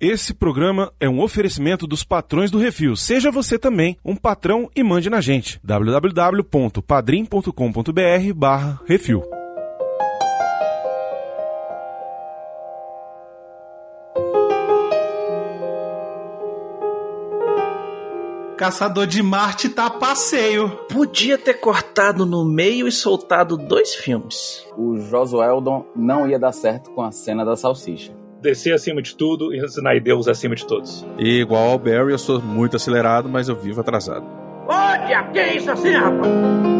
Esse programa é um oferecimento dos patrões do Refil. Seja você também um patrão e mande na gente. www.padrim.com.br barra Refil. Caçador de Marte tá a passeio. Podia ter cortado no meio e soltado dois filmes. O Josueldon não ia dar certo com a cena da salsicha. Descer acima de tudo e ensinar Deus acima de todos. E igual ao Barry, eu sou muito acelerado, mas eu vivo atrasado. Olha, que é isso assim, rapaz?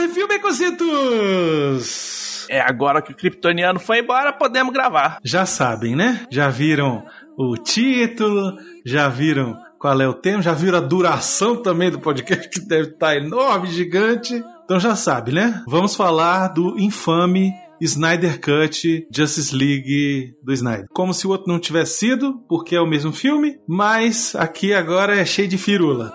Portal Refil Becositos. É agora que o Kryptoniano foi embora, podemos gravar. Já sabem, né? Já viram o título, já viram qual é o tema, já viram a duração também do podcast, que deve estar enorme, gigante. Então já sabe, né? Vamos falar do infame Snyder Cut Justice League do Snyder. Como se o outro não tivesse sido, porque é o mesmo filme, mas aqui agora é cheio de firula.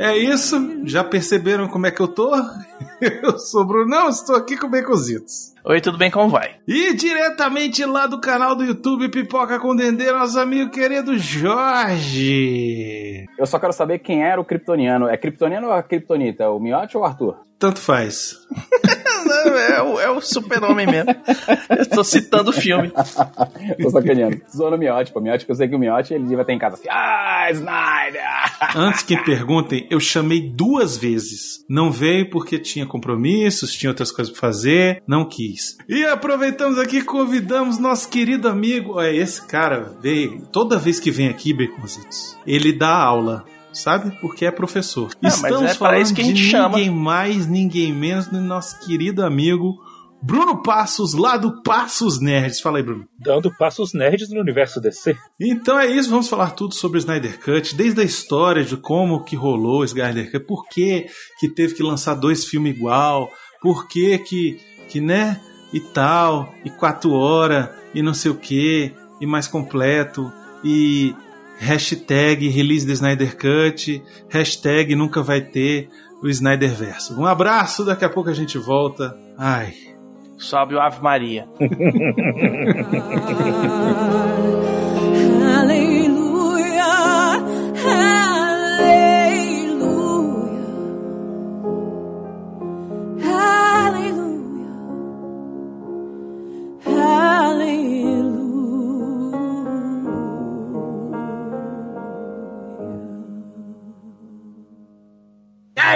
É isso, já perceberam como é que eu tô? Eu sou o Brunão, estou aqui com Becositos. Oi, tudo bem? Como vai? E diretamente lá do canal do YouTube Pipoca com Dendê, nosso amigo querido Jorge. Eu só quero saber quem era o Kryptoniano. É Kryptoniano ou a Kryptonita? O Miotti ou o Arthur? Tanto faz. É, o, é o super-homem mesmo. Eu tô citando o filme. tô sacaneando. Zoando o Miotti, pô. Miotti, que eu sei que o Miotti, ele devia ter em casa assim, ah, Snyder! Antes que perguntem, eu chamei duas vezes. Não veio porque tinha compromissos, tinha outras coisas pra fazer, não quis. E aproveitamos aqui, convidamos nosso querido amigo, é, esse cara veio, toda vez que vem aqui, Beconzitos, ele dá aula sabe? Porque é professor. Não, Estamos é falando isso que a gente de chama. ninguém mais, ninguém menos do nosso querido amigo Bruno Passos, lá do Passos Nerds. Fala aí, Bruno. Dando passos nerds no universo DC. Então é isso, vamos falar tudo sobre o Snyder Cut, desde a história de como que rolou o Snyder Cut, por que que teve que lançar dois filmes igual, por que que, que né, e tal, e quatro horas, e não sei o que, e mais completo, e hashtag release do Snyder Cut, hashtag nunca vai ter o Snyder Verso. Um abraço, daqui a pouco a gente volta. Ai. Sobe o Ave Maria.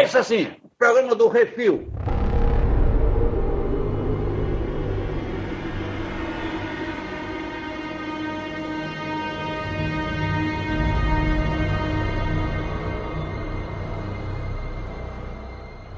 É isso assim, programa do Refil.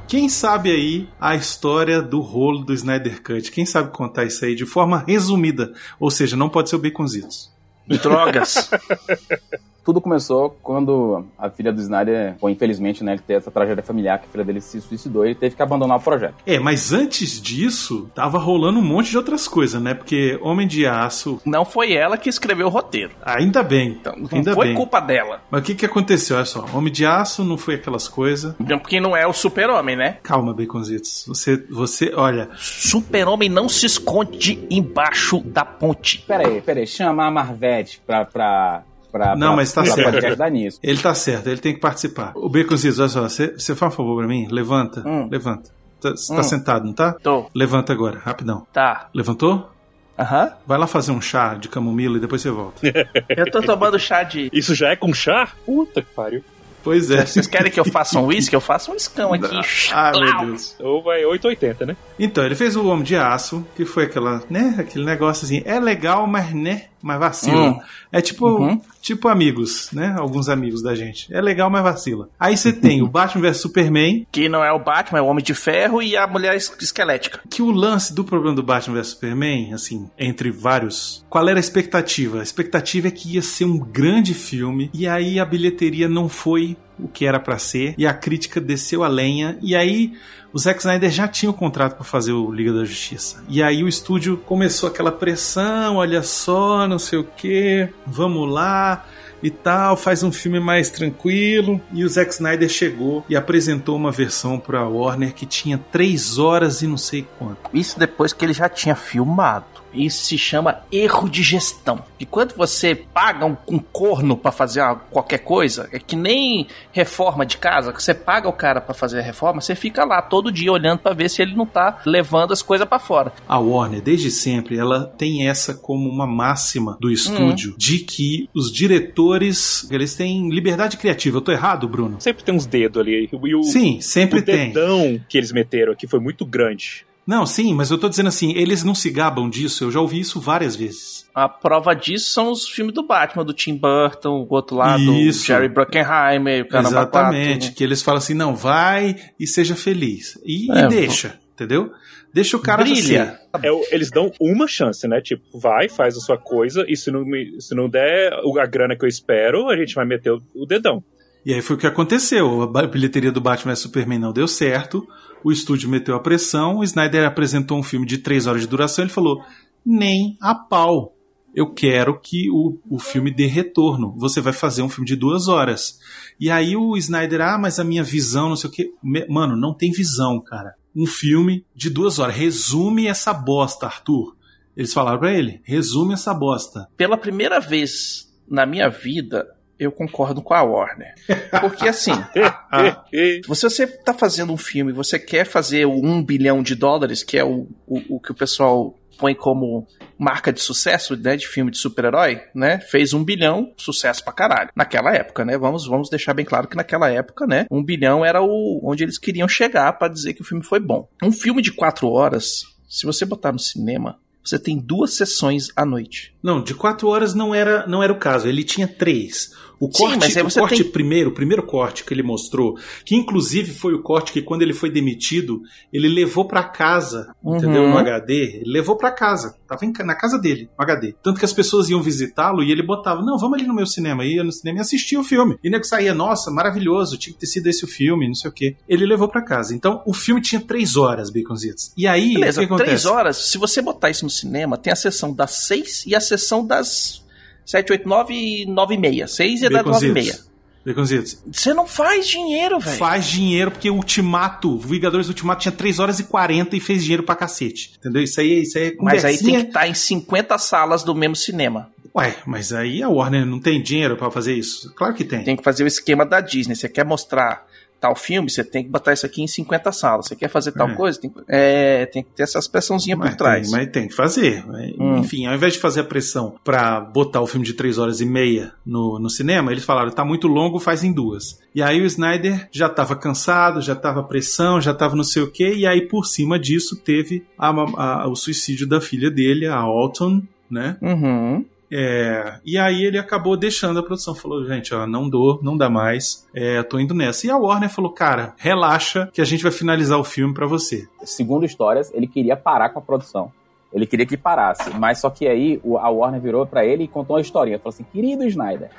Quem sabe aí a história do rolo do Snyder Cut? Quem sabe contar isso aí de forma resumida? Ou seja, não pode ser o Baconzitos. Drogas. Tudo começou quando a filha do Snyder, bom, infelizmente, né, ele teve essa tragédia familiar que a filha dele se suicidou e ele teve que abandonar o projeto. É, mas antes disso, tava rolando um monte de outras coisas, né? Porque Homem de Aço. Não foi ela que escreveu o roteiro. Ainda bem. Então, não ainda foi bem. culpa dela. Mas o que que aconteceu? Olha só, Homem de Aço não foi aquelas coisas. Porque não é o super-homem, né? Calma, Baconzitos. Você, você, olha. Super-homem não se esconde embaixo da ponte. Pera aí, pera aí, chama a Marvete pra... pra... Pra, Não, pra, mas tá pra certo. podcast nisso. Ele tá certo, ele tem que participar. O Baconzitos, olha só, você, você faz um favor pra mim? Levanta, Hum. levanta. Tá- Você tá Hum. sentado, não tá? Tô. Levanta agora, rapidão. Tá. Levantou? Aham. Vai lá fazer um chá de camomila e depois você volta. Eu tô tomando chá de. Isso já é com chá? Puta que pariu. Pois é. Vocês querem que eu faça um uísque? Eu faço um escão aqui. Ah, meu Deus. Ou vai 880, né? Então, ele fez o Homem de Aço, que foi aquela, né, aquele negócio assim, é legal, mas né, mas vacila. Hum. É tipo, Uhum. tipo amigos, né? Alguns amigos da gente. É legal, mas vacila. Aí você tem o Batman vs Superman, Que não é o Batman, é o Homem de Ferro e a mulher es- esquelética. que o lance do problema do Batman vs Superman, assim, entre vários, qual era a expectativa? A expectativa é que ia ser um grande filme e aí a bilheteria não foi o que era pra ser e a crítica desceu a lenha e aí o Zack Snyder já tinha o contrato pra fazer o Liga da Justiça. E aí o estúdio começou aquela pressão, olha só, não sei o que, vamos lá e tal, faz um filme mais tranquilo. E o Zack Snyder chegou e apresentou uma versão pra Warner que tinha três horas e não sei quanto. Isso depois que ele já tinha filmado. Isso se chama erro de gestão. E quando você paga um, um corno pra fazer a- qualquer coisa, é que nem reforma de casa, que você paga o cara pra fazer a reforma, você fica lá todo dia olhando pra ver se ele não tá levando as coisas pra fora. A Warner, desde sempre, ela tem essa como uma máxima do estúdio de que os diretores, eles têm liberdade criativa. Eu tô errado, Bruno? Sempre tem uns dedos ali. E o, Sim, sempre o tem. dedão que eles meteram aqui foi muito grande. Não, sim, mas eu tô dizendo assim, eles não se gabam disso, eu já ouvi isso várias vezes. A prova disso são os filmes do Batman, do Tim Burton, o outro lado, Isso. Jerry Bruckheimer, o Caramba Exatamente, Quatro. que eles falam assim, não, vai e seja feliz. E, e É, deixa, entendeu? Deixa o cara Brilha. assim. É, o- eles dão uma chance, né? Tipo, vai, faz a sua coisa, e se não, me- se não der o- a grana que eu espero, a gente vai meter o, o dedão. E aí foi o que aconteceu. A bilheteria do Batman vs Superman não deu certo. O estúdio meteu a pressão. O Snyder apresentou um filme de três horas de duração. Ele falou: nem a pau. Eu quero que o, o filme dê retorno. Você vai fazer um filme de duas horas. E aí o Snyder, ah, mas a minha visão, não sei o quê. Mano, não tem visão, cara. Um filme de duas horas. Resume essa bosta, Arthur. Eles falaram pra ele: resume essa bosta. Pela primeira vez na minha vida, eu concordo com a Warner. Porque assim. E- se você tá fazendo um filme, você quer fazer o 1 bilhão de dólares, que é o, o, o que o pessoal põe como marca de sucesso, né, de filme de super-herói, né? Fez um bilhão, sucesso pra caralho. Naquela época, né? Vamos, vamos deixar bem claro que naquela época, né? Um bilhão era o onde eles queriam chegar pra dizer que o filme foi bom. Um filme de quatro horas, se você botar no cinema, você tem duas sessões à noite. Não, de quatro horas não era, não era o caso. Ele tinha três. O Sim, corte, mas aí o você corte tem- primeiro, o primeiro corte que ele mostrou, que inclusive foi o corte que quando ele foi demitido, ele levou pra casa, Uhum. entendeu? No HD, ele levou pra casa. Tava em na casa dele, no HD. Tanto que as pessoas iam visitá-lo e ele botava, não, vamos ali no meu cinema. Ia no cinema e assistia o filme. E o nego saía, nossa, maravilhoso, tinha que ter sido esse o filme, não sei o quê. Ele levou pra casa. Então, o filme tinha três horas, Baconzitos. E aí, Beleza, o que acontece? três horas, se você botar isso no cinema, tem a sessão das seis e a sessão das sete, oito, nove e nove e meia. Seis e das nove e meia. Baconzitos. Baconzitos. Você não faz dinheiro, velho. Faz dinheiro porque o Ultimato, Vingadores Ultimato tinha 3 horas e 40 e fez dinheiro pra cacete. Entendeu? Isso aí, isso aí é Mas aí tem que estar em 50 salas do mesmo cinema. Ué, mas aí a Warner não tem dinheiro pra fazer isso? Claro que tem. Tem que fazer o esquema da Disney. Você quer mostrar tal filme, você tem que botar isso aqui em 50 salas. Você quer fazer tal É. coisa, tem, que- é, tem que ter essas pressãozinhas por trás. tem, mas tem que fazer. Hum. Enfim, ao invés de fazer a pressão pra botar o filme de 3 horas e meia no, no cinema, eles falaram, tá muito longo, faz em duas. E aí o Snyder já tava cansado, já tava pressão, já tava não sei o quê, e aí por cima disso teve a- a- o suicídio da filha dele, a Alton, né? Uhum. É, e aí ele acabou deixando a produção, falou, gente, ó, não dou, não dá mais, é, tô indo nessa. E a Warner falou, cara, relaxa que a gente vai finalizar o filme pra você. segundo histórias, ele queria parar com a produção. Ele queria que parasse. Mas só que aí a Warner virou pra ele e contou uma historinha. Falou assim: querido Snyder,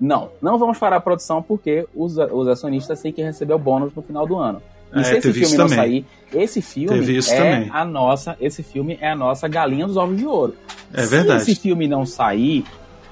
não, não vamos parar a produção porque os, os acionistas têm que receber o bônus no final do ano. E É, se esse filme não também. sair, esse filme é também. a nossa, esse filme é a nossa galinha dos ovos de ouro. É se verdade. esse filme não sair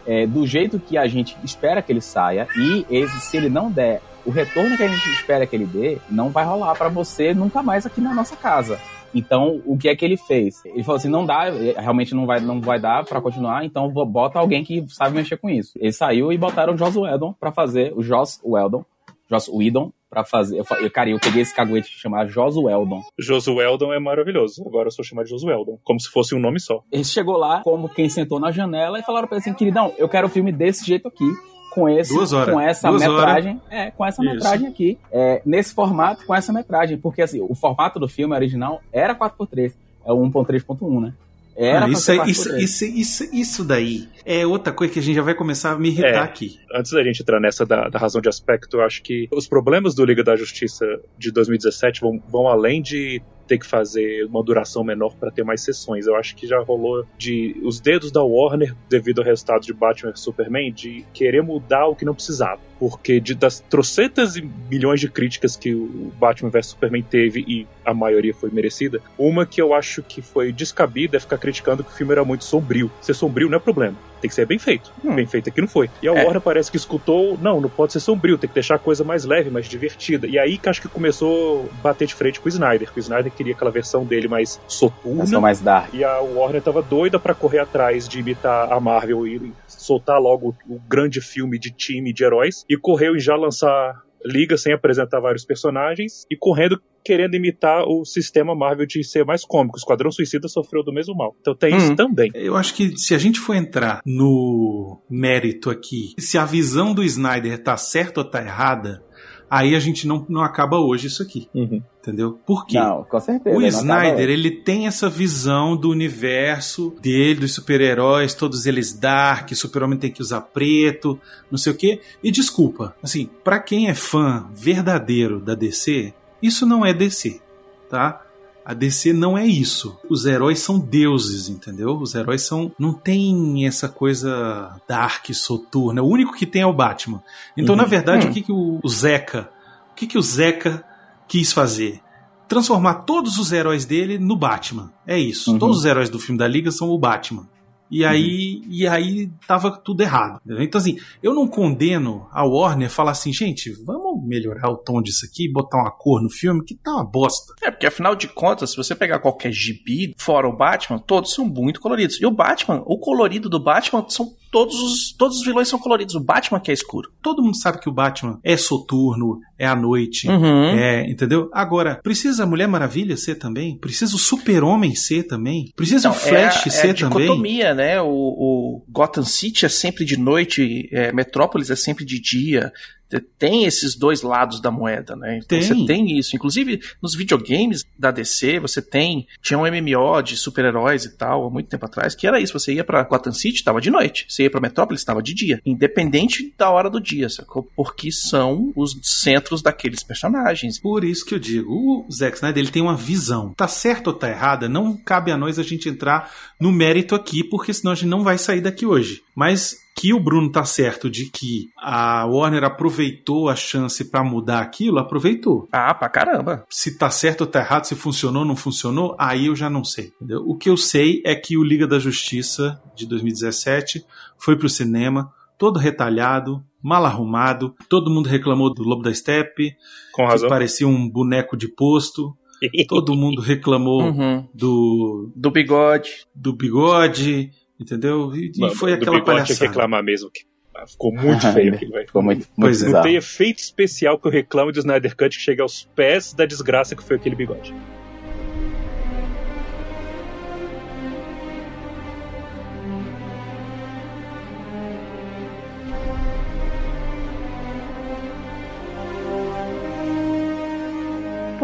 é, do jeito que a gente espera que ele saia e esse, se ele não der o retorno que a gente espera que ele dê, não vai rolar pra você nunca mais aqui na nossa casa. Então, o que é que ele fez? Ele falou assim: não dá, realmente não vai, não vai dar pra continuar, então bo- bota alguém que sabe mexer com isso. Ele saiu e botaram o Joss Whedon pra fazer, o Joss Whedon, Joss Whedon, pra fazer. Eu, cara, eu peguei esse caguete de chamar Joss Whedon. Josueldon é maravilhoso. Agora eu sou chamado de Josueldon. Como se fosse um nome só. Ele chegou lá como quem sentou na janela e falaram pra ele assim, queridão, eu quero o filme desse jeito aqui, com esse, Duas horas. com essa Duas metragem, é, com essa Isso. metragem aqui, é, nesse formato, com essa metragem, porque assim, o formato do filme original era 4x3, é o 1.3.1, né? Era Ah, isso, parte isso, isso, isso, isso daí é outra coisa que a gente já vai começar a me irritar É. aqui. Antes da gente entrar nessa da, da razão de aspecto, eu acho que os problemas do Liga da Justiça de 2017 vão, vão além de ter que fazer uma duração menor para ter mais sessões. Eu acho que já rolou de os dedos da Warner, devido ao resultado de Batman vs Superman, de querer mudar o que não precisava. Porque de, das trocentas e milhões de críticas que o Batman vs Superman teve, e a maioria foi merecida, uma que eu acho que foi descabida é ficar criticando que o filme era muito sombrio. Ser sombrio não é problema. Tem que ser bem feito. Hum. Bem feito aqui não foi. E a É. Warner parece que escutou, não, não pode ser sombrio, tem que deixar a coisa mais leve, mais divertida. E aí que acho que começou a bater de frente com o Snyder, que o Snyder queria aquela versão dele mais soturna. Versão mais dark. E a Warner tava doida pra correr atrás de imitar a Marvel e soltar logo o grande filme de time de heróis. E correu em já lançar Liga sem apresentar vários personagens. E correndo querendo imitar o sistema Marvel de ser mais cômico. O Esquadrão Suicida sofreu do mesmo mal. Então tem isso Uhum. também. Eu acho que se a gente for entrar no mérito aqui, se a visão do Snyder tá certa ou tá errada, aí a gente não, não acaba hoje isso aqui. Uhum. Entendeu? Por quê? Não, com certeza. O Snyder, ele tem essa visão do universo dele, dos super-heróis, todos eles dark, super-homem tem que usar preto, não sei o quê. E desculpa, assim, pra quem é fã verdadeiro da DC, isso não é DC, tá? A DC não é isso. Os heróis são deuses, entendeu? Os heróis são. Não tem essa coisa dark, soturna. O único que tem é o Batman. Então, Uhum. na verdade, Hum. o que, que o, o Zeca. O que, que o Zeca quis fazer? Transformar todos os heróis dele no Batman. É isso. Uhum. Todos os heróis do filme da Liga são o Batman. E aí, e aí tava tudo errado. entendeu? Então, assim, eu não condeno a Warner falar assim, gente, vamos melhorar o tom disso aqui, botar uma cor no filme, que tá uma bosta. É, porque afinal de contas, se você pegar qualquer gibi, fora o Batman, todos são muito coloridos. E o Batman, o colorido do Batman são todos os todos os vilões são coloridos. O Batman que é escuro. Todo mundo sabe que o Batman é soturno, é à noite, Uhum. é, entendeu? Agora, precisa a Mulher Maravilha ser também? Precisa o Super-Homem ser também? Precisa o Flash é, a- é ser a também? dicotomia, né? O, o Gotham City é sempre de noite, é, Metrópolis é sempre de dia. Te- Tem esses dois lados da moeda, né? Então Tem. você tem isso. Inclusive, nos videogames da DC, você tem. Tinha um MMO de super-heróis e tal, há muito tempo atrás, que era isso. Você ia pra Gotham City, tava de noite. Você ia pra Metrópolis, tava de dia. Independente da hora do dia, sacou? Porque são os centros daqueles personagens. Por isso que eu digo, o Zack Snyder ele tem uma visão. Tá certo ou tá errada, não cabe a nós a gente entrar no mérito aqui, porque senão a gente não vai sair daqui hoje. Mas que o Bruno tá certo de que a Warner aproveitou a chance pra mudar aquilo, aproveitou. Ah, pra caramba. Se tá certo ou tá errado, se funcionou ou não funcionou, aí eu já não sei. entendeu? O que eu sei é que o Liga da Justiça de 2017 foi pro cinema, todo retalhado, mal arrumado, todo mundo reclamou do Lobo da Steppe, Com que razão. parecia um boneco de posto. Todo mundo reclamou Uhum. do, Do bigode. do bigode, entendeu? E, e Mano, foi aquela bigode tinha que reclamar mesmo. Que ficou muito feio aquilo, velho. Ficou muito, muito Pois é. Não tem efeito especial que eu reclamo do Snyder Cut que chega aos pés da desgraça que foi aquele bigode.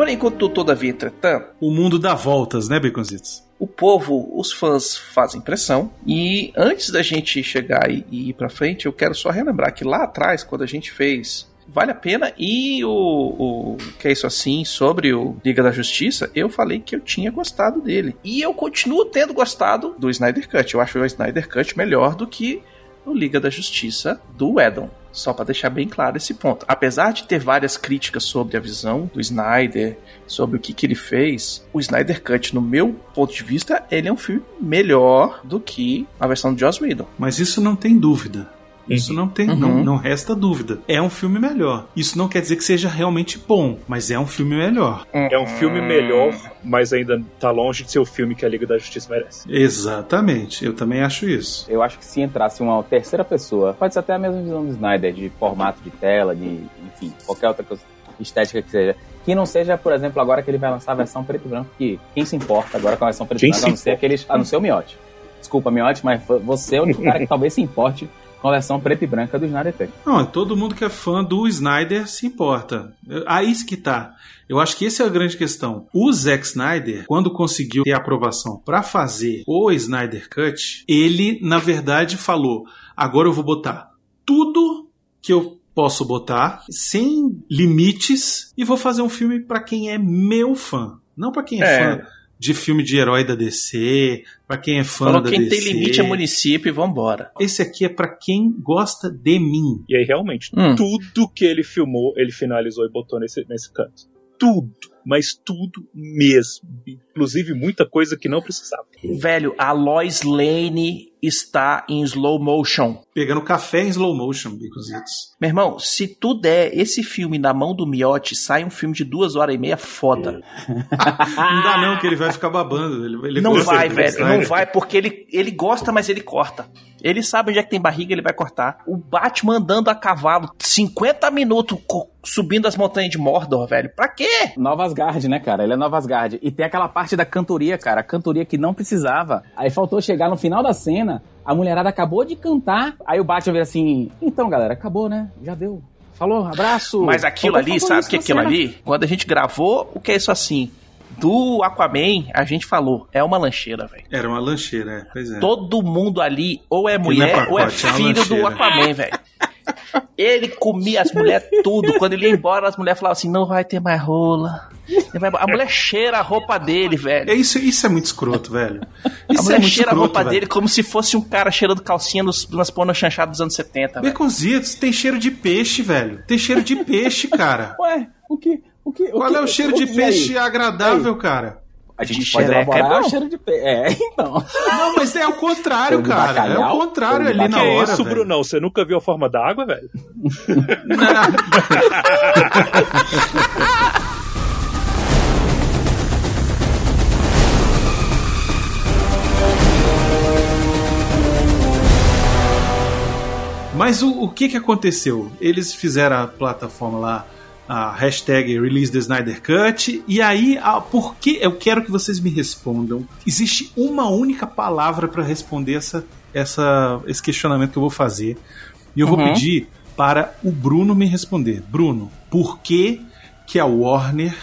Porém, contudo, todavia, entretanto, O mundo dá voltas, né, Baconzitos? O povo, os fãs fazem pressão. E antes da gente chegar e, ir pra frente, eu quero só relembrar que lá atrás, quando a gente fez Vale a Pena e o, o Que é Isso Assim sobre o Liga da Justiça, eu falei que eu tinha gostado dele. E eu continuo tendo gostado do Snyder Cut. Eu acho o Snyder Cut melhor do que o Liga da Justiça do Whedon. Só pra deixar bem claro esse ponto. Apesar de ter várias críticas sobre a visão do Snyder, sobre o que, que ele fez, o Snyder Cut, no meu ponto de vista, ele é um filme melhor do que a versão de Joss Whedon. Mas isso não tem dúvida. Isso não tem, Uhum. não, não resta dúvida. É um filme melhor. Isso não quer dizer que seja realmente bom, mas é um filme melhor. É um filme melhor, mas ainda tá longe de ser o filme que a Liga da Justiça merece. Exatamente. Eu também acho isso. Eu acho que se entrasse uma terceira pessoa, pode ser até a mesma visão do Snyder, de formato de tela, de, enfim, qualquer outra coisa, estética que seja. Que não seja, por exemplo, agora que ele vai lançar a versão preto e branco, que quem se importa agora com a versão preto e Quem branco, se a não ser aqueles, a não ser o Miotti. Desculpa, Miotti, mas você é o único cara que talvez se importe coleção preta e branca do Snyder Cut. Não, todo mundo que é fã do Snyder se importa. Aí isso que tá. Eu acho que essa é a grande questão. O Zack Snyder, quando conseguiu ter aprovação para fazer o Snyder Cut, ele, na verdade, falou: agora eu vou botar tudo que eu posso botar, sem limites, e vou fazer um filme para quem é meu fã. Não para quem é, É. fã de filme de herói da DC, para quem é fã Falou da quem DC. tem limite é município e vambora. Esse aqui é para quem gosta de mim. E aí, realmente, Hum. tudo que ele filmou, ele finalizou e botou nesse, nesse canto. Tudo. Mas tudo mesmo. Inclusive, muita coisa que não precisava. Velho, a Lois Lane está em slow motion. Pegando café em slow motion, Baconzitos. Meu irmão, se tu der esse filme na mão do Miotti, sai um filme de duas horas e meia foda. Não dá não, que ele vai ficar babando. Ele, ele Não vai, velho. Não vai, porque ele, ele gosta, mas ele corta. Ele sabe onde é que tem barriga, ele vai cortar. O Batman andando a cavalo 50 minutos subindo as montanhas de Mordor, velho. Pra quê? Nova Asgard, né, cara? Ele é Nova Asgard. E tem aquela parte da cantoria, cara. A cantoria que não precisava. Aí faltou chegar no final da cena, a mulherada acabou de cantar. Aí o Batman vê assim: então, galera, acabou, né? Já deu. Falou, abraço. Mas aquilo ali, sabe o que é aquilo cena. ali? Quando a gente gravou, o que é isso assim? Do Aquaman, a gente falou, é uma lancheira, velho. Era uma lancheira, é. Pois é. Todo mundo ali ou é é mulher pacote, ou é é filho do lancheira. Aquaman, velho. Ele comia as mulheres tudo. Quando ele ia embora, as mulheres falavam assim: não vai ter mais rola. A mulher cheira a roupa dele, velho. É isso, isso é muito escroto, velho. A Isso é mulher muito cheira a escroto, roupa velho. dele como se fosse um cara cheirando calcinha nos, nas porno chanchadas dos anos 70, velho. Baconzitos tem cheiro de peixe, velho. Tem cheiro de peixe, cara. Ué, o que. O que Qual que- é o cheiro de que- peixe aí? agradável, cara? A gente De pode xereca é elaborar bom. o cheiro de peixe. É, então. Não, mas é o contrário, cara. É bacalhau? o contrário ali que na é hora, isso, velho. Brunão? Você nunca viu a forma da água, velho? Mas o, o que que aconteceu? Eles fizeram a plataforma lá, a hashtag Release the Snyder Cut, e aí, a, por que? Eu quero que vocês me respondam. Existe uma única palavra para responder essa, essa, esse questionamento que eu vou fazer. E eu vou Uhum. pedir para o Bruno me responder. Bruno, por que, que a Warner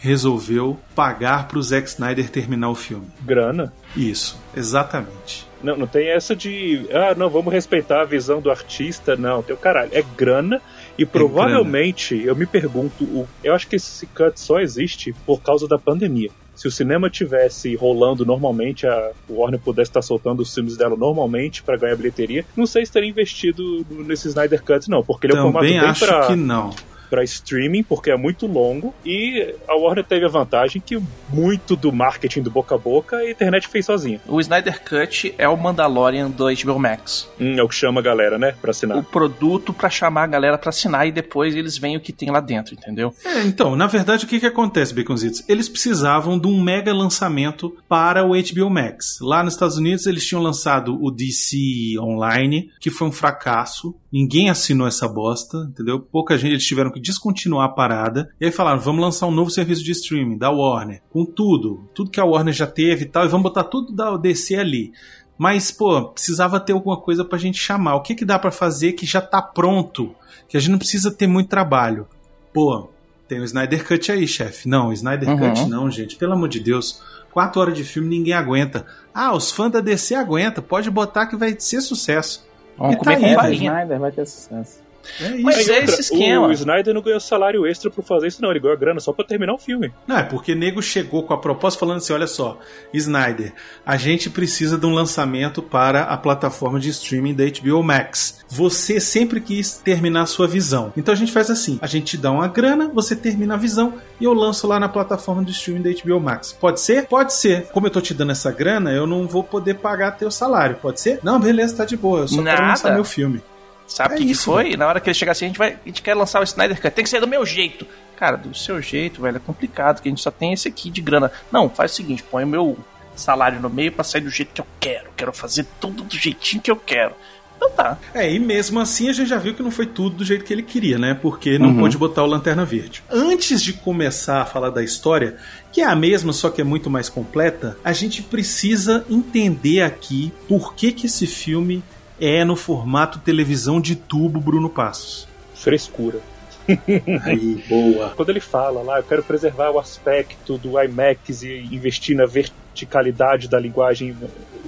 resolveu pagar para o Zack Snyder terminar o filme? Grana. Isso, exatamente. Não, não tem essa de. Ah, não, vamos respeitar a visão do artista. Não, tem o caralho. É grana. E provavelmente, eu me pergunto, eu acho que esse cut só existe por causa da pandemia. Se o cinema tivesse rolando normalmente, a Warner pudesse estar soltando os filmes dela normalmente para ganhar bilheteria, não sei se teria investido nesse Snyder Cut, não, porque ele é um formato Também bem acho pra, que não. Pra streaming, porque é muito longo, e a Warner teve a vantagem que muito do marketing do boca a boca a internet fez sozinha. O Snyder Cut é o Mandalorian do HBO Max. Hum, é o que chama a galera, né, pra assinar. O produto pra chamar a galera pra assinar e depois eles veem o que tem lá dentro, entendeu? É, então, na verdade, o que, que acontece, Baconzitos? Eles precisavam de um mega lançamento para o HBO Max. Lá nos Estados Unidos, eles tinham lançado o DC Online, que foi um fracasso. Ninguém assinou essa bosta, entendeu? Pouca gente, eles tiveram que descontinuar a parada. E aí falaram, vamos lançar um novo serviço de streaming da Warner, com tudo. Tudo que a Warner já teve e tal, e vamos botar tudo da DC ali. Mas, pô, precisava ter alguma coisa pra gente chamar. O que, que dá pra fazer que já tá pronto? Que a gente não precisa ter muito trabalho. Pô, tem o Snyder Cut aí, chefe. Não, o Snyder Uhum. Cut não, gente. Pelo amor de Deus. Quatro horas de filme ninguém aguenta. Ah, os fãs da DC aguentam. Pode botar que vai ser sucesso. Vamos E comer tá com aí, É, farinha. Snyder vai ter sucesso. É isso. Mas é esse esquema. O Snyder não ganhou salário extra por fazer isso, não. Ele ganhou a grana só pra terminar o filme. Não, é porque nego chegou com a proposta falando assim: olha só, Snyder, a gente precisa de um lançamento para a plataforma de streaming da HBO Max. Você sempre quis terminar a sua visão. Então a gente faz assim: a gente te dá uma grana, você termina a visão e eu lanço lá na plataforma de streaming da HBO Max. Pode ser? Pode ser. Como eu tô te dando essa grana, eu não vou poder pagar teu salário. Pode ser? Não, beleza, tá de boa. Eu só quero Nada. lançar meu filme. Sabe o É que, que foi? Na hora que ele chegar assim, a gente, vai, a gente quer lançar o Snyder Cut. Tem que ser do meu jeito. Cara, do seu jeito, velho, é complicado, que a gente só tem esse aqui de grana. Não, faz o seguinte, põe o meu salário no meio pra sair do jeito que eu quero. Quero fazer tudo do jeitinho que eu quero. Então tá. É, e mesmo assim a gente já viu que não foi tudo do jeito que ele queria, né? Porque não pôde botar o Lanterna Verde. Antes de começar a falar da história, que é a mesma, só que é muito mais completa, a gente precisa entender aqui por que, que esse filme é no formato televisão de tubo Bruno Passos. Frescura. Aí, boa. Quando ele fala lá, eu quero preservar o aspecto do IMAX e investir na verticalidade da linguagem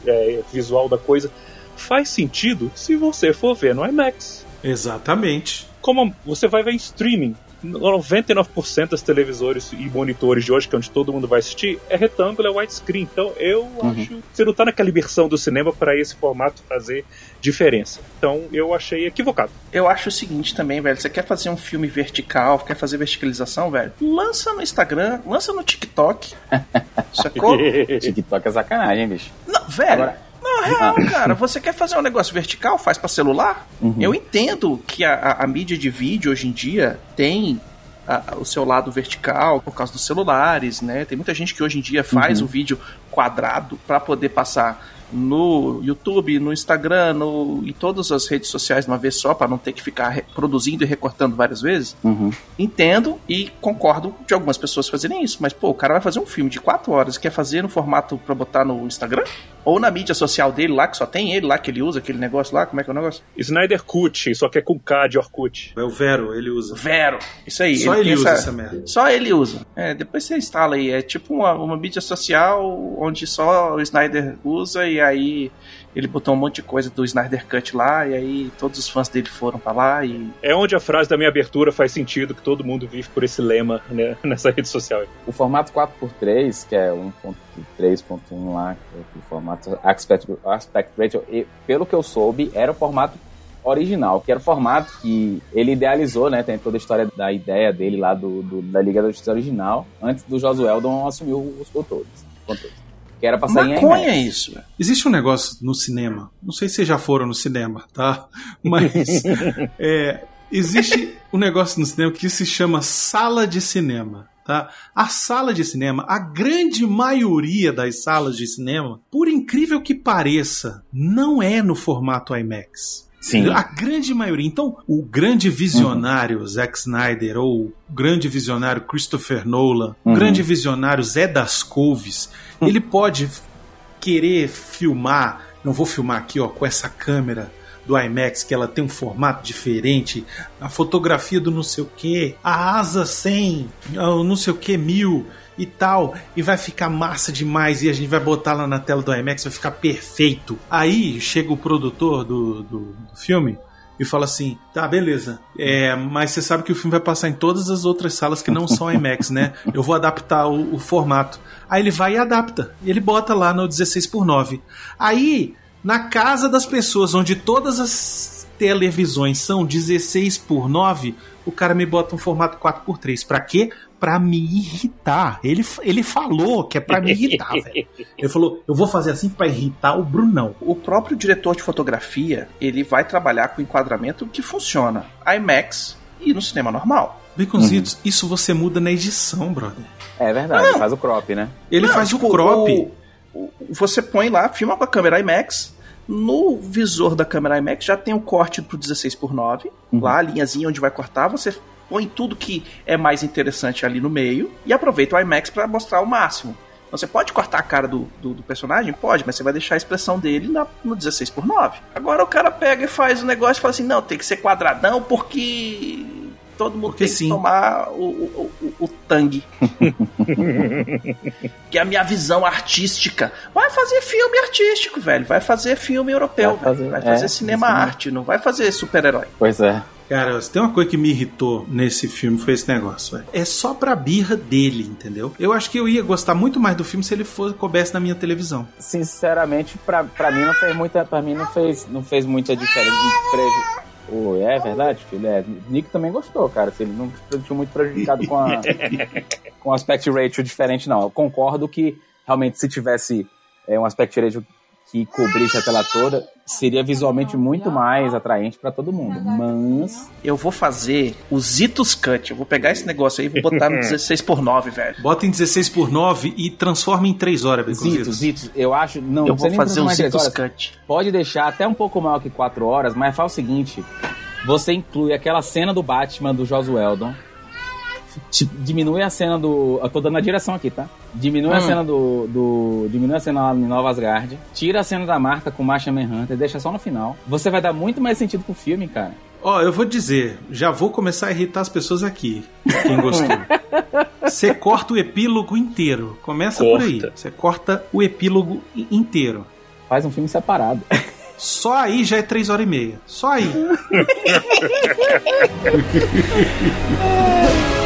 é, visual da coisa, faz sentido se você for ver no IMAX. Exatamente. Como você vai ver em streaming, 99% das televisores e monitores de hoje, que é onde todo mundo vai assistir, é retângulo, é widescreen. Então eu acho que você não tá naquela imersão do cinema para esse formato fazer diferença. Então eu achei equivocado. Eu acho o seguinte também, velho. Você quer fazer um filme vertical, quer fazer verticalização, velho? Lança no Instagram, lança no TikTok. Sacou? TikTok é sacanagem, bicho. Não, velho. Agora- real, cara. Você quer fazer um negócio vertical? Faz pra celular? Uhum. Eu entendo que a, a- a mídia de vídeo hoje em dia tem a- o seu lado vertical por causa dos celulares, né? Tem muita gente que hoje em dia faz o vídeo quadrado pra poder passar no YouTube, no Instagram, no, em todas as redes sociais de uma vez só, pra não ter que ficar produzindo e recortando várias vezes. Uhum. Entendo e concordo de algumas pessoas fazerem isso, mas pô, o cara vai fazer um filme de quatro horas e quer fazer no formato pra botar no Instagram? Ou na mídia social dele lá, que só tem ele lá, que ele usa aquele negócio lá, como é que é o negócio? Snyder Cut, só que é com K de Orkut. É o Vero, ele usa. Vero, isso aí. Só ele tem usa essa merda. Só ele usa. É, depois você instala aí. É tipo uma, uma mídia social onde só o Snyder usa e aí ele botou um monte de coisa do Snyder Cut lá e aí todos os fãs dele foram pra lá e É onde a frase da minha abertura faz sentido, que todo mundo vive por esse lema né, nessa rede social. O formato 4x3, que é 1.3.1 lá, que é o formato aspect, aspect ratio, e, pelo que eu soube, era o formato original, que era o formato que ele idealizou, né? Tem toda a história da ideia dele lá do, do- da Liga da Justiça original, antes do Josué Eldon assumir os controles. controles. Que era pra sair maconha é isso. velho. Existe um negócio no cinema, não sei se vocês já foram no cinema, tá? Mas é, existe um negócio no cinema que se chama sala de cinema. Tá? A sala de cinema, a grande maioria das salas de cinema, por incrível que pareça, não é no formato IMAX. Sim. A grande maioria. Então, o grande visionário Zack Snyder, ou o grande visionário Christopher Nolan, o Uhum. grande visionário Zé das Couves, ele pode querer filmar, não vou filmar aqui ó, com essa câmera do IMAX, que ela tem um formato diferente, a fotografia do não sei o que, a asa 100, ah, não sei o que, mil e tal, e vai ficar massa demais e a gente vai botar lá na tela do IMAX, vai ficar perfeito. Aí chega o produtor do, do, do filme e fala assim: tá, beleza, é, mas você sabe que o filme vai passar em todas as outras salas que não são IMAX, né? Eu vou adaptar o, o formato. Aí ele vai e adapta. Ele bota lá no 16 por 9 Aí, na casa das pessoas, onde todas as televisões são 16 por 9 o cara me bota um formato 4 por 3 Pra quê? Pra me irritar. Ele, ele falou que é pra me irritar, velho. Ele falou: eu vou fazer assim pra irritar o Brunão. O próprio diretor de fotografia, ele vai trabalhar com enquadramento que funciona IMAX e no cinema normal. Baconzitos, isso você muda na edição, brother. É verdade, faz o crop, né? Ele Não, faz tipo, o crop. o- o- você põe lá, filma com a câmera IMAX. No visor da câmera IMAX já tem o corte pro 16 por 9 Lá a linhazinha onde vai cortar, você põe tudo que é mais interessante ali no meio e aproveita o IMAX para mostrar o máximo. Então você pode cortar a cara do, do, do personagem? Pode, mas você vai deixar a expressão dele na- no 16 por 9 Agora o cara pega e faz o negócio e fala assim: não, tem que ser quadradão porque todo mundo Porque tem sim. que tomar o, o, o, o tangue. que é a minha visão artística. Vai fazer filme artístico, velho. Vai fazer filme europeu, Vai fazer- velho. Vai fazer é, cinema arte, não vai fazer super-herói. Pois é. Cara, se tem uma coisa que me irritou nesse filme foi esse negócio, velho. É só pra birra dele, entendeu? Eu acho que eu ia gostar muito mais do filme se ele fosse coubesse na minha televisão. Sinceramente, pra, pra mim não fez muita. Pra mim não fez, não fez muita diferença. Não Ô, é verdade, filho. É. Nick também gostou, cara. Se ele não se sentiu muito prejudicado com a com um aspect ratio diferente, não. Eu concordo que realmente se tivesse é, um aspect ratio que cobrisse a tela toda, seria visualmente muito mais atraente pra todo mundo. Mas Eu vou fazer o Zitos Cut. Eu vou pegar esse negócio aí e vou botar no 16 por 9 velho. Bota em 16 por 9 e transforma em 3 horas, Zitos, Baconzitos. Zitos, eu acho. Não, Eu vou fazer o três Zitos horas. Cut. Pode deixar até um pouco maior que 4 horas, mas faz o seguinte: você inclui aquela cena do Batman do Tipo, diminui a cena do. Eu tô dando a direção aqui, tá? Diminui a Hum. cena do, do. Diminui a cena lá em Nova Asgard. Tira a cena da Marta com o Martian Manhunter, deixa só no final. Você vai dar muito mais sentido pro filme, cara. Ó, eu vou dizer, já vou começar a irritar as pessoas aqui. Quem gostou. Você corta o epílogo inteiro. Começa por aí. Corta. Você corta o epílogo inteiro. Faz um filme separado. Só aí já é três horas e meia. Só aí.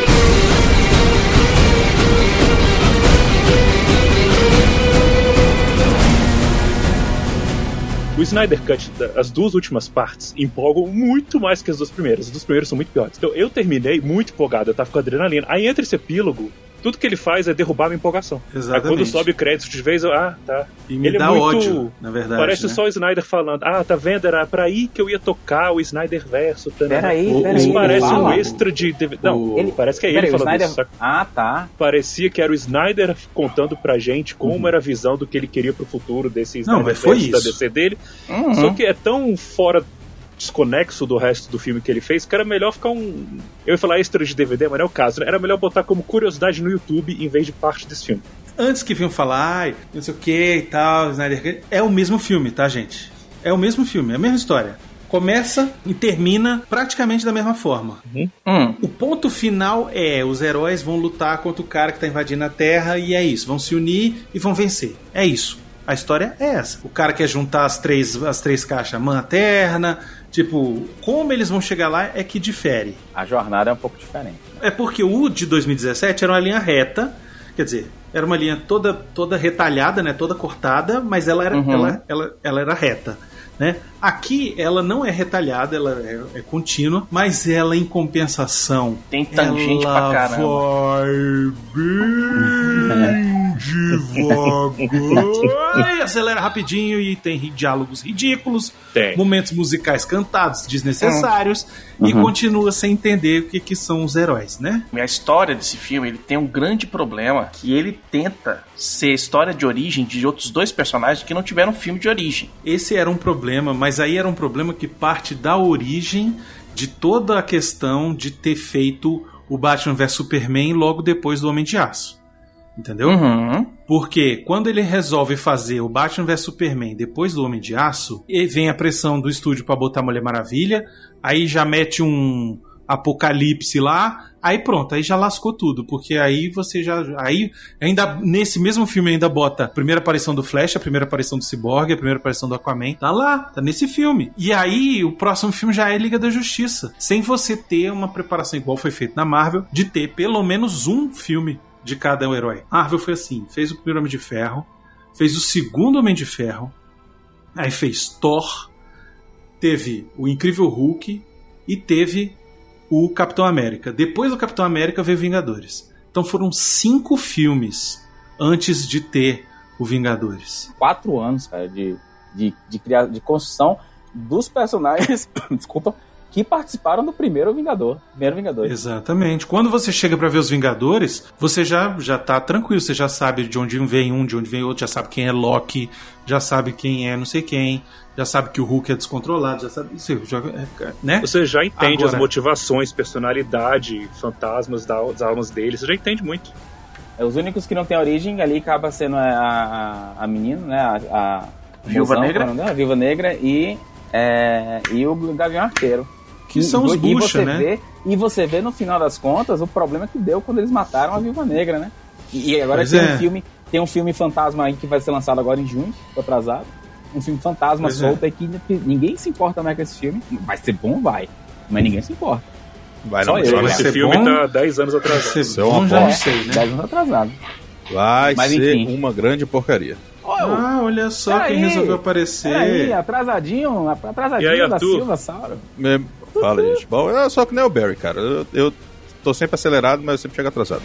O Snyder Cut, as duas últimas partes, empolgam muito mais que as duas primeiras. As duas primeiras são muito piores. Então eu terminei muito empolgado, eu tava com adrenalina. Aí entra esse epílogo, tudo que ele faz é derrubar a minha empolgação. Aí quando Exatamente. sobe crédito de vez, eu, ah, tá. E me ele dá é muito, ódio, na verdade. Parece né? só o Snyder falando, ah, tá vendo? Era pra aí que eu ia tocar o Snyder verso. tá, né? Peraí, O- peraí. Isso parece fala. um extra de. DVD. Não, Ele- parece que é ele Peraí, falando Snyder- isso. Ah, tá. parecia que era o Snyder contando pra gente como era a visão do que ele queria pro futuro desse Não, Snyder mas foi da isso. DC dele. Uhum. Só que é tão fora desconexo do resto do filme que ele fez que era melhor ficar um. Eu ia falar extra de DVD, mas não é o caso, né? Era melhor botar como curiosidade no YouTube em vez de parte desse filme. Antes que vinham falar, ai, não sei o que e tal, Snyder é o mesmo filme, tá, gente? É o mesmo filme, é a mesma história. Começa e termina praticamente da mesma forma. Hum. O ponto final é: os heróis vão lutar contra o cara que tá invadindo a Terra e é isso. Vão se unir e vão vencer. É isso. A história é essa. O cara quer juntar as três, as três caixas materna. Tipo, como eles vão chegar lá é que difere. A jornada é um pouco diferente. É porque o de 2017 era uma linha reta, quer dizer, era uma linha toda toda retalhada, né, toda cortada, mas ela era, Uhum. ela, ela, ela era reta. Né? Aqui ela não é retalhada, ela é, é contínua, mas ela em compensação Tem tangente ela pra caramba. vai bem devagar e acelera rapidinho e tem diálogos ridículos, Tem. momentos musicais cantados desnecessários e Uhum. continua sem entender o que, que são os heróis, né? A história desse filme ele tem um grande problema que ele tenta ser história de origem de outros dois personagens que não tiveram filme de origem. Esse era um problema, mas aí era um problema que parte da origem de toda a questão de ter feito o Batman vs Superman logo depois do Homem de Aço. Entendeu? Uhum. Porque quando ele resolve fazer o Batman vs Superman depois do Homem de Aço, e vem a pressão do estúdio pra botar a Mulher Maravilha, aí já mete um apocalipse lá, aí pronto, aí já lascou tudo, porque aí você já aí ainda nesse mesmo filme ainda bota a primeira aparição do Flash, a primeira aparição do Cyborg, a primeira aparição do Aquaman, tá lá, tá nesse filme. E aí o próximo filme já é Liga da Justiça, sem você ter uma preparação igual foi feito na Marvel, de ter pelo menos um filme de cada herói. Marvel foi assim: fez o primeiro Homem de Ferro, fez o segundo Homem de Ferro, aí fez Thor, teve o Incrível Hulk e teve o Capitão América. Depois do Capitão América veio Vingadores. Então foram cinco filmes antes de ter o Vingadores. Quatro anos, cara, de, de, de, criar, de construção dos personagens, desculpa, que participaram do primeiro Vingador. Primeiro Vingador. Exatamente. Quando você chega pra ver os Vingadores, você já já tá tranquilo, você já sabe de onde vem um, de onde vem outro, já sabe quem é Loki, já sabe quem é não sei quem, já sabe que o Hulk é descontrolado, já sabe, você já, né? Você já entende Agora- as motivações, personalidade, fantasmas da- das almas deles, você já entende muito. É, Os únicos que não têm origem ali acaba sendo a, a, a menina, né? A, a Viúva Negra? é Viúva Negra e, é, e o Gavião Arqueiro. Que E- são os bucha, você né? Vê, e você vê no final das contas o problema que deu quando eles mataram a Viúva Negra, né? E, e agora Pois tem é. um filme, tem um filme fantasma aí que vai ser lançado agora em junho, tô atrasado. Um filme fantasma Pois é. solto aí que ninguém se importa mais com esse filme. Vai ser bom, vai. Mas ninguém se importa. Vai Só não, eu, vai vai esse ser filme bom? tá 10 anos atrasado. Ser é uma bom já não bosta. sei, né? 10 anos atrasado. Vai Mas, ser enfim. uma grande porcaria. Ah, olha só quem resolveu aparecer. Peraí, atrasadinho, atrasadinho aí, da? Silva, Sauro. É, Fala, gente. Bom, eu sou que nem o Barry, cara. Eu, eu tô sempre acelerado, mas eu sempre chego atrasado.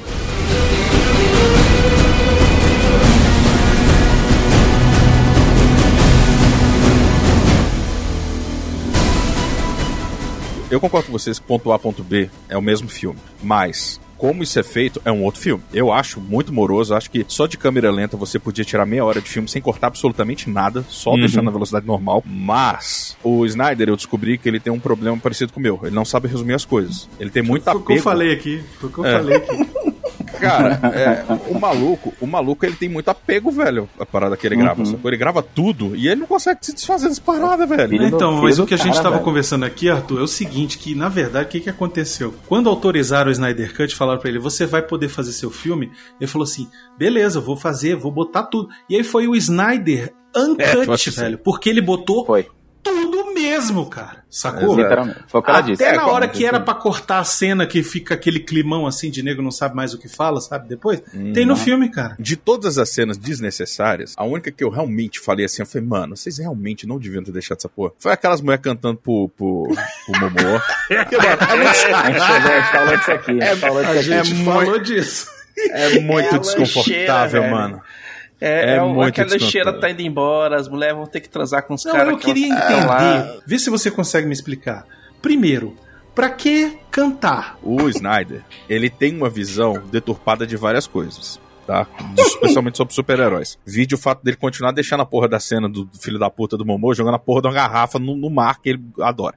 Eu concordo com vocês que ponto A, ponto B é o mesmo filme, mas como isso é feito, é um outro filme. Eu acho muito moroso, acho que só de câmera lenta você podia tirar meia hora de filme sem cortar absolutamente nada, só Uhum. deixando na velocidade normal. Mas o Snyder, eu descobri que ele tem um problema parecido com o meu. Ele não sabe resumir as coisas. Ele tem muito Foi o que eu apego. falei aqui. Foi o que eu É. falei aqui. Cara, é, o maluco, o maluco, ele tem muito apego, velho, a parada que ele grava. Uhum. Ele grava tudo e ele não consegue se desfazer das paradas, velho. Do- Então, mas o que a gente cara, estava velho. conversando aqui, Arthur, é o seguinte, que na verdade, o que, que aconteceu? Quando autorizaram o Snyder Cut, falaram pra ele, você vai poder fazer seu filme? Ele falou assim, beleza, vou fazer, vou botar tudo. E aí foi o Snyder Uncut, É, acha assim? velho, porque ele botou Foi. Tudo mesmo, cara. Sacou? Exato. Literalmente. Foi o que ela disse. Até É, na hora que era né? pra cortar a cena que fica aquele climão assim de nego não sabe mais o que fala, sabe? Depois, Hum, tem no não. filme, cara. De todas as cenas desnecessárias, a única que eu realmente falei assim, eu falei, mano, vocês realmente não deviam ter deixado essa porra. Foi aquelas mulheres cantando pro, pro, pro Momô. Porque, mano, é muito, A gente chegou, a gente falou disso aqui. A gente falou A gente é falou disso. é muito É desconfortável, lancheira, mano. É, É é muito aquela cheira desconfortável. tá indo embora, as mulheres vão ter que transar com os Não, caras. eu que elas queria estão entender. lá. Vê se você consegue me explicar. Primeiro, pra que cantar? O Snyder, ele tem uma visão deturpada de várias coisas. Tá? Especialmente sobre super-heróis. Vide o fato dele continuar deixando a porra da cena do do filho da puta do Momô jogando a porra de uma garrafa no, no mar que ele adora.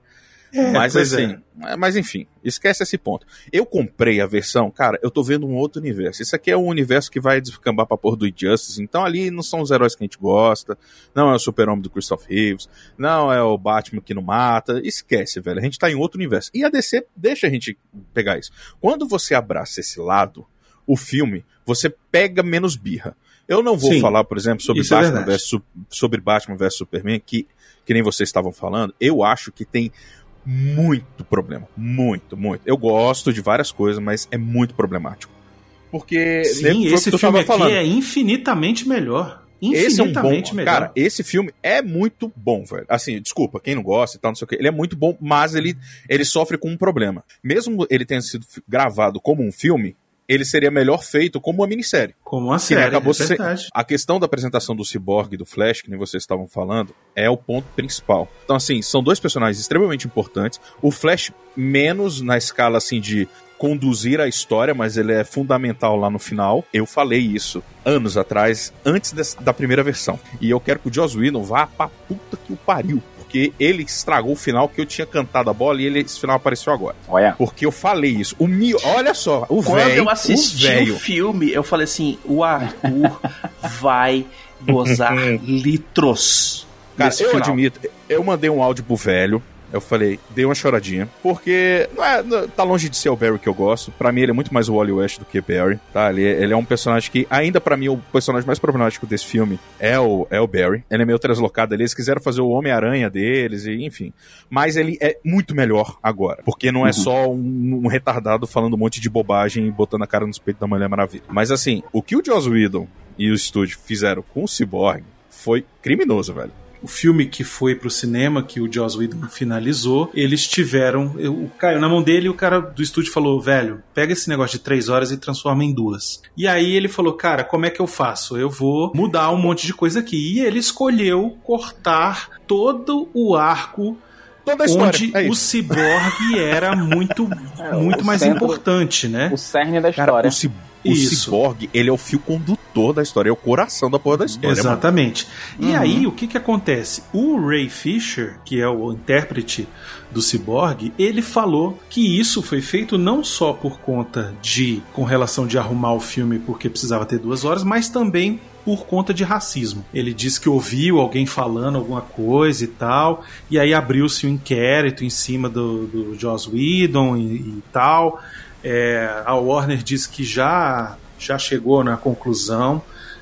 Mas pois assim, mas enfim, esquece esse ponto. Eu comprei a versão, cara, eu tô vendo um outro universo. Isso aqui é um universo que vai descambar pra porra do Injustice, então ali não são os heróis que a gente gosta, não é o super-homem do Christopher Reeves, não é o Batman que não mata, esquece, velho, a gente tá em outro universo. E a DC deixa a gente pegar isso. Quando você abraça esse lado, o filme, você pega menos birra. Eu não vou Sim, falar, por exemplo, sobre é Batman, verdade. versus, Su- sobre Batman vs Superman, que, que nem vocês estavam falando, eu acho que tem muito problema. Muito, muito. Eu gosto de várias coisas, mas é muito problemático. Porque Sim, esse filme aqui é infinitamente melhor. esse é um Infinitamente bom. melhor. Cara, esse filme é muito bom, velho. Assim, desculpa, quem não gosta e tal, não sei o que. Ele é muito bom, mas ele, ele sofre com um problema. Mesmo ele tendo sido gravado como um filme, ele seria melhor feito como uma minissérie. Como uma série, acabou é se-. A questão da apresentação do Cyborg e do Flash, que nem vocês estavam falando, é o ponto principal. Então, assim, são dois personagens extremamente importantes. O Flash, menos na escala, assim, de conduzir a história, mas ele é fundamental lá no final. Eu falei isso anos atrás, antes da primeira versão. E eu quero que o Joss Whedon vá pra puta que o pariu. Porque ele estragou o final que eu tinha cantado a bola e ele, esse final apareceu agora. Olha. Porque eu falei isso. O Mi... Olha só, o Quando velho. eu assisti o o, velho. filme, eu falei assim: o Arthur vai gozar litros. Cara, eu final. admito, eu mandei um áudio pro velho. Eu falei, dei uma choradinha. Porque não é, não- tá longe de ser o Barry que eu gosto. Pra mim, ele é muito mais o Wally West do que Barry. Tá? Ele, ele é um personagem que, ainda pra mim, o personagem mais problemático desse filme é o, é o Barry. Ele é meio translocado ali. Eles quiseram fazer o Homem-Aranha deles, e enfim. Mas ele é muito melhor agora. Porque não é só um, um retardado falando um monte de bobagem e botando a cara nos peitos da Mulher Maravilha. Mas assim, o que o Joss Whedon e o estúdio fizeram com o Cyborg foi criminoso, velho. O filme que foi pro cinema, que o Joss Whedon finalizou, eles tiveram. eu- O caiu na mão dele e o cara do estúdio falou: velho, pega esse negócio de três horas e transforma em duas. E aí ele falou: cara, como é que eu faço? Eu vou mudar um monte de coisa aqui. E ele escolheu cortar todo o arco. Toda a história. Onde é o. Cyborg era muito, É, muito o mais centro- importante, né? O cerne da Cara, história. o, ci o Isso. Cyborg, ele é o fio condutor da história, é o coração da porra da história. mano. Exatamente. E Uhum. aí, o que que acontece? O Ray Fisher, que é o intérprete do Cyborg, ele falou que isso foi feito não só por conta de, com relação de arrumar o filme porque precisava ter duas horas, mas também por conta de racismo. Ele disse que ouviu alguém falando alguma coisa e tal, e aí abriu-se um inquérito em cima do, do Joss Whedon e, e tal. É, a Warner disse que já, já chegou na conclusão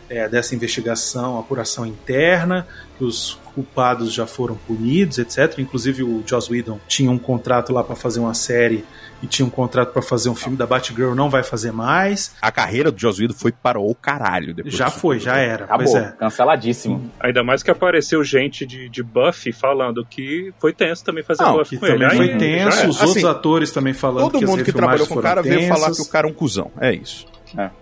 é, dessa investigação, apuração interna, que os culpados já foram punidos, etc. Inclusive o Joss Whedon tinha um contrato lá para fazer uma série e tinha um contrato para fazer um filme da Batgirl, não vai fazer mais. A carreira do Joss Whedon foi para o caralho depois. Já foi, já era. Acabou, Pois é. canceladíssimo. Ainda mais que apareceu gente de, de Buffy falando que foi tenso também fazer Não, Buffy Que com ele. também foi Aí, tenso, é. os outros Assim, atores também falando Todo que mundo as que trabalhou com o cara foram veio falar que tensas. o cara é um cuzão. É isso.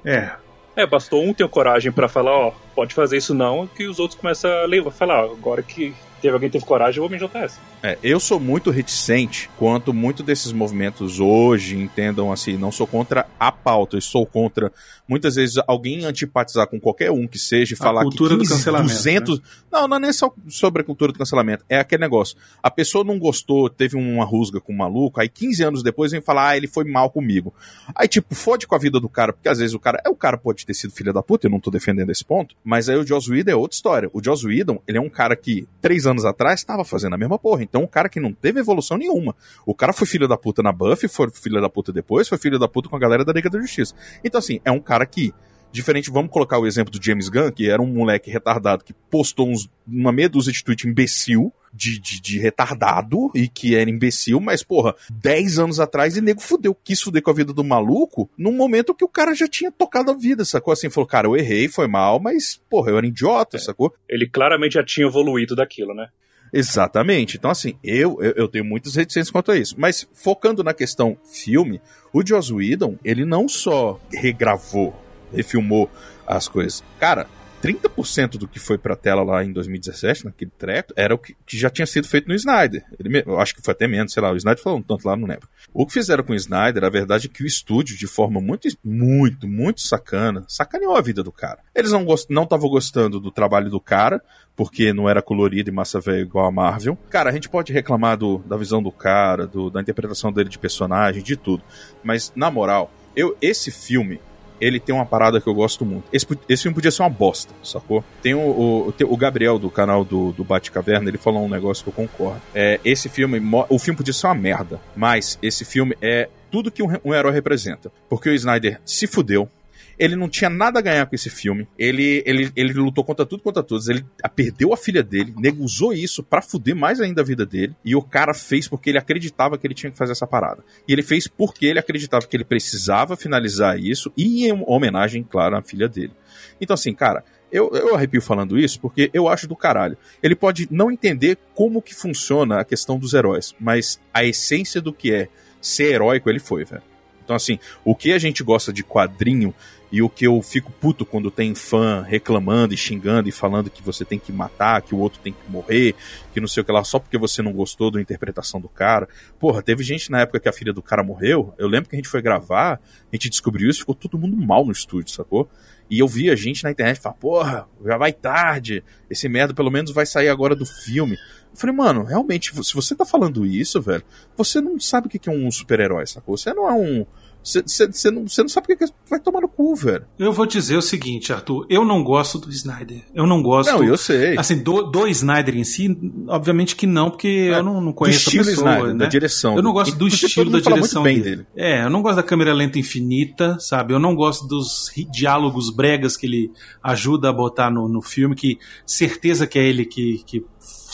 É, É, bastou um ter coragem pra falar, ó, pode fazer isso não, que os outros começam a le- falar, ó, agora que teve alguém que teve coragem, eu vou me JS. É, eu sou muito reticente quanto muito desses movimentos hoje entendam assim, não sou contra a pauta, eu sou contra muitas vezes alguém antipatizar com qualquer um que seja e falar cultura que do 15, cancelamento, 200, não, não é nem só sobre a cultura do cancelamento, é aquele negócio. A pessoa não gostou, teve uma rusga com um maluco, aí 15 anos depois vem falar, ah, ele foi mal comigo. Aí tipo, fode com a vida do cara, porque às vezes o cara, é o cara pode ter sido filho da puta, eu não tô defendendo esse ponto, mas aí o Joss Whedon é outra história. O Joss Whedon, ele é um cara que três anos atrás estava fazendo a mesma porra, então um cara que não teve evolução nenhuma. O cara foi filho da puta na Buffy, foi filho da puta depois, foi filho da puta com a galera da Liga da Justiça. Então assim, é um cara que Diferente, vamos colocar o exemplo do James Gunn, que era um moleque retardado que postou uns, uma meia dúzia de tweet imbecil, de, de, de retardado, e que era imbecil, mas, porra, 10 anos atrás, e nego fudeu, quis fuder com a vida do maluco, num momento que o cara já tinha tocado a vida, sacou? Assim, falou, cara, eu errei, foi mal, mas, porra, eu era idiota, sacou? Ele claramente já tinha evoluído daquilo, né? Exatamente. Então, assim, eu, eu, eu tenho muitas reticências quanto a isso. Mas, focando na questão filme, o Joss Whedon, ele não só regravou, refilmou as coisas. Cara, 30% do que foi pra tela lá em 2017, naquele treco, era o que, já tinha sido feito no Snyder. Ele, eu acho que foi até menos, sei lá, o Snyder falou um tanto lá, não lembro. O que fizeram com o Snyder, a verdade é que o estúdio, de forma muito, muito, muito sacana, sacaneou a vida do cara. Eles não gost- estavam gostando do trabalho do cara, porque não era colorido e massa velho igual a Marvel. Cara, a gente pode reclamar do, da visão do cara, do- da interpretação dele de personagem, de tudo. Mas, na moral, eu, esse filme, ele tem uma parada que eu gosto muito. Esse, esse filme podia ser uma bosta, sacou? Tem o, o, tem o Gabriel do canal do, do Bate Caverna, ele falou um negócio que eu concordo. É, esse filme, o filme podia ser uma merda, mas esse filme é tudo que um, um herói representa. Porque o Snyder se fudeu, ele não tinha nada a ganhar com esse filme. Ele, ele, ele lutou contra tudo contra todos. Ele perdeu a filha dele, nego usou isso pra fuder mais ainda a vida dele. E o cara fez porque ele acreditava que ele tinha que fazer essa parada. E ele fez porque ele acreditava que ele precisava finalizar isso e em homenagem, claro, à filha dele. Então, assim, cara, eu, eu arrepio falando isso porque eu acho do caralho. Ele pode não entender como que funciona a questão dos heróis, mas a essência do que é ser heróico ele foi, velho. Então, assim, o que a gente gosta de quadrinho e o que eu fico puto quando tem fã reclamando e xingando e falando que você tem que matar, que o outro tem que morrer, que não sei o que lá, só porque você não gostou da interpretação do cara. Porra, teve gente na época que a filha do cara morreu. Eu lembro que a gente foi gravar, a gente descobriu isso, ficou todo mundo mal no estúdio, sacou? E eu vi a gente na internet falar, porra, já vai tarde, esse merda pelo menos vai sair agora do filme. Eu falei, mano, realmente, se você tá falando isso, velho, você não sabe o que é um super-herói, sacou? Você não é um. Você, não, não sabe o que que é- vai tomar no cu, velho. Eu vou dizer o seguinte, Arthur. Eu não gosto do Snyder. Eu não gosto. Não, eu sei. Assim, do, do Snyder em si, obviamente que não, porque eu não, não conheço estilo a pessoa, Snyder, né? da direção. Eu não gosto do Inclusive, estilo da direção bem dele. dele. É, eu não gosto da câmera lenta infinita, sabe? Eu não gosto dos diálogos bregas que ele ajuda a botar no, no filme, que certeza que é ele que, que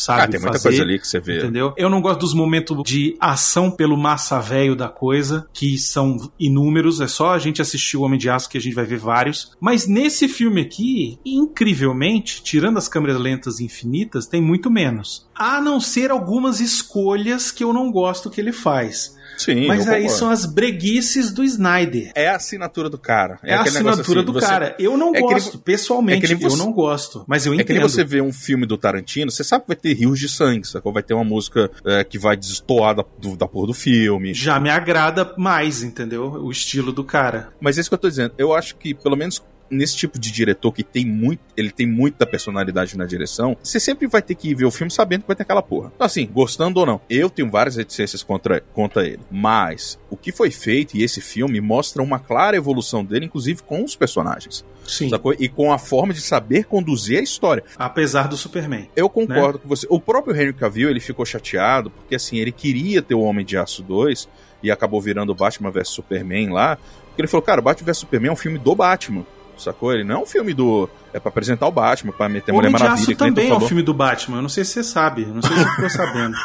sabe Ah, tem muita fazer. coisa ali que você vê. Entendeu? Eu não gosto dos momentos de ação pelo massa velho da coisa, que são inúmeros, é só a gente assistir o Homem de Aço que a gente vai ver vários. Mas nesse filme aqui, incrivelmente, tirando as câmeras lentas infinitas, tem muito menos. A não ser algumas escolhas que eu não gosto que ele faz. Sim, Mas aí concordo. são as breguices do Snyder. É a assinatura do cara. É, a aquele negócio assinatura assim, do você- cara. Eu não é que gosto, pessoalmente, é que eu não gosto. Mas eu É entendo. que nem você vê um filme do Tarantino, você sabe que vai ter rios de sangue, sacou? Vai ter uma música é, que vai destoar da, do- da porra do filme. Já me agrada mais, entendeu? O estilo do cara. Mas é isso que eu tô dizendo. Eu acho que, pelo menos nesse tipo de diretor que tem muito, ele tem muita personalidade na direção, você sempre vai ter que ir ver o filme sabendo que vai ter aquela porra. Então, assim, gostando ou não, eu tenho várias reticências contra, contra ele. Mas o que foi feito e esse filme mostra uma clara evolução dele, inclusive com os personagens. Sim. Sacou? E com a forma de saber conduzir a história. Apesar do Superman. Eu concordo com você. O próprio Henry Cavill, ele ficou chateado, porque assim, ele queria ter o Homem de Aço 2 e acabou virando Batman vs Superman lá. Porque ele falou, cara, Batman vs Superman é um filme do Batman. Sacou? Ele não é um filme do. É pra apresentar o Batman, pra meter Homem Mulher Maravilha. Tu também é um filme do Batman. Eu não sei se você sabe. eu Não sei se você ficou sabendo.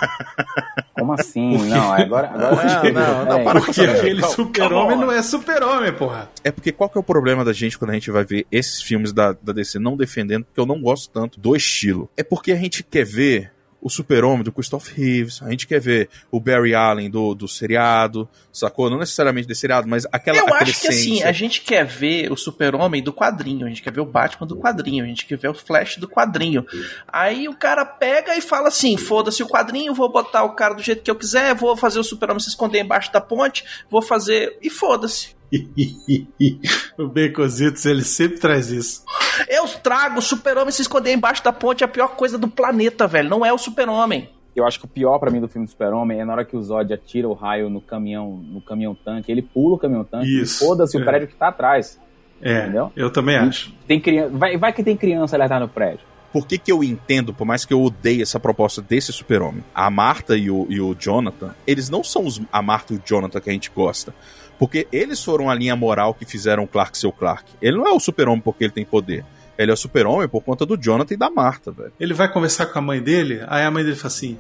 Como assim? Não, agora. agora Não, não, não, Peraí. para Porque aquele super-homem não é super-homem, porra. É porque qual que é o problema da gente quando a gente vai ver esses filmes da, da DC não defendendo, porque eu não gosto tanto do estilo. É porque a gente quer ver o Super-Homem do Christoph Reeves, a gente quer ver o Barry Allen do, do seriado, sacou? Não necessariamente desse seriado, mas aquela Eu acho que assim, a gente quer ver o Super-Homem do quadrinho, a gente quer ver o Batman do quadrinho, a gente quer ver o Flash do quadrinho. Aí o cara pega e fala assim: foda-se o quadrinho, vou botar o cara do jeito que eu quiser, vou fazer o Super-Homem se esconder embaixo da ponte, vou fazer. E foda-se. o Baconzitos, ele sempre traz isso. Eu trago o Super-Homem se esconder embaixo da ponte, é a pior coisa do planeta, velho. Não é o Super-Homem. Eu acho que o pior pra mim do filme do Super-Homem é na hora que o Zod atira o raio no caminhão, no caminhão tanque, ele pula o caminhão tanque Isso, e foda-se é. o prédio que tá atrás. É, Entendeu? eu também acho. Tem criança, vai, vai que tem criança ali no prédio. Por que, que eu entendo, por mais que eu odeie essa proposta desse super-homem, a Marta e o, e o Jonathan, eles não são os, a Marta e o Jonathan que a gente gosta. Porque eles foram a linha moral que fizeram o Clark ser o Clark. Ele não é o super-homem porque ele tem poder. Ele é o super-homem por conta do Jonathan e da Marta, velho. Ele vai conversar com a mãe dele, aí a mãe dele fala assim: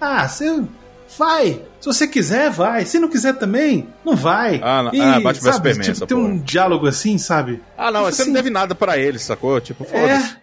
Ah, você vai. Se você quiser, vai. Se não quiser também, não vai. Ah, não- E, ah, vs sabe, tipo, tem um diálogo assim, sabe? Ah, não, Tipo você assim, não deve nada pra ele, sacou? Tipo, foda-se. É,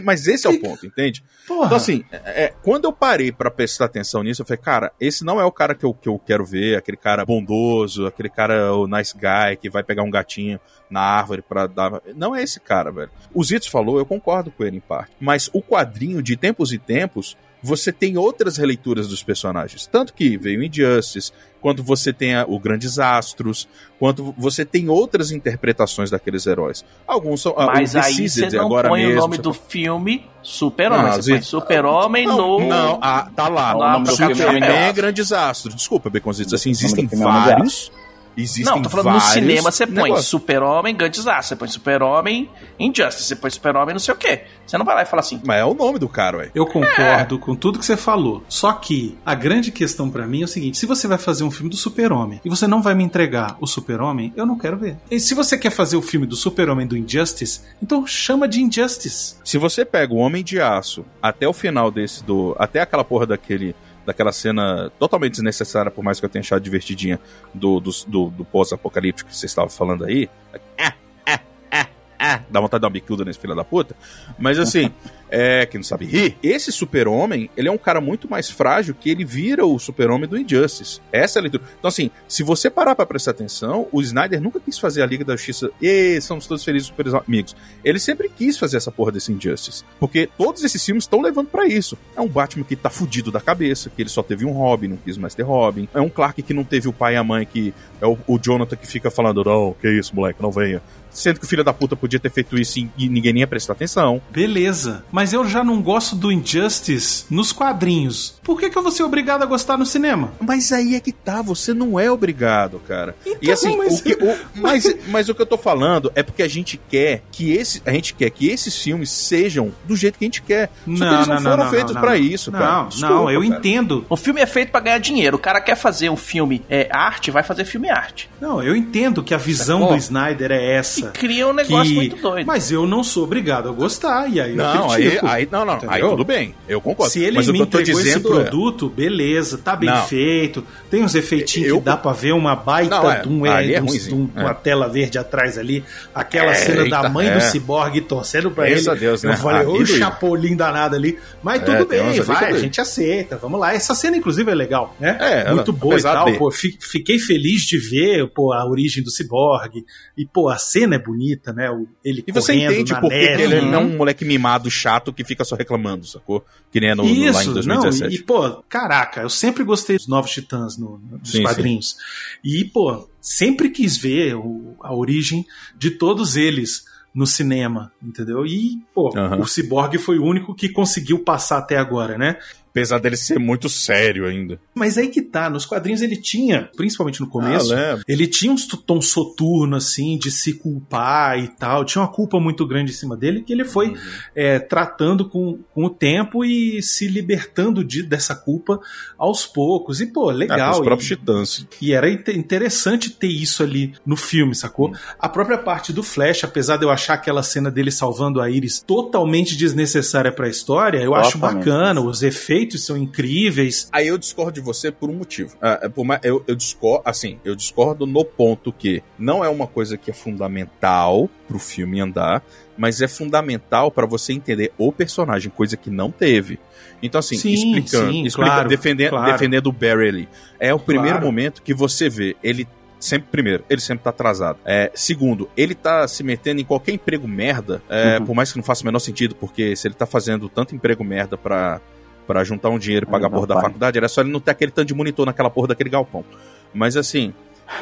Mas esse é o ponto, entende? Porra. Então, assim, é, é, quando eu parei pra prestar atenção nisso, eu falei, cara, esse não é o cara que eu, que eu quero ver, aquele cara bondoso, aquele cara, o nice guy, que vai pegar um gatinho na árvore pra dar. Não é esse cara, velho. O Zitz falou, eu concordo com ele em parte. Mas o quadrinho, de tempos e tempos, você tem outras releituras dos personagens. Tanto que veio Injustice, quanto você tem o Grandes Astros, quanto você tem outras interpretações daqueles heróis. Alguns são. ah, Mas o aí Deceased você não agora põe mesmo, o nome do filme Super-Homem. Você põe. Super-Homem não, no. Não, ah, tá lá. Lá o nome do filme é Grandes Astros. Desculpa, Beconzitos. Assim, existem é vários. Existem Não, tô falando no cinema, você põe. Super-Homem, Grandes Aços, você põe Super-Homem, Injustice, você põe Super-Homem não sei o quê. Você não vai lá e fala assim, Mas é o nome do cara, ué. Eu concordo com tudo que você falou. Só que a grande questão pra mim é o seguinte: se você vai fazer um filme do Super-Homem e você não vai me entregar o Super-Homem, eu não quero ver. E se você quer fazer o filme do Super-Homem do Injustice, então chama de Injustice. Se você pega o Homem de Aço até o final desse do. Até aquela porra daquele. Daquela cena totalmente desnecessária, por mais que eu tenha achado divertidinha, do, do, do, do pós-apocalíptico que você estava falando aí. Ah, ah, ah, ah, dá vontade de dar uma bicuda nesse filho da puta. Mas assim, é, quem não sabe rir, esse super-homem, ele é um cara muito mais frágil que ele vira o super-homem do Injustice. Essa é a leitura. Então assim, se você parar pra prestar atenção, o Snyder nunca quis fazer a Liga da Justiça, e somos todos felizes super amigos. Ele sempre quis fazer essa porra desse Injustice. Porque todos esses filmes estão levando pra isso. É um Batman que tá fudido da cabeça, que ele só teve um Robin, não quis mais ter Robin. É um Clark que não teve o pai e a mãe, que é o, o Jonathan que fica falando, não, que isso, moleque, não venha. Sendo que o filho da puta podia ter feito isso e, e ninguém nem ia prestar atenção. Beleza, mas eu já não gosto do Injustice nos quadrinhos. Por que, que eu vou ser obrigado a gostar no cinema? Mas aí é que tá, você não é obrigado, cara. e Então, assim, mas- o que, o- mas, mas o que eu tô falando é porque a gente quer que esse, a gente quer que esses filmes sejam do jeito que a gente quer. Só que eles não, foram feitos não, pra não. isso, não, cara. Não, Desculpa, eu cara. entendo. o filme é feito pra ganhar dinheiro. O cara quer fazer um filme é, arte, vai fazer filme arte. Não, eu entendo que a visão Sacou? do Snyder é essa. E cria um negócio que- muito doido. Mas eu não sou obrigado a gostar, e aí eu Não, aí, aí, não, não, aí tudo bem, eu concordo. Se ele mas me entregou esse é- produto, beleza, tá bem Não. feito, tem uns efeitinhos Eu- que dá pra ver uma baita Não, é, de um, é de um- é. uma tela verde atrás ali, aquela É, cena da eita, mãe é. do ciborgue torcendo pra Graças ele. a Deus, né? Eu falei, ô chapolim danado ali, mas É, tudo bem, vai, a gente aceita, vamos lá. Essa cena, inclusive, é legal, né? É, Muito boa e tal, pô, fi- fiquei feliz de ver, pô, a origem do ciborgue, e, pô, a cena é bonita, né? Ele E você entende por que ele Uhum. não é um moleque mimado chato que fica só reclamando, sacou? Que nem é no, no, lá em Isso, 2017. não, e, pô, caraca, eu sempre gostei dos Novos Titãs no, dos Sim, quadrinhos. E, pô, sempre quis ver o- a origem de todos eles no cinema, entendeu? E, pô, o Cyborg foi o único que conseguiu passar até agora, né? Apesar dele ser muito sério ainda. Mas aí que tá, nos quadrinhos ele tinha, principalmente no começo, Ah, lembro. ele tinha um tom soturno, assim, de se culpar e tal. Tinha uma culpa muito grande em cima dele que ele foi Uhum. é, tratando com, com o tempo e se libertando de, dessa culpa aos poucos. E, pô, legal. os e- próprios titãs. E era inte- interessante ter isso ali no filme, sacou? A própria parte do Flash, apesar de eu achar aquela cena dele salvando a Iris totalmente desnecessária pra história, eu acho Totalmente. bacana, os efeitos são incríveis. Aí eu discordo de você por um motivo. Ah, é por mais- eu, eu discordo, assim, eu discordo no ponto que não é uma coisa que é fundamental pro filme andar, mas é fundamental pra você entender o personagem, coisa que não teve. Então, assim, Sim, explicando, sim, explica- claro, defendendo, claro. defendendo o Barry ali. É o primeiro Claro. momento que você vê ele sempre primeiro, ele sempre tá atrasado. É, segundo, ele tá se metendo em qualquer emprego merda, é, Uhum. por mais que não faça o menor sentido, porque se ele tá fazendo tanto emprego merda pra, pra juntar um dinheiro e pagar a porra da faculdade, era só ele não ter aquele tanto de monitor naquela porra daquele galpão. Mas assim,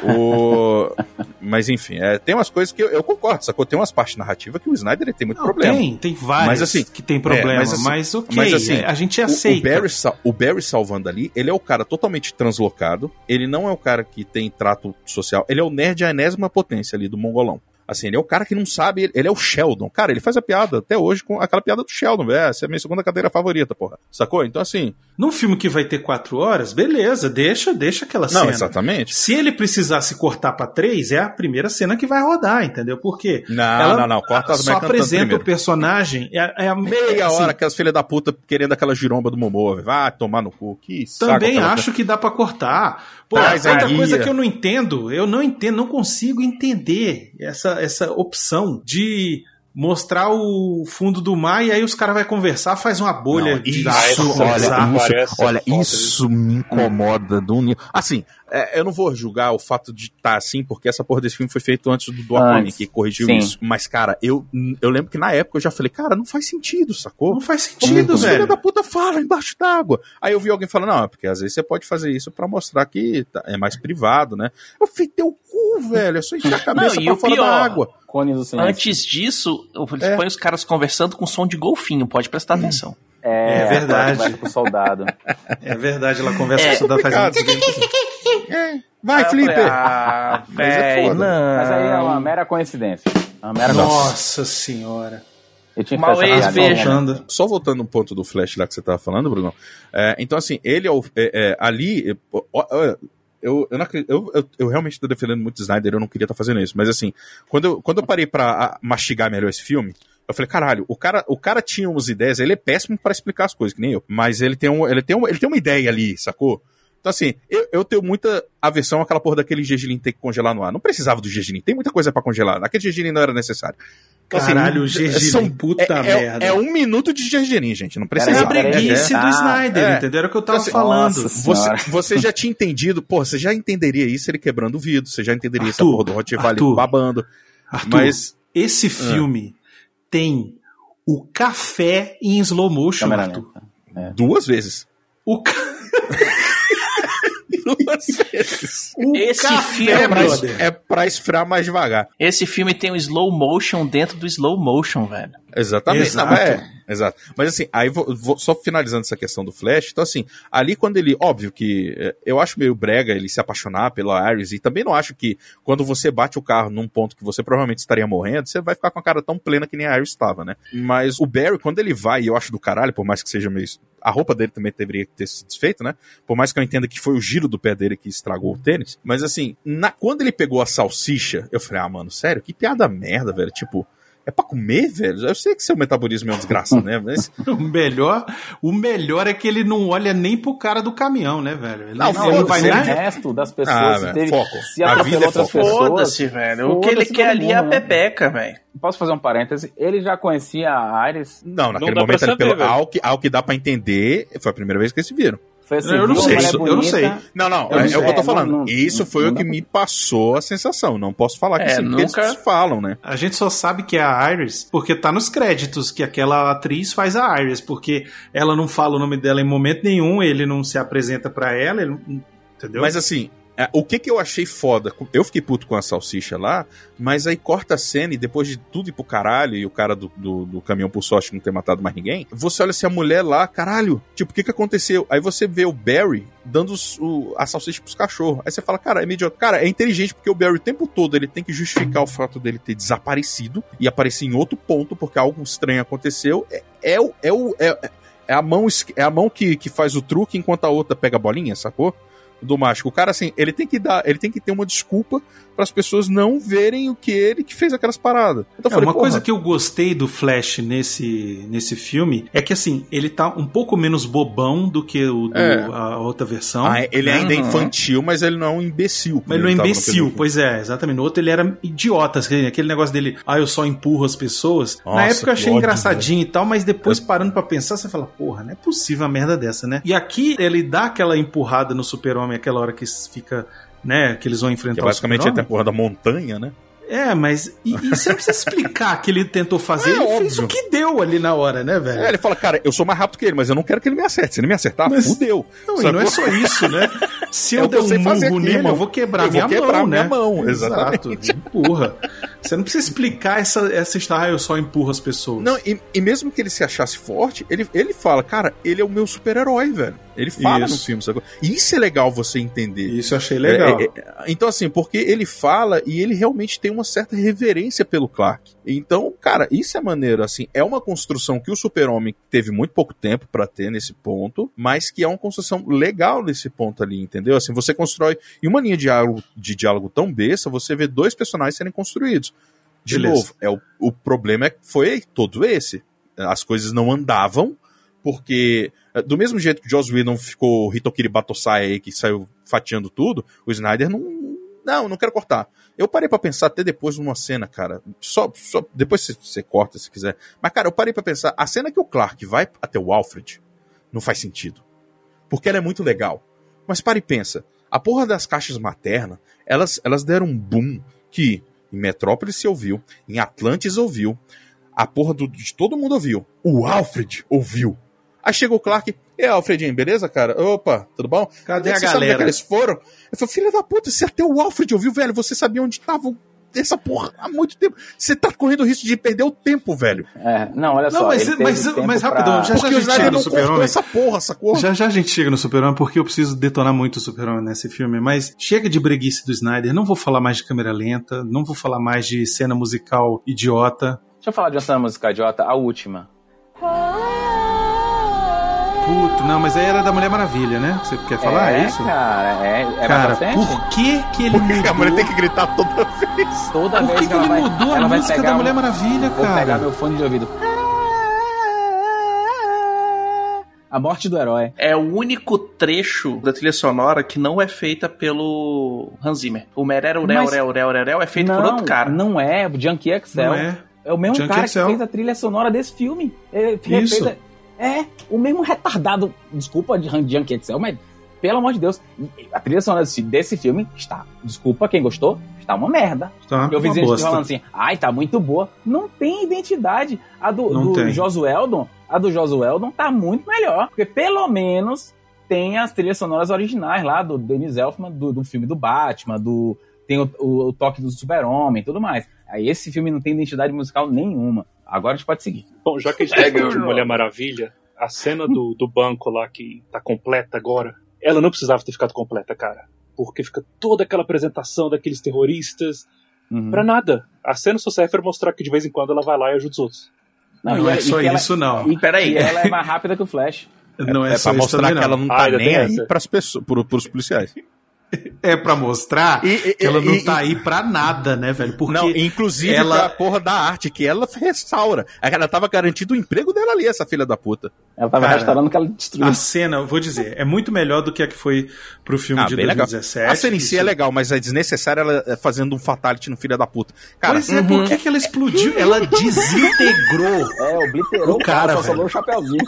o... Mas enfim, é, tem umas coisas que eu, eu concordo, sacou? Tem umas partes narrativas que o Snyder ele tem muito Não, problema. Tem, tem várias Mas, assim, que tem problema, é, mas, mas, assim, ok, mas, assim, a gente O- aceita. O, Barry, sal- o Barry salvando ali, ele é o cara totalmente translocado. Ele não é o cara que tem trato social. Ele é o nerd à enésima potência ali do mongolão. Assim, ele é o cara que não sabe, ele- é o Sheldon. Cara, ele faz a piada até hoje com aquela piada do Sheldon, velho. Essa é a minha segunda cadeira favorita, porra. Sacou? Então, assim. Num filme que vai ter quatro horas, beleza, deixa, deixa aquela Não, cena. exatamente. Se ele precisar se cortar pra três, é a primeira cena que vai rodar, entendeu? Porque Não, ela não, não. Corta as só apresenta primeiro. o personagem, é, é a Meia assim, hora que as filhas da puta querendo aquela giromba do Momô, velho. Vai tomar no cu. Que saco Também acho que dá pra cortar. Pô, Traz a outra coisa que eu não entendo, eu não entendo, não consigo entender essa, essa opção de mostrar o fundo do mar e aí os caras vão conversar, faz uma bolha Não, de isso, olha, isso, olha, isso me incomoda do nível. Assim, é, eu não vou julgar o fato de estar assim, porque essa porra desse filme foi feito antes do, Antes. que corrigiu Sim. isso. Mas, cara, eu, eu lembro que na época eu já falei, cara, não faz sentido, sacou? Não faz Como sentido, os filhos velho. da puta falam embaixo d'água. Aí eu vi alguém falando, não, é porque às vezes você pode fazer isso pra mostrar que tá- é mais privado, né? Eu fiz teu cu, velho. É só enfiar a cabeça Não, e pra o fora pior, da água. Antes disso, eles É. põem os caras conversando com som de golfinho, pode prestar atenção. É, É verdade. Conversa com o soldado. É verdade, ela conversa É, com o soldado faz complicado. É, vai, Aí Flipper. falei, Ah, Mas é. Mas aí é uma mera coincidência. Uma mera Nossa senhora. Eu tinha que Mal ex-veja. Voltando. Só voltando no ponto do Flash lá que você tava falando, Bruno. É, então, assim, ele é o. é, é, ali. é, ó, ó, eu, eu, não eu, eu, eu realmente tô defendendo muito o Snyder, eu não queria estar fazendo isso. Mas assim, quando eu, quando eu parei pra ah, mastigar melhor esse filme, eu falei, caralho, o cara, o cara tinha umas ideias, ele é péssimo pra explicar as coisas, que nem eu. Mas ele tem, um, ele tem, um, ele tem uma ideia ali, sacou? Então, assim, eu, eu tenho muita aversão àquela porra daquele gergelim ter que congelar no ar. Não precisava do gergelim, tem muita coisa pra congelar. Aquele gergelim não era necessário. Então, assim, Caralho, o gergelim, são- puta é, é- é, É um minuto de gergelim, gente. Não É precisa. a preguice Ah, do Snyder, é. entendeu? Era o que eu tava Então, assim, falando. Você, você já tinha entendido, pô, você já entenderia isso ele quebrando o vidro, você já entenderia essa Arthur, porra do Rottweiler Arthur, babando. Arthur, Mas, esse filme tem o café em slow motion, Câmera Arthur. lenta. duas vezes. O, ca... Duas vezes. o Esse café, filme, É brother. é pra esfriar mais devagar. Esse filme tem um slow motion dentro do slow motion, velho. Exatamente. Exato. Não, mas é, exato. Mas assim, aí vou, vou- só finalizando essa questão do Flash, então assim, ali quando ele, óbvio que é, eu acho meio brega ele se apaixonar pela Iris e também não acho que quando você bate o carro num ponto que você provavelmente estaria morrendo, você vai ficar com a cara tão plena que nem a Iris estava, né? Mas o Barry, quando ele vai, e eu acho do caralho, por mais que seja meio a roupa dele também deveria ter se desfeito, né? Por mais que eu entenda que foi o giro do pé dele que estragou o tênis. Mas assim, na- quando ele pegou a salsicha, eu falei, ah, mano, sério? Que piada merda, velho. Tipo, é pra comer, velho? Eu sei que seu metabolismo é uma desgraça, né? Mas. O melhor, o melhor é que ele não olha nem pro cara do caminhão, né, velho? Ele Não, não, foda-se, vai Se o nem. resto das pessoas Ah, se teve, foco. se A vida atropelou é outras foco. pessoas. Foda-se, velho. O que ele quer ali é a pepeca, velho. Posso fazer um parêntese? Ele já conhecia a Iris. Não, naquele pra momento, ele, saber, pelo, ao, que, ao que dá pra entender, foi a primeira vez que eles se viram. Foi assim, Eu não sei, isso- eu não sei. Não, não, Eu é, não é o que eu sei, tô falando. não- não- Isso foi não o que me passou a sensação. Não posso falar que É, sim, nunca- eles falam, né? A gente só sabe que é a Iris porque tá nos créditos que aquela atriz faz a Iris, porque ela não fala o nome dela em momento nenhum, ele não se apresenta pra ela, ele entendeu? Mas assim, É, o que que eu achei foda? Eu fiquei puto com a salsicha lá, mas aí corta a cena e depois de tudo ir pro caralho e o cara do, do, do caminhão por sorte não ter matado mais ninguém, você olha se a mulher lá, caralho, tipo, o que que aconteceu? Aí você vê o Barry dando o, a salsicha pros cachorros. Aí você fala, cara, é idiota. Cara, é inteligente porque o Barry o tempo todo ele tem que justificar o fato dele ter desaparecido e aparecer em outro ponto porque algo estranho aconteceu. É, é, o- é, o, é, é a mão, é a mão que, que faz o truque enquanto a outra pega a bolinha, sacou? Do mágico. O cara, assim, ele tem que dar, ele tem que ter uma desculpa para as pessoas não verem o que ele que fez aquelas paradas. Então eu É, falei, uma porra, coisa que eu gostei do Flash nesse, nesse filme é que assim, ele tá um pouco menos bobão do que o do- É. a outra versão. ah, ele ainda é infantil, mas ele não é um imbecil. Mas ele não é imbecil, pois é, exatamente. No outro ele era idiota, assim, aquele negócio dele, ah, eu só empurro as pessoas. Na Nossa, época eu achei ódio, engraçadinho e tal, mas depois parando pra pensar, você fala, porra, não é possível uma merda dessa, né? E aqui ele dá aquela empurrada no super-homem, aquela hora que fica, né, que eles vão Que enfrentar é o basicamente a super-homem. temporada da montanha, né? É, mas. E, e você não precisa explicar que ele tentou fazer. É ele fez óbvio. o que deu ali na hora, né, velho? É, ele fala, cara, eu sou mais rápido que ele, mas eu não quero que ele me acerte. Se ele me acertar, Mas- fudeu. Não, e Sacou? não é só isso, né? Se É eu que der eu sei um murro nele, irmão. eu vou quebrar Eu vou minha quebrar mão, minha né? mão, Exato. Empurra. Você não precisa explicar essa, essa história, ah, eu só empurro as pessoas. Não, e, e mesmo que ele se achasse forte, ele, ele fala, cara, ele é o meu super-herói, velho. Ele fala Isso. no filme, sacou? Isso é legal você entender. Isso eu achei legal. É, é, é, então, assim, porque ele fala e ele realmente tem uma certa reverência pelo Clark. Então, cara, isso é maneiro, assim. É uma construção que o Super-Homem teve muito pouco tempo pra ter nesse ponto, mas que é uma construção legal nesse ponto ali, entendeu? Assim, você constrói. Em uma linha de diálogo, de diálogo tão besta, você vê dois personagens serem construídos. De Beleza. novo, é o, o problema é, foi todo esse. As coisas não andavam, porque do mesmo jeito que o Joss Whedon ficou Hitokiri Batosai aí, que saiu fatiando tudo, o Snyder não. Não, não quero cortar. Eu parei pra pensar até depois numa cena, cara. Só, só depois você, corta se quiser. Mas, cara, eu parei pra pensar. A cena que o Clark vai até o Alfred não faz sentido. Porque ela é muito legal. Mas para e pensa. A porra das caixas maternas, elas, elas deram um boom que em Metrópolis se ouviu, em Atlantis ouviu, a porra do, de todo mundo ouviu. O Alfred ouviu. Aí chegou o Clark, e Alfredinho, beleza, cara? Opa, tudo bom? Cadê a Você sabe onde é galera? que eles foram? Eu falei, filha da puta, se até o Alfred ouviu, velho, você sabia onde tava essa porra há muito tempo. Você tá correndo o risco de perder o tempo, velho. É, não, olha Não, só. mas- mas- mas pra- rapidão, já- Porque o a gente chega no Super-Homem. essa porra, sacou? Já já a gente chega no Super-Homem, porque eu preciso detonar muito o Super-Homem nesse filme, mas chega de breguice do Snyder, não vou falar mais de câmera lenta, não vou falar mais de cena musical idiota. Deixa eu falar de uma cena musical idiota, a última. Puto, não, mas aí era da Mulher Maravilha, né? Você quer falar é, isso? cara, é, é Cara, por que que ele Porque a mulher mudou? tem que gritar toda vez. Toda Por vez que, que ele vai, mudou a música pegar da Mulher Maravilha, Vou cara? pegar meu fone de ouvido. A morte do herói. É o único trecho da trilha sonora que não é feita pelo Hans Zimmer. O Merero Rel Mas- Rel Rel Rel é feito por não, outro cara. Não é, o Junkie Excel. Não é? É o mesmo Junkie cara Excel. que fez a trilha sonora desse filme. Ele fez Isso. a- É, o mesmo retardado. Desculpa de Junkie Excel, mas pelo amor de Deus, a trilha sonora desse, filme está. Desculpa quem gostou, está uma merda. Tá, Eu vi uma gente bosta. falando assim, ai, tá muito boa. Não tem identidade. A do, Não do. Josueldon, a do Josueldon tá muito melhor. Porque pelo menos tem as trilhas sonoras originais lá do Dennis Elfman, do, do filme do Batman, do. Tem o, o- o toque do Super-Homem e tudo mais. Aí esse filme não tem identidade musical nenhuma. Agora a gente pode seguir. Bom, já que a gente tá falando de Mulher Maravilha, a cena do, do banco lá que tá completa agora, ela não precisava ter ficado completa, cara. Porque fica toda aquela apresentação daqueles terroristas. Uhum. Pra nada. A cena só serve pra mostrar que de vez em quando ela vai lá e ajuda os outros. Não, e- é e só que ela- isso, não. E, Peraí. e ela é mais rápida que o Flash. Não é, É só pra isso mostrar também, que ela não Ah, tá ainda nem aí pras pessoas, pro, pros policiais. É pra mostrar E- e- que ela não e- tá aí pra nada, né, velho? Porque Não, inclusive ela- pra porra da arte, que ela restaura. Ela tava garantindo o emprego dela ali, essa filha da puta. Ela tava Cara, restaurando que ela destruiu. a cena, eu vou dizer, é muito melhor do que a que foi pro filme Ah, de bem legal. 2017. A cena em si Isso- é legal, mas é desnecessária ela é, fazendo um fatality no filho da puta. Cara, Pois é, por que, que ela explodiu? Ela desintegrou. É, obliterou O cara, só velho. sobrou o chapéuzinho.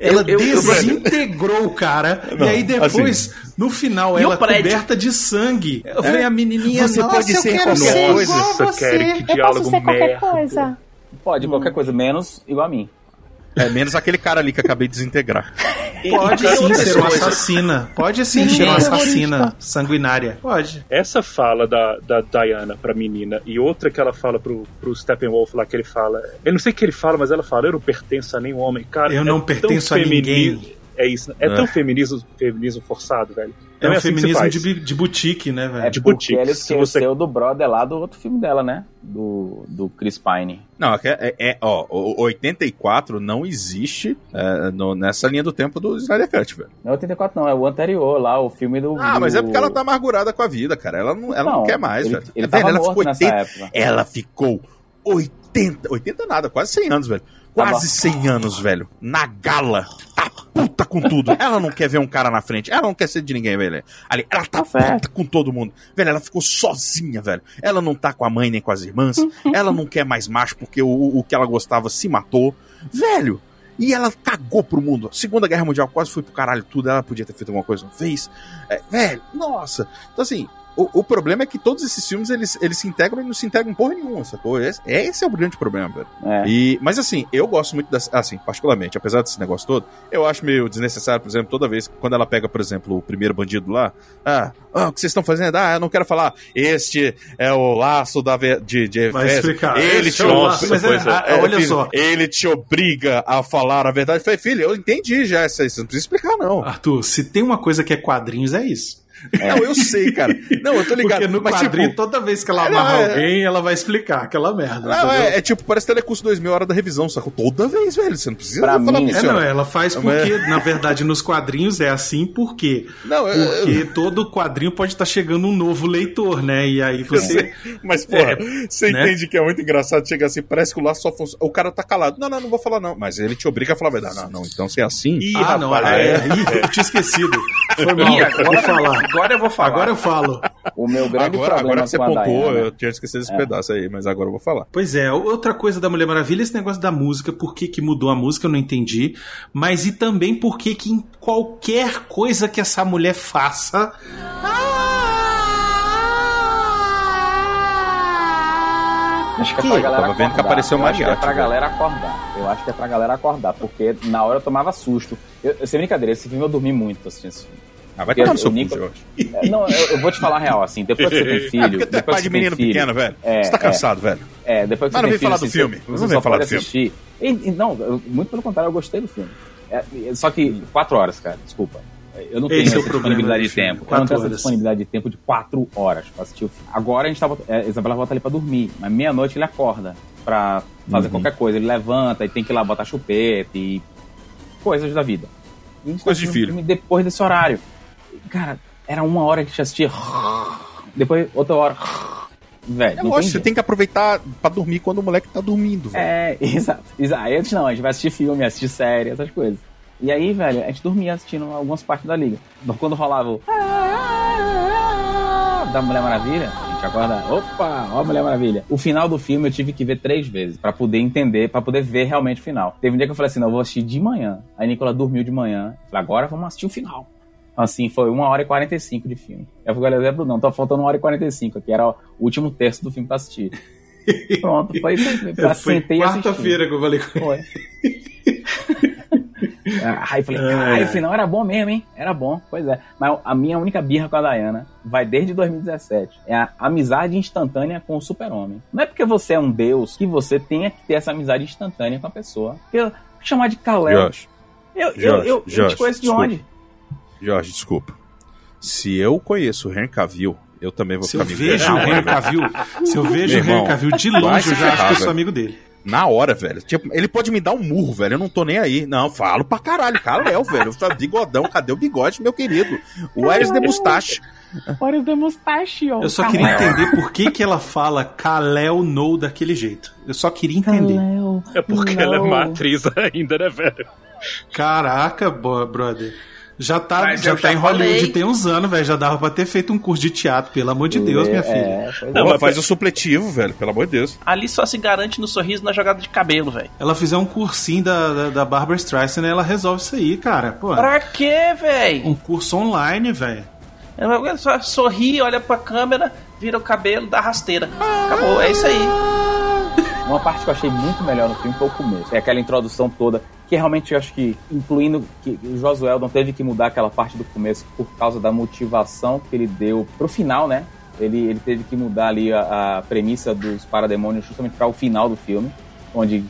Ela Eu- eu- eu- desintegrou o cara. Não, e aí depois, no final, E ela coberta de sangue. Eu falei, a menininha, Você nossa, pode eu ser quero qualquer ser coisa. você. Kelly, que diálogo merda. Pode, qualquer coisa, menos igual a mim. é menos aquele cara ali que eu acabei de desintegrar. Pode E sim ser uma coisa. assassina. Pode sim Sim, ser uma é assassina sanguinária. Pode. Essa fala da, da Diana pra menina e outra que ela fala pro, pro Steppenwolf lá, que ele fala. Eu não sei o que ele fala, mas ela fala: Eu não pertenço a nenhum homem. Cara, Eu é não tão pertenço a femini- ninguém. É isso. É, É. tão feminismo, feminismo forçado, velho. É Não um assim feminismo de, de boutique, né, É velho? de porque boutique, ele se você- esqueceu do brother lá do outro filme dela, né? Do, do Chris Pine. Não, é, é, é- ó, o 84 não existe é, no- nessa linha do tempo do Snyder Cut, velho. Não é 84 não, é o anterior lá, o filme do... Ah, do- mas é porque ela tá amargurada com a vida, cara. Ela não, ela não, Não, quer mais, ele- velho. ele Velho, tava ela morto ficou nessa 80, época. Ela ficou 80, 80 nada, quase 100 anos, velho. Quase Tava- 100 anos, velho. Na gala. Tá puta com tudo. Ela não quer ver um cara na frente. Ela não quer ser de ninguém, velho. Ali, ela tá puta com todo mundo. Velho, ela ficou sozinha, velho. Ela não tá com a mãe nem com as irmãs. ela não quer mais macho porque o, o que ela gostava se matou. Velho. E ela cagou pro mundo. Segunda Guerra Mundial quase foi pro caralho tudo. Ela podia ter feito alguma coisa, não fez. É, velho, nossa. Então, assim, o, o problema é que todos esses filmes eles, eles se integram e não se integram em porra nenhuma, sacou? Esse, esse é o grande problema, velho. É. E, mas assim, eu gosto muito dessa. Assim, particularmente, apesar desse negócio todo, eu acho meio desnecessário, por exemplo, toda vez quando ela pega, por exemplo, o primeiro bandido lá. Ah, ah, o que vocês estão fazendo? Ah, eu não quero falar. Este é o laço da de, de Vai Efésio. explicar. Ele te é laço, mas é- ah, olha filho, só. Ele te obriga a falar a verdade. Eu falei, filho, eu entendi já essa aí. Você não precisa explicar, não. Arthur, se tem uma coisa que é quadrinhos, é isso. Não, eu sei, cara. Não, eu tô ligado. Porque no mas, quadrinho, tipo, toda vez que ela É, amarra não, é- alguém, ela vai explicar aquela merda. não, é, é tipo, parece telecurso 2000 hora da revisão, sacou? Toda vez, velho. Você não precisa Pra falar mim, É, não, ela faz Não, porque, na verdade, nos quadrinhos é assim, por quê? Não, eu- Porque todo quadrinho pode estar chegando um novo leitor, né? E aí Eu você. Mas, porra, você né? entende que é muito engraçado chegar assim, parece que o laço só funciona. O cara tá calado. Não, não, não vou falar, não. Mas ele te obriga a falar a verdade. Não, não. Então, se é assim. Ih, ah, não, rapaz, é, é. Ih, eu tinha esquecido. Foi mal. Ih, agora, vou falar. Agora eu vou falar. Agora eu falo. O meu grande Agora, problema agora que você com a pontuou, Diana- eu tinha esquecido esse pedaço aí, mas agora eu vou falar. Pois é, outra coisa da Mulher Maravilha, esse negócio da música, por que, que mudou a música, eu não entendi. Mas e também por que que em qualquer coisa que essa mulher faça. Acho que é quê? pra galera Tava vendo que acordar. apareceu Eu acho que é pra galera acordar. Eu acho que é pra galera acordar, porque na hora eu tomava susto. Eu, eu sem brincadeira, esse filme eu dormi muito assistindo esse filme. Ah, vai tomar no seu cu, Nico- Jorge. É, Não, eu, eu vou te falar a real, assim, depois que você tem filho. É tu é depois pai que de menino filho, pequeno, velho. É, Você tá é. cansado, velho. É, depois que Mas não você tem vem falar filho, do filme. Você, Não vem falar do filme. E- e não, eu- muito pelo contrário, eu gostei do filme. É, só que quatro horas, cara, desculpa. Eu não tenho Esse é essa disponibilidade de tempo. Eu quatro não tenho essa horas. disponibilidade de tempo de quatro horas pra assistir o filme. Agora a gente tá. bot- é, Isabela bota ali pra dormir, mas meia-noite ele acorda pra fazer Uhum. qualquer coisa. Ele levanta e tem que ir lá botar chupeta e coisas da vida. A tá Coisa de filho. depois desse horário. Cara, era uma hora que a gente assistia. Depois outra hora. Velho, É lógico, você tem que aproveitar pra dormir quando o moleque tá dormindo, velho. é, exato. exato. Aí antes não, a gente vai assistir filme, assistir série, essas coisas. E aí, velho, a gente dormia assistindo algumas partes da liga. Quando rolava o. Da Mulher Maravilha, a gente acorda. Opa, ó a Mulher Maravilha. O final do filme eu tive que ver três vezes pra poder entender, pra poder ver realmente o final. Teve um dia que eu falei assim: não, eu vou assistir de manhã. Aí a Nicola dormiu de manhã. Falei, agora vamos assistir o final. Assim, foi 1 hora e 45 de filme. Eu falei, olha, Bruno, tá faltando 1 hora e 45, que era o último terço do filme pra assistir. Pronto, foi isso. Foi quarta-feira que eu falei com Foi. Aí eu falei, Ai, caralho, ai. o final era bom mesmo, hein? Era bom, pois é. Mas a minha única birra com a Dayana vai desde 2017. É a amizade instantânea com o super-homem. Não é porque você é um deus que você tenha que ter essa amizade instantânea com a pessoa. Porque chamar de Kalel. Jorge, Eu, eu, Jorge, eu, eu Jorge, te conheço de desculpa. onde? Jorge, desculpa. Se eu conheço o Henry Cavill, eu também vou Se eu ficar vejo o. Henry Cavill, se eu vejo o Henry Cavill de longe, eu já acho que eu sou amigo dele. Na hora, velho. Tipo, ele pode me dar um murro, velho. Eu não tô nem aí. Não, falo pra caralho. Caléu, velho. Tá bigodão. Cadê o bigode, meu querido? O Ares de Mustache. Olha the mustache, ó. Eu só queria entender por que, que ela fala Kalel No daquele jeito. Eu só queria entender. Kalel. É porque ela é uma atriz ainda, né, velho? Caraca, brother. Já tá, Mas já tá já em Hollywood falei. tem uns anos, velho. Já dava pra ter feito um curso de teatro, pelo amor de Deus, minha filha. É, Não, mas- faz o supletivo, velho. Pelo amor de Deus. Ali só se garante no sorriso na jogada de cabelo, velho. Ela fizer um cursinho da, da, da Barbara Streisand, ela resolve isso aí, cara. Pô, Pra quê, velho? um curso online, velho. Ela Só sorri, olha pra câmera, vira o cabelo, dá rasteira. Acabou, é isso aí. Uma parte que eu achei muito melhor no filme foi o começo. É aquela introdução toda. Que realmente eu acho que, incluindo que o Josué não teve que mudar aquela parte do começo por causa da motivação que ele deu pro final, né? Ele, ele teve que mudar ali a, a premissa dos parademônios justamente para o final do filme onde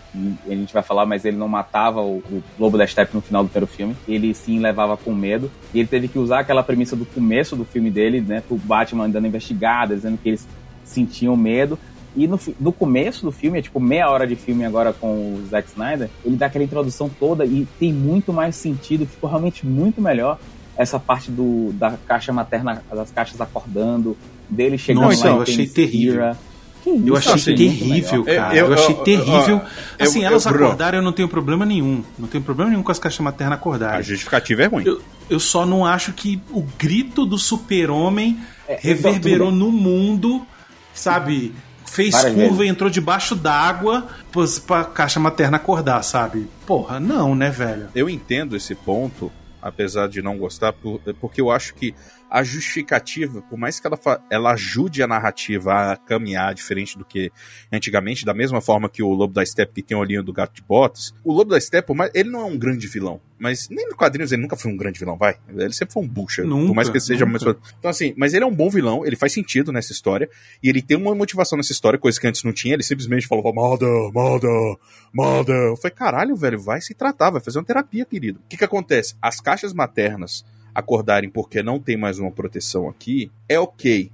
a gente vai falar, mas ele não matava o, o Lobo da Steppe no final do primeiro filme. Ele sim levava com medo. E ele teve que usar aquela premissa do começo do filme dele, né? O Batman dando investigada, dizendo que eles sentiam medo. E no, no começo do filme, é tipo meia hora de filme agora com o Zack Snyder, ele dá aquela introdução toda e tem muito mais sentido, ficou realmente muito melhor essa parte do, da caixa materna, das caixas acordando, dele chegando Nossa, lá eu em achei Themyscira. terrível. Que isso, Eu achei achei terrível, cara. Eu- Eu, eu- achei eu- terrível. eu- assim, eu- elas acordaram, eu não tenho problema nenhum. Não tenho problema nenhum com as caixas maternas A acordarem. justificativa é ruim. Eu, eu só não acho que o grito do super-homem É, reverberou no mundo, sabe? Fez Várias curva vezes. e entrou debaixo d'água pra caixa materna acordar, sabe? Porra, não, né, velho? Eu entendo esse ponto, apesar de não gostar, por- porque eu acho que a justificativa, por mais que ela, ela ajude a narrativa a caminhar diferente do que antigamente, da mesma forma que o Lobo da Steppe que tem o olhinho do gato de botas, o Lobo da Steppe, ele não é um grande vilão, mas nem no quadrinhos ele nunca foi um grande vilão, vai. Ele sempre foi um bucha, por mais que ele seja mais... Então assim, mas ele é um bom vilão, ele faz sentido nessa história, e ele tem uma motivação nessa história, coisa que antes não tinha, ele simplesmente falava, mother, mother, mother. Eu falei, caralho, velho, vai se tratar, vai fazer uma terapia, querido. O que que acontece? As caixas maternas acordarem porque não tem mais uma proteção aqui, é ok.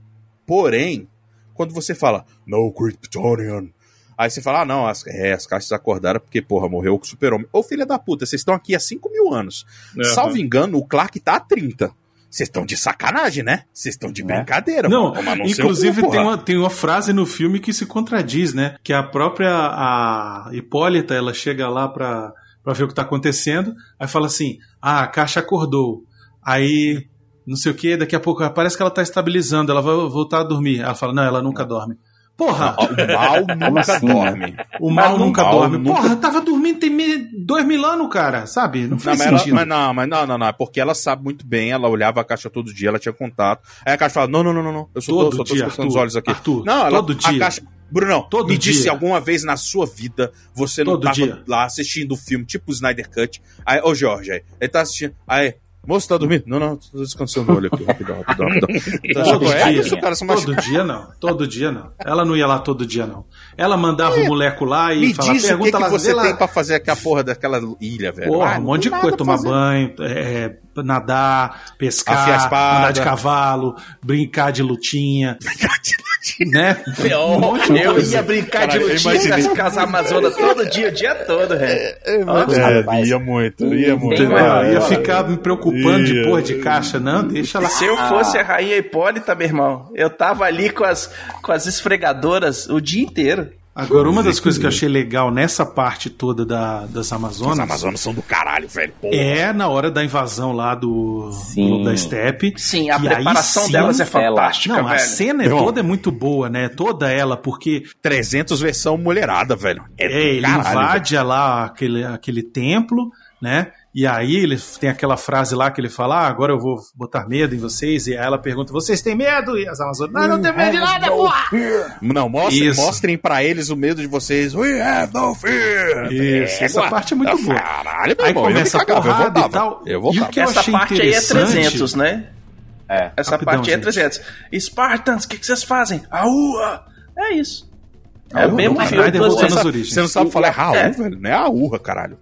Porém, quando você fala, no Kryptonian, aí você fala, ah, não, as, é, as caixas acordaram porque, porra, morreu o super-homem. Ô, filha da puta, vocês estão aqui há 5 mil anos. Aham. Salvo engano, o Clark tá há 30. Vocês estão de sacanagem, né? Vocês estão de É. brincadeira, Não, mano. Inclusive cu, tem uma, tem uma frase no filme que se contradiz, né? Que a própria a Hipólita, ela chega lá pra, pra ver o que tá acontecendo, aí fala assim, ah, a caixa acordou. Aí, não sei o que, daqui a pouco parece que ela tá estabilizando, ela vai voltar a dormir. Ela fala, não, ela nunca dorme. Porra, O mal nunca assim, né? dorme. o mal mas nunca mal dorme. nunca- Porra, tava dormindo tem dois mil anos, cara, sabe? Não Não, faz mas, ela- sentido. mas não, mas não, não, não. é Porque ela sabe muito bem, ela olhava a caixa todo dia, ela tinha contato. Aí a caixa fala: Não, não, não, não, não. Eu só Todo tô, só tô dia, os olhos aqui. Arthur, não, ela, todo a dia. caixa. Brunão, Todo me disse dia. alguma vez na sua vida você não Todo tava dia. lá assistindo o filme, tipo o Snyder Cut. Aí, ô Jorge, aí, ele tá assistindo. Aí, moço, tá dormindo? Não, não, tô descansando o olho aqui, rapidão, rapidão, rapidão. Então, Todo é dia. isso, cara. Todo dia não. Todo dia não. Ela não ia lá todo dia, não. Ela mandava o moleco lá e Me falava, diz o que, lá, você lá. tem pra fazer aqui a porra daquela ilha, velho. Porra, Ah, um monte de coisa, tomar fazer. banho, é, nadar, pescar, andar de cavalo, brincar de lutinha. né? Um de Eu coisa. ia brincar Caralho, eu de lutinha nas casas amazonas todo dia, o dia todo, velho. É, rapaz. ia muito, ia muito. Tem uma- ia ficar me preocupando de Ia. porra de caixa, não, deixa lá. Se eu fosse a rainha Hipólita, meu irmão, eu tava ali com as, com as esfregadoras o dia inteiro. Agora, uma das coisas que eu achei legal nessa parte toda da, das As Amazonas Amazonas são do caralho, velho. Porra. é na hora da invasão lá do, Sim. do- da Steppe. Sim, a E aí preparação sim, delas é fantástica, Não, a velho. cena é toda é muito boa, né? Toda ela, porque 300 versão mulherada, velho. É, é, do ele caralho, velho. invade lá aquele, aquele templo, né? E aí ele tem aquela frase lá que ele fala: ah, agora eu vou botar medo em vocês. E aí ela pergunta: vocês têm medo? E as Amazonas, não, não tem medo de nada, porra! Não, mostrem, Isso. mostrem pra eles o medo de vocês. We have no fear. Isso, essa parte é muito boa. Caralho, meu Aí irmão, eu começa a me cagava, eu porrada e tal. Eu E o voltava. que eu Essa achei parte aí é interessante- 300, né? É. Essa Rapidão, parte aí é gente. 300. Spartans, o que, que vocês fazem? Aua! É isso. É o mesmo filme. Você não sabe falar é Raul, É. velho? Não é a urra, caralho.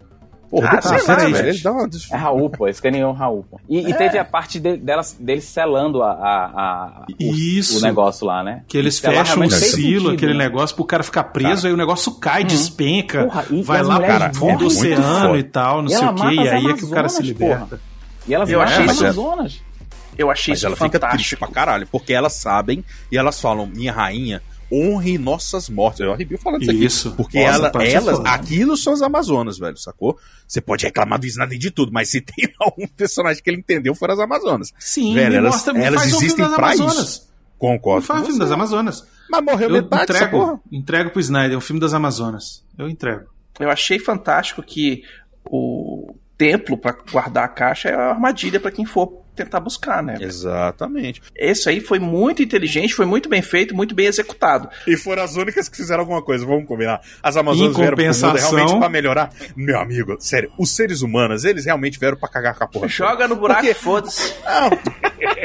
Porra, Ah, tá, ser lá, velho. gente. Ele dá uma... É Raul, pô. Esse caninho é um Raul, pô. E, e teve a parte de, delas, deles selando a, a, a- o, Isso. o negócio lá, né? Que eles Selar fecham o silo, sentido, aquele né? negócio pro cara ficar preso, aí o negócio cai, despenca, Porra, e- vai e lá pro fundo do oceano e tal, não sei o mata e aí é que o cara se liberta. E elas Eu achei as isso- Amazonas. Eu achei Mas isso ela fica triste fantástico. pra caralho, porque elas sabem e elas falam, minha rainha, honre nossas mortes. Eu arrepio falando isso aqui. Isso. Porque Nossa, ela, elas, foda. aquilo são as Amazonas, velho, sacou? Você pode reclamar do Snyder de tudo, mas se tem algum personagem que ele entendeu, foram as Amazonas. Sim, Velho, elas- mostra, elas existem das pra Amazonas. isso. Concordo. Um com filme das. Amazonas. Mas morreu Eu metade dessa porra. entrego, entrego pro Snyder, um filme das Amazonas. Eu entrego. Eu achei fantástico que o templo pra guardar a caixa é a armadilha pra quem for tentar buscar, né? Exatamente. Esse aí foi muito inteligente, foi muito bem feito, muito bem executado. E foram as únicas que fizeram alguma coisa, vamos combinar. As Amazonas vieram pro mundo realmente pra melhorar. Meu amigo, sério, os seres humanos, eles realmente vieram pra cagar com a porra. Joga no buraco Porque- e foda-se. Ah,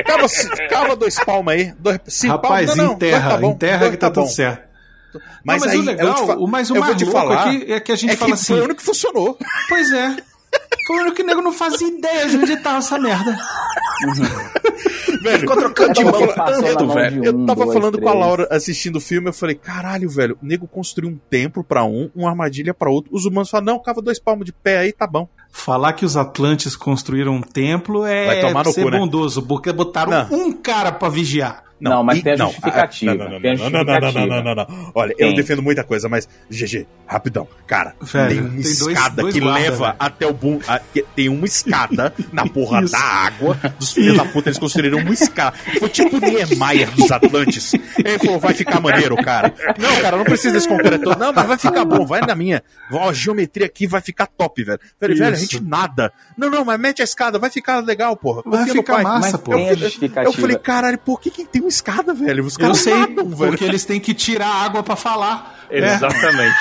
cava, cava dois palmas aí. Dois, cinco Rapaz, palmas, não, enterra, tá bom, enterra que tá, tudo bom. certo. Mas, Não, mas aí, o legal, eu te fa- o mais, o falar, aqui é que a gente é fala que assim. foi o único que funcionou. Pois é. Foi o único que o nego não fazia ideia de onde tava essa merda. Velho, Ficou trocando de mão falando- tanto, velho. Eu tava dois, falando com a três. Laura assistindo o filme, eu falei, caralho, velho, o nego construiu um templo pra um, uma armadilha pra outro. Os humanos falam, não, cava dois palmos de pé aí, tá bom. Falar que os Atlantes construíram um templo Vai é tomar no ser cu, né? bondoso, porque botaram Não. um cara pra vigiar. Não, mas e- tem a não, justificativa, ah, Não, não, não, não, não, não, não, não, não, não. Olha, eu Tem. defendo muita coisa, mas, GG, rapidão. Cara, Velho, tem uma tem dois- escada dois que guarda, leva velho. até o boom. a- tem uma escada na porra Isso. da água dos filhos da puta. Eles construíram uma escada. Foi tipo o Niemeyer dos Atlantes. Ele falou, vai ficar maneiro, cara. Não, cara, não precisa desse concreto. Não, mas vai ficar bom, vai na minha. Ó, a geometria aqui vai ficar top, velho. Velho, velho, a gente nada. Não, não, mas mete a escada, vai ficar legal, porra. Vai ficar pai. massa, Mas pô. tem a Eu justificativa. falei, caralho, por que, que tem uma escada, velho? Os Eu caras sei, nadam, velho. porque eles têm que tirar água pra falar. É. Exatamente.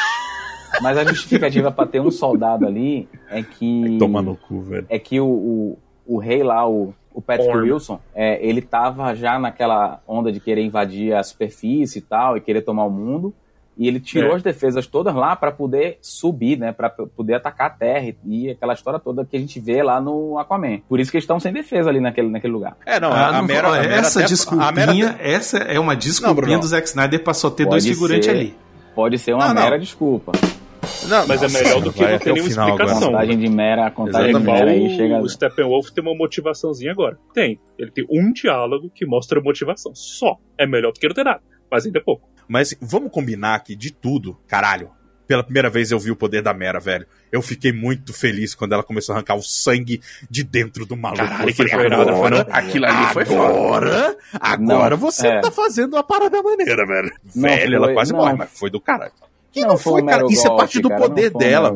Mas a justificativa pra ter um soldado ali é que. Toma no cu, velho. É que o, o, o rei lá, o, o Patrick Orm. Wilson, é, ele tava já naquela onda de querer invadir a superfície e tal, e querer tomar o mundo. E ele tirou É. as defesas todas lá pra poder subir, né? Pra p- poder atacar a terra e, aquela história toda que a gente vê lá no Aquaman. Por isso que eles estão sem defesa ali naquele, naquele lugar. É, não, Ah, a, não Mera, vou- a Mera essa até- desculpinha, a Mera essa é uma Não, desculpinha Bruno. do Zack Snyder pra só ter Pode dois figurantes ali. Pode ser uma Não, não. mera desculpa. Não, Mas é nossa, melhor do que não ter o nenhuma explicação. Contagem de mera, a contagem É de mera aí chega. o Steppenwolf tem uma motivaçãozinha agora. Tem. Ele tem um diálogo que mostra a motivação. Só. É melhor do que não ter nada. Mas ainda é pouco. Mas vamos combinar que de tudo, caralho. Pela primeira vez eu vi o poder da Mera, velho. Eu fiquei muito feliz quando ela começou a arrancar o sangue de dentro do maluco. Caralho, falei, foi agora, foi, não? Aquilo ali foi foda. agora, agora Não, você é. tá fazendo uma parada maneira, velho. Não velho, ela foi- quase não. morre, mas foi do caralho. Que não, Não foi, um cara. Isso é parte do cara, poder foi dela.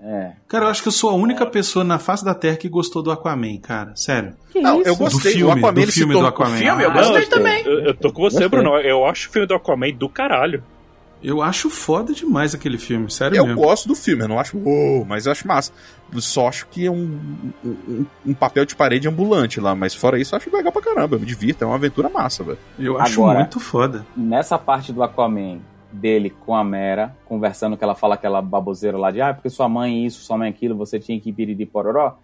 É. Cara, eu acho que eu sou a única pessoa na face da Terra que gostou do Aquaman, cara. Sério. Que Não, isso? eu gostei. Do filme, o Aquaman do filme do Aquaman. O filme, eu Ah, gostei gostei. também. Eu, eu tô com você, Gostei. Bruno. Eu acho o filme do Aquaman do caralho. Eu acho foda demais aquele filme, sério Eu mesmo. gosto do filme, eu não acho uou, mas eu acho massa. Só acho que é um, um, um papel de parede ambulante lá, mas fora isso eu acho legal pra caramba. Eu me divirto, é uma aventura massa, velho. Eu acho Agora- muito foda. Nessa parte do Aquaman dele com a Mera, conversando que ela fala aquela baboseira lá de ah, porque sua mãe isso, sua mãe aquilo, você tinha que ir piriri pororó.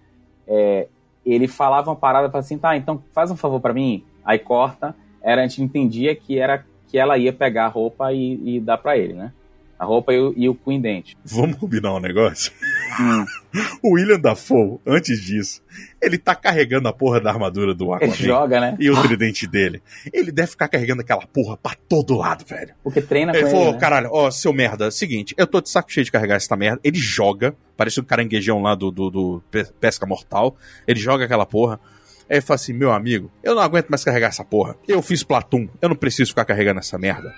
É, ele falava uma parada para assim, tá, então faz um favor pra mim. Aí corta, era, a gente entendia que era que ela ia pegar a roupa e, e dar pra ele, né? A roupa e o, e o com dente. Vamos combinar um negócio? Hum. O William Dafoe, antes disso, ele tá carregando a porra da armadura do Ele Aquaman joga, né? e o tridente dele. Ele deve ficar carregando aquela porra pra todo lado, velho. Porque treina com Ele ele. falou, né? caralho, ó, seu merda, seguinte, eu tô de saco cheio de carregar essa merda. Ele joga, parece um caranguejão lá do, do, do Pe- Pesca Mortal. Ele joga aquela porra. Aí ele fala assim, meu amigo, eu não aguento mais carregar essa porra. Eu fiz Platum, eu não preciso ficar carregando essa merda.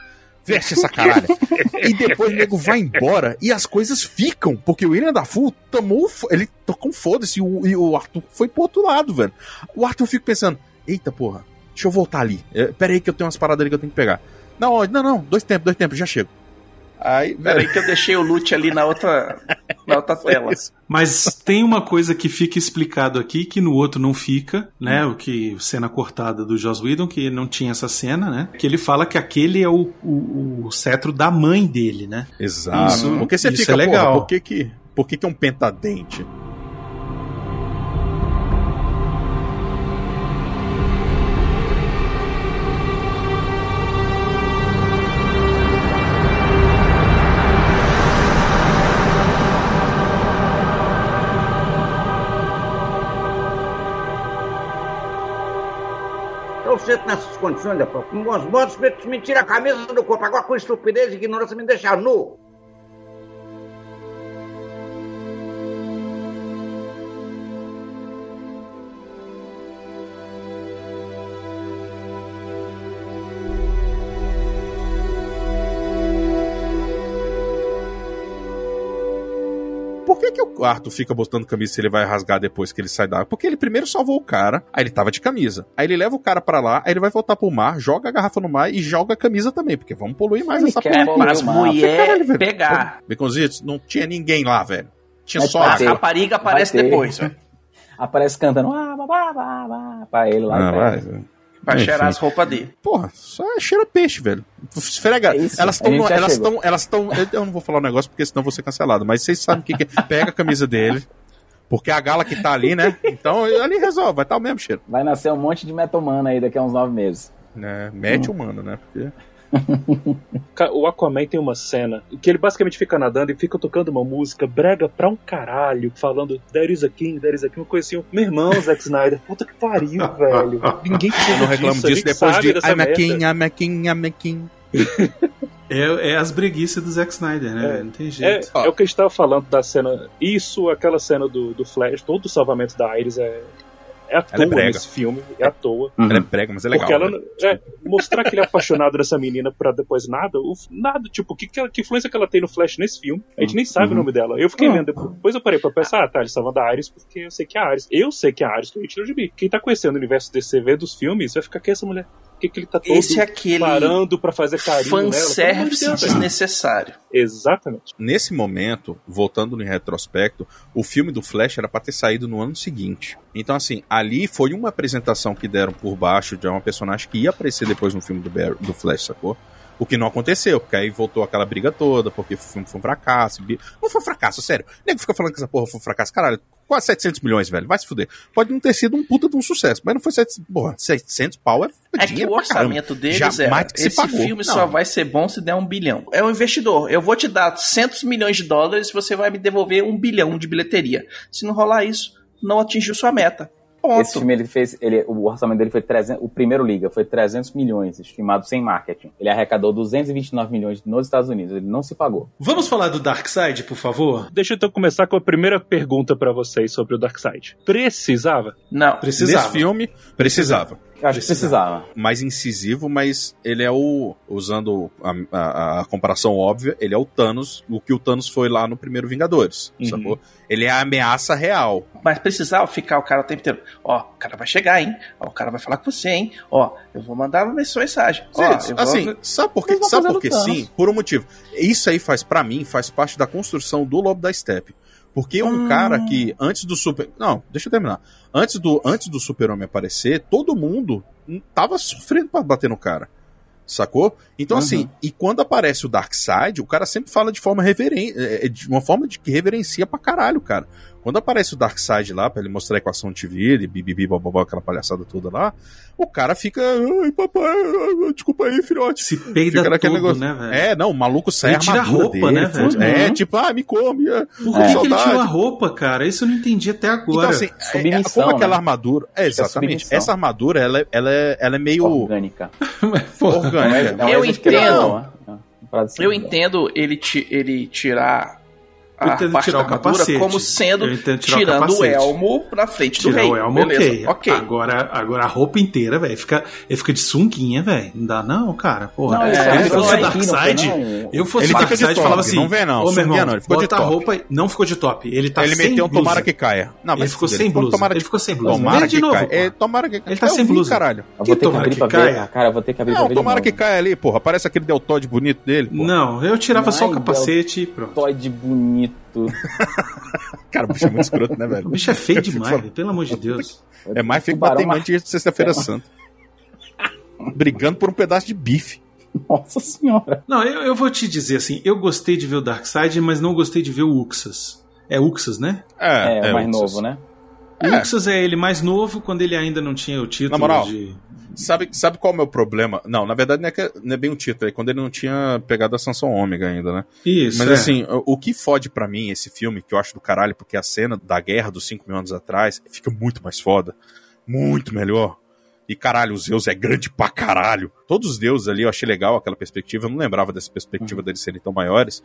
Veste essa caralho. e depois o nego vai embora e as coisas ficam. Porque o William Dafoe tomou. Ele tocou um foda-se e o, e o Arthur foi pro outro lado, velho. O Arthur fica pensando: eita porra, deixa eu voltar ali. É, Pera aí que eu tenho umas paradas ali que eu tenho que pegar. Não, não, não, dois tempos, dois tempos, já chego. Aí, Pera aí que eu deixei o loot ali na outra, na outra tela. Mas tem uma coisa que fica explicado aqui que no outro não fica, né? O que cena cortada do Joss Whedon, que não tinha essa cena, né? Que ele fala que aquele é o, o, o cetro da mãe dele, né? Exato. Isso- Porque você isso fica, é legal. porra, por que que, por que que é um pentadente? Nessas condições, rapaz, com bons modos, me tira a camisa do corpo. Agora, com estupidez e ignorância, me deixa nu. Arthur fica botando camisa se ele vai rasgar depois que ele sai da água? Porque ele primeiro salvou o cara, aí ele tava de camisa. Aí ele leva o cara pra lá, aí ele vai voltar pro mar, joga a garrafa no mar e joga a camisa também, porque vamos poluir mais Ele essa porra. Mas o mar. mulher Caralho, velho. pegar. Baconzitos, não tinha ninguém lá, velho. Tinha Mas só vai A rapariga aparece Vai depois, velho. Aparece cantando ah, babá, babá, pra ele lá. Ah, vai, velho. Pra Enfim. cheirar as roupas dele. Porra, só cheira peixe, velho. Esfrega. É isso, elas a estão. Elas estão. Elas estão. Eu não vou falar um negócio porque senão vou ser cancelado. Mas vocês sabem o que, que é. Pega a camisa dele. Porque a gala que tá ali, né? Então ali resolve, vai estar o mesmo cheiro. Vai nascer um monte de metomana aí daqui a uns nove meses. Né? Mete humano, né? Porque. O Aquaman tem uma cena que ele basicamente fica nadando e fica tocando uma música brega pra um caralho, falando There is a King, There is a King. Eu conheci um meu irmão, Zack Snyder. Puta que pariu, velho. Ninguém Eu não reclamo disso depois de I'm a king, I'm a king, I'm a king. É, é as breguices do Zack Snyder, né? É. Não tem É, jeito. é o que a gente tava falando da cena. Isso, aquela cena do, do Flash, todo o salvamento da Iris é, é à Ela é toa brega. nesse filme, é à toa. Ela é prega, mas é legal. Porque ela, velho. é, mostrar que ele é apaixonado dessa menina pra depois nada, o- nada, tipo, que, que, que influência que ela tem no Flash nesse filme? A gente nem sabe o nome dela. Eu fiquei lendo depois, depois eu parei pra pensar, ah, tá, eles estavam da Ares porque eu sei que é a Ares. Eu sei que é a Ares, que o Hitler de Bi. Quem tá conhecendo o universo DC, vê dos filmes, vai ficar, que é essa mulher? Por que, que ele tá todo Esse é aquele parando pra fazer carinho nela? Fanservice Deus, velho. desnecessário. Exatamente. Nesse momento, voltando no retrospecto, o filme do Flash era pra ter saído no ano seguinte. Então, assim, ali foi uma apresentação que deram por baixo de uma personagem que ia aparecer depois no filme do, Barry- do Flash, sacou? O que não aconteceu, porque aí voltou aquela briga toda, porque o filme foi um fracasso. Não foi um fracasso, sério. O nego fica falando que essa porra foi um fracasso. Caralho, quase 700 milhões, velho. Vai se fuder. Pode não ter sido um puta de um sucesso, mas não foi 700, porra, 700 pau é É que o orçamento deles Jamais se esse pagou. filme Não. só vai ser bom se der um bilhão. É um investidor. Eu vou te dar 100 milhões de dólares e você vai me devolver um bilhão de bilheteria. Se não rolar isso, não atingiu sua meta. Ponto. Esse filme ele fez, ele, o orçamento dele foi 300, o primeiro liga foi 300 milhões, estimado sem marketing. Ele arrecadou 229 milhões nos Estados Unidos, ele não se pagou. Vamos falar do Darkseid, por favor? Deixa eu então começar com a primeira pergunta pra vocês sobre o Darkseid. Precisava? Não. Precisava. Nesse filme, precisava. Eu acho que precisava. mais incisivo, mas ele é o. Usando a, a- a comparação óbvia, ele é o Thanos, o que o Thanos foi lá no primeiro Vingadores, Uhum. sacou? Ele é a ameaça real. Mas precisava ficar o cara o tempo inteiro. Ó, o cara vai chegar, hein? Ó, o cara vai falar com você, hein? Ó, eu vou mandar uma mensagem. Ó, Sim, eu vou... assim, sabe por quê? Sabe por quê? Sim, por um motivo. Isso aí faz, pra mim, faz parte da construção do Lobo da Steppe. Porque um Hum. cara que, antes do Super. Não, deixa eu terminar. Antes do, antes do Super-Homem aparecer, todo mundo tava sofrendo pra bater no cara. Sacou? Então, Uhum. assim, e quando aparece o Darkseid, o cara sempre fala de forma reverente, de uma forma de que reverencia pra caralho, cara. Quando aparece o Darkseid lá, pra ele mostrar a equação de vida e bibibi, bababá, aquela palhaçada toda lá, o cara fica. Ai, papai, desculpa aí, filhote. Se peida Fica naquele todo, negócio. né, velho? É, não, o maluco sai Ele a tira a roupa, dele, né, velho? tudo. É, Uhum. tipo, ah, me come. É. Por que, Com que ele tirou a roupa, cara? Isso eu não entendi até agora. Então, assim, é, é, Submissão, como aquela né? armadura. É, é exatamente. Essa armadura, ela, é- ela, é, ela é meio Orgânica. orgânica. É Eu entendo. né? É. Eu entendo ele, ti- ele tirar a entendo parte tirar da o armadura capacete. como sendo o tirando o, capacete. elmo na frente do Tirar rei. o elmo, Beleza, ok. ok. Agora, agora a roupa inteira, velho, fica, ele fica de sunguinha, velho. Não dá não, cara. Porra, Não, ele se só ele fosse o foi, Darkseid, não? eu fosse Ele o fica de Darkseid, top, falava assim, não vem não, ô meu irmão, não, ele ficou de bota a top. roupa, não ficou de top, ele tá ele sem meteu um blusa. tomara que caia. Não, Ele vai ficou sem blusa, Tomara ele que, ficou sem blusa. tomara Vê de que novo, caia. É, tomara que Ele tá eu sem blusa. caralho. Que vou ter que tomara abrir que caia. ver. Ah, Cara, vou ter que abrir Não, tomara que caia ali, porra. Parece aquele deltóide bonito dele. Não, eu tirava só o capacete e pronto. Toide bonito. Cara, o bicho é muito escroto, né, velho? O bicho é feio demais, falando. pelo amor de Deus. É mais feio que bater mar- de sexta-feira santa. Brigando por um pedaço de bife. Nossa senhora. Não, eu, eu vou te dizer assim, eu gostei de ver o Darkseid, mas não gostei de ver o Uxas. É Uxas, né? É, o mais Uxas. novo, né? O É. Uxas é ele mais novo, quando ele ainda não tinha o título Na moral, de... Sabe, sabe qual é o meu problema? Não, na verdade não é, que- não é bem o título, é quando ele não tinha pegado a Sansão Ômega ainda, né? Isso, Mas é. assim, o, o que fode pra mim esse filme, que eu acho do caralho, porque a cena da guerra dos 5 mil anos atrás fica muito mais foda. Muito melhor. E caralho, o Zeus é grande pra caralho. Todos os deuses ali, eu achei legal aquela perspectiva. Eu não lembrava dessa perspectiva deles serem tão maiores.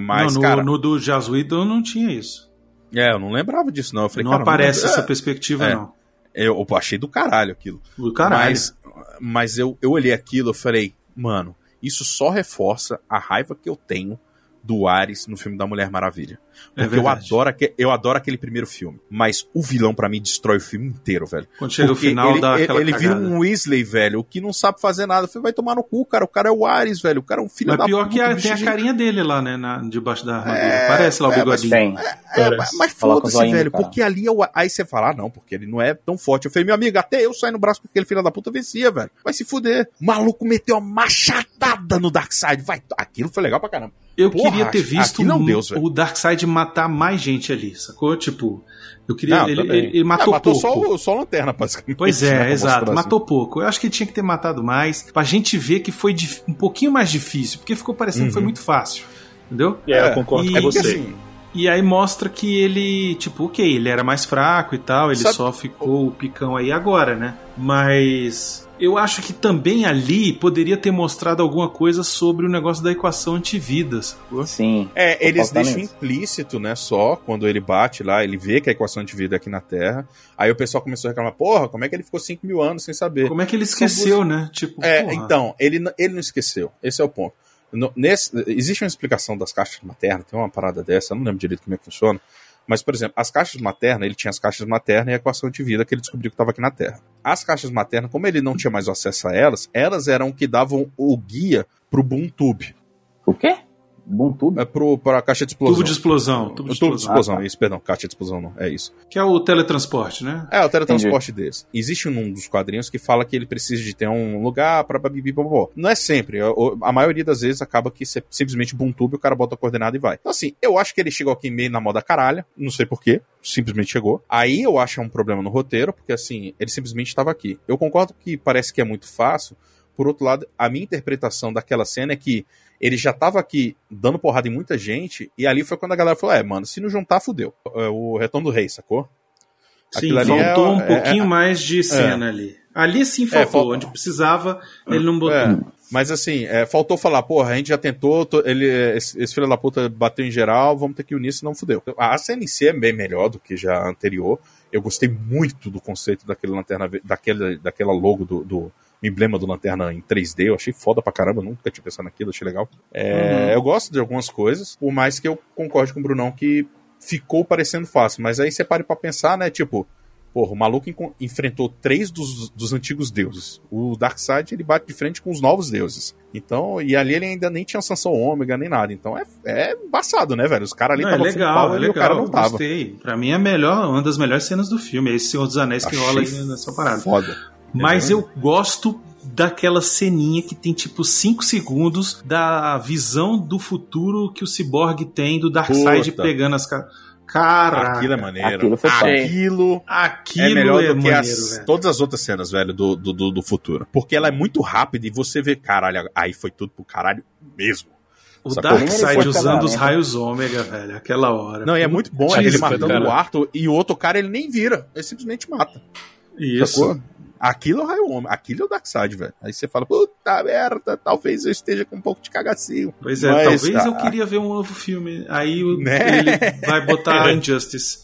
Mas, não, no, cara, no do Jasuído não tinha isso. é, eu não lembrava disso, não. Eu falei, não cara, aparece não- essa é, perspectiva, é. não. Eu, eu achei do caralho aquilo. Do caralho. Mas, mas eu, eu olhei aquilo e falei, mano, isso só reforça a raiva que eu tenho do Ares no filme da Mulher Maravilha. É Porque eu verdade. adoro, aque- eu adoro aquele primeiro filme. Mas o vilão, pra mim, destrói o filme inteiro, velho. Quando chega Porque o final, ele, dá ele, ele vira um Weasley, velho, o que não sabe fazer nada. Eu falei, vai tomar no cu, cara. O cara é o Ares, velho. O cara é um filho Mas da pior puta. que a- tem a de- carinha dele lá, né? na- debaixo da armadura. É, Parece lá o é, mas bigodinho. Tem. É, mas, mas Coloca o foda-se, velho, cara. porque ali é o. Aí você fala, ah, não, porque ele não é tão forte. Eu falei, meu amigo, até eu saí no braço com aquele filho da puta vencia, velho. Vai se fuder. O maluco meteu uma machadada no Darkseid. Vai. Aquilo foi legal pra caramba. Eu Porra, queria ter visto não o- Deus, o Darkseid matar mais gente ali, sacou? Tipo, eu queria. Não, ele, ele- ele matou, É, matou pouco. só, só a lanterna, basicamente. Pois né, é, pra exato. mostrar, Matou pouco. Eu acho que ele tinha que ter matado mais, pra gente ver que foi um pouquinho mais difícil, porque ficou parecendo que foi Uhum. muito fácil. Entendeu? É, eu concordo e- com É você. assim, E aí mostra que ele, tipo, ok, ele era mais fraco e tal, ele Sabe- só ficou o picão aí agora, né? Mas eu acho que também ali poderia ter mostrado alguma coisa sobre o negócio da equação antivida, sacou? Sim. É, eles deixam implícito, né? Só quando ele bate lá, ele vê que a equação de vida é aqui na Terra. Aí o pessoal começou a reclamar: porra, como é que ele ficou 5 mil anos sem saber? Como é que ele esqueceu, né? Tipo, É, porra. então, ele, ele não esqueceu. Esse é o ponto. No- nesse, existe uma explicação das caixas maternas, tem uma parada dessa, eu não lembro direito como é que funciona. Mas, por exemplo, as caixas maternas, ele tinha as caixas maternas e a equação de vida que ele descobriu que estava aqui na Terra. As caixas maternas, como ele não tinha mais acesso a elas, elas eram que davam o guia pro Boom Tube, O quê? Ubuntu? é pro, pra caixa de explosão. Tubo de explosão. Tubo de O tubo de explosão. explosão, isso, perdão, caixa de explosão não, é isso. Que é o teletransporte, né? É, o teletransporte deles. Existe um dos quadrinhos que fala que ele precisa de ter um lugar pra babibi bababó. Não é sempre. A, a maioria das vezes acaba que você simplesmente bum tube, o cara bota a coordenada e vai. Então, assim, eu acho que ele chegou aqui meio na moda caralha. Não sei porquê. Simplesmente chegou. Aí eu acho que é um problema no roteiro, porque assim, ele simplesmente estava aqui. Eu concordo que parece que é muito fácil. Por outro lado, a minha interpretação daquela cena é que ele já tava aqui dando porrada em muita gente, e ali foi quando a galera falou: é, mano, se não juntar, fudeu. É o retorno do rei, sacou? Sim, ali é- faltou um é- pouquinho mais de cena ali. Ali sim faltou, faltou. onde precisava, ele não botou. É, mas assim, é, faltou falar, porra, a gente já tentou, to- ele, esse, esse filho da puta bateu em geral, vamos ter que unir, senão fudeu. A CNC é bem melhor do que já a anterior. Eu gostei muito do conceito daquele lanterna, daquele, daquela logo do, do emblema do lanterna em 3D. Eu achei foda pra caramba, nunca tinha pensado naquilo, achei legal. É, Eu gosto de algumas coisas, por mais que eu concorde com o Brunão que ficou parecendo fácil. Mas aí você pare pra pensar, né? Tipo, Porra, o maluco enfrentou três dos, dos antigos deuses. O Darkseid, ele bate de frente com os novos deuses. Então, e ali ele ainda nem tinha sanção ômega, nem nada. Então é, é embaçado, né, velho? Os caras ali é estavam full legal, power é e o cara legal, não tava. gostei. Pra mim é melhor, uma das melhores cenas do filme. É esse Senhor dos Anéis que Achei rola aí nessa parada. Foda. Mas Entendeu? eu gosto daquela ceninha que tem tipo 5 segundos da visão do futuro que o Cyborg tem do Darkseid pegando as caras. Cara, Aquilo é maneiro. Aquilo foi. Aquilo aquilo é melhor é do que maneiro, as- todas as outras cenas, velho, do, do, do, do futuro. Porque ela é muito rápida e você vê, caralho, aí foi tudo pro caralho mesmo. O? Darkseid usando os casamento. raios ômega, velho, aquela hora. Não, e é muito bom ele matando o Arthur e o outro cara ele nem vira, ele simplesmente mata. Isso. Sacou? Aquilo é o raio homem, aquilo é o Darkseid, velho. Aí você fala, puta merda, talvez eu esteja com um pouco de cagacinho. Pois é, Mas, talvez eu ah, queria ver um novo filme. Aí Né? ele vai botar Injustice.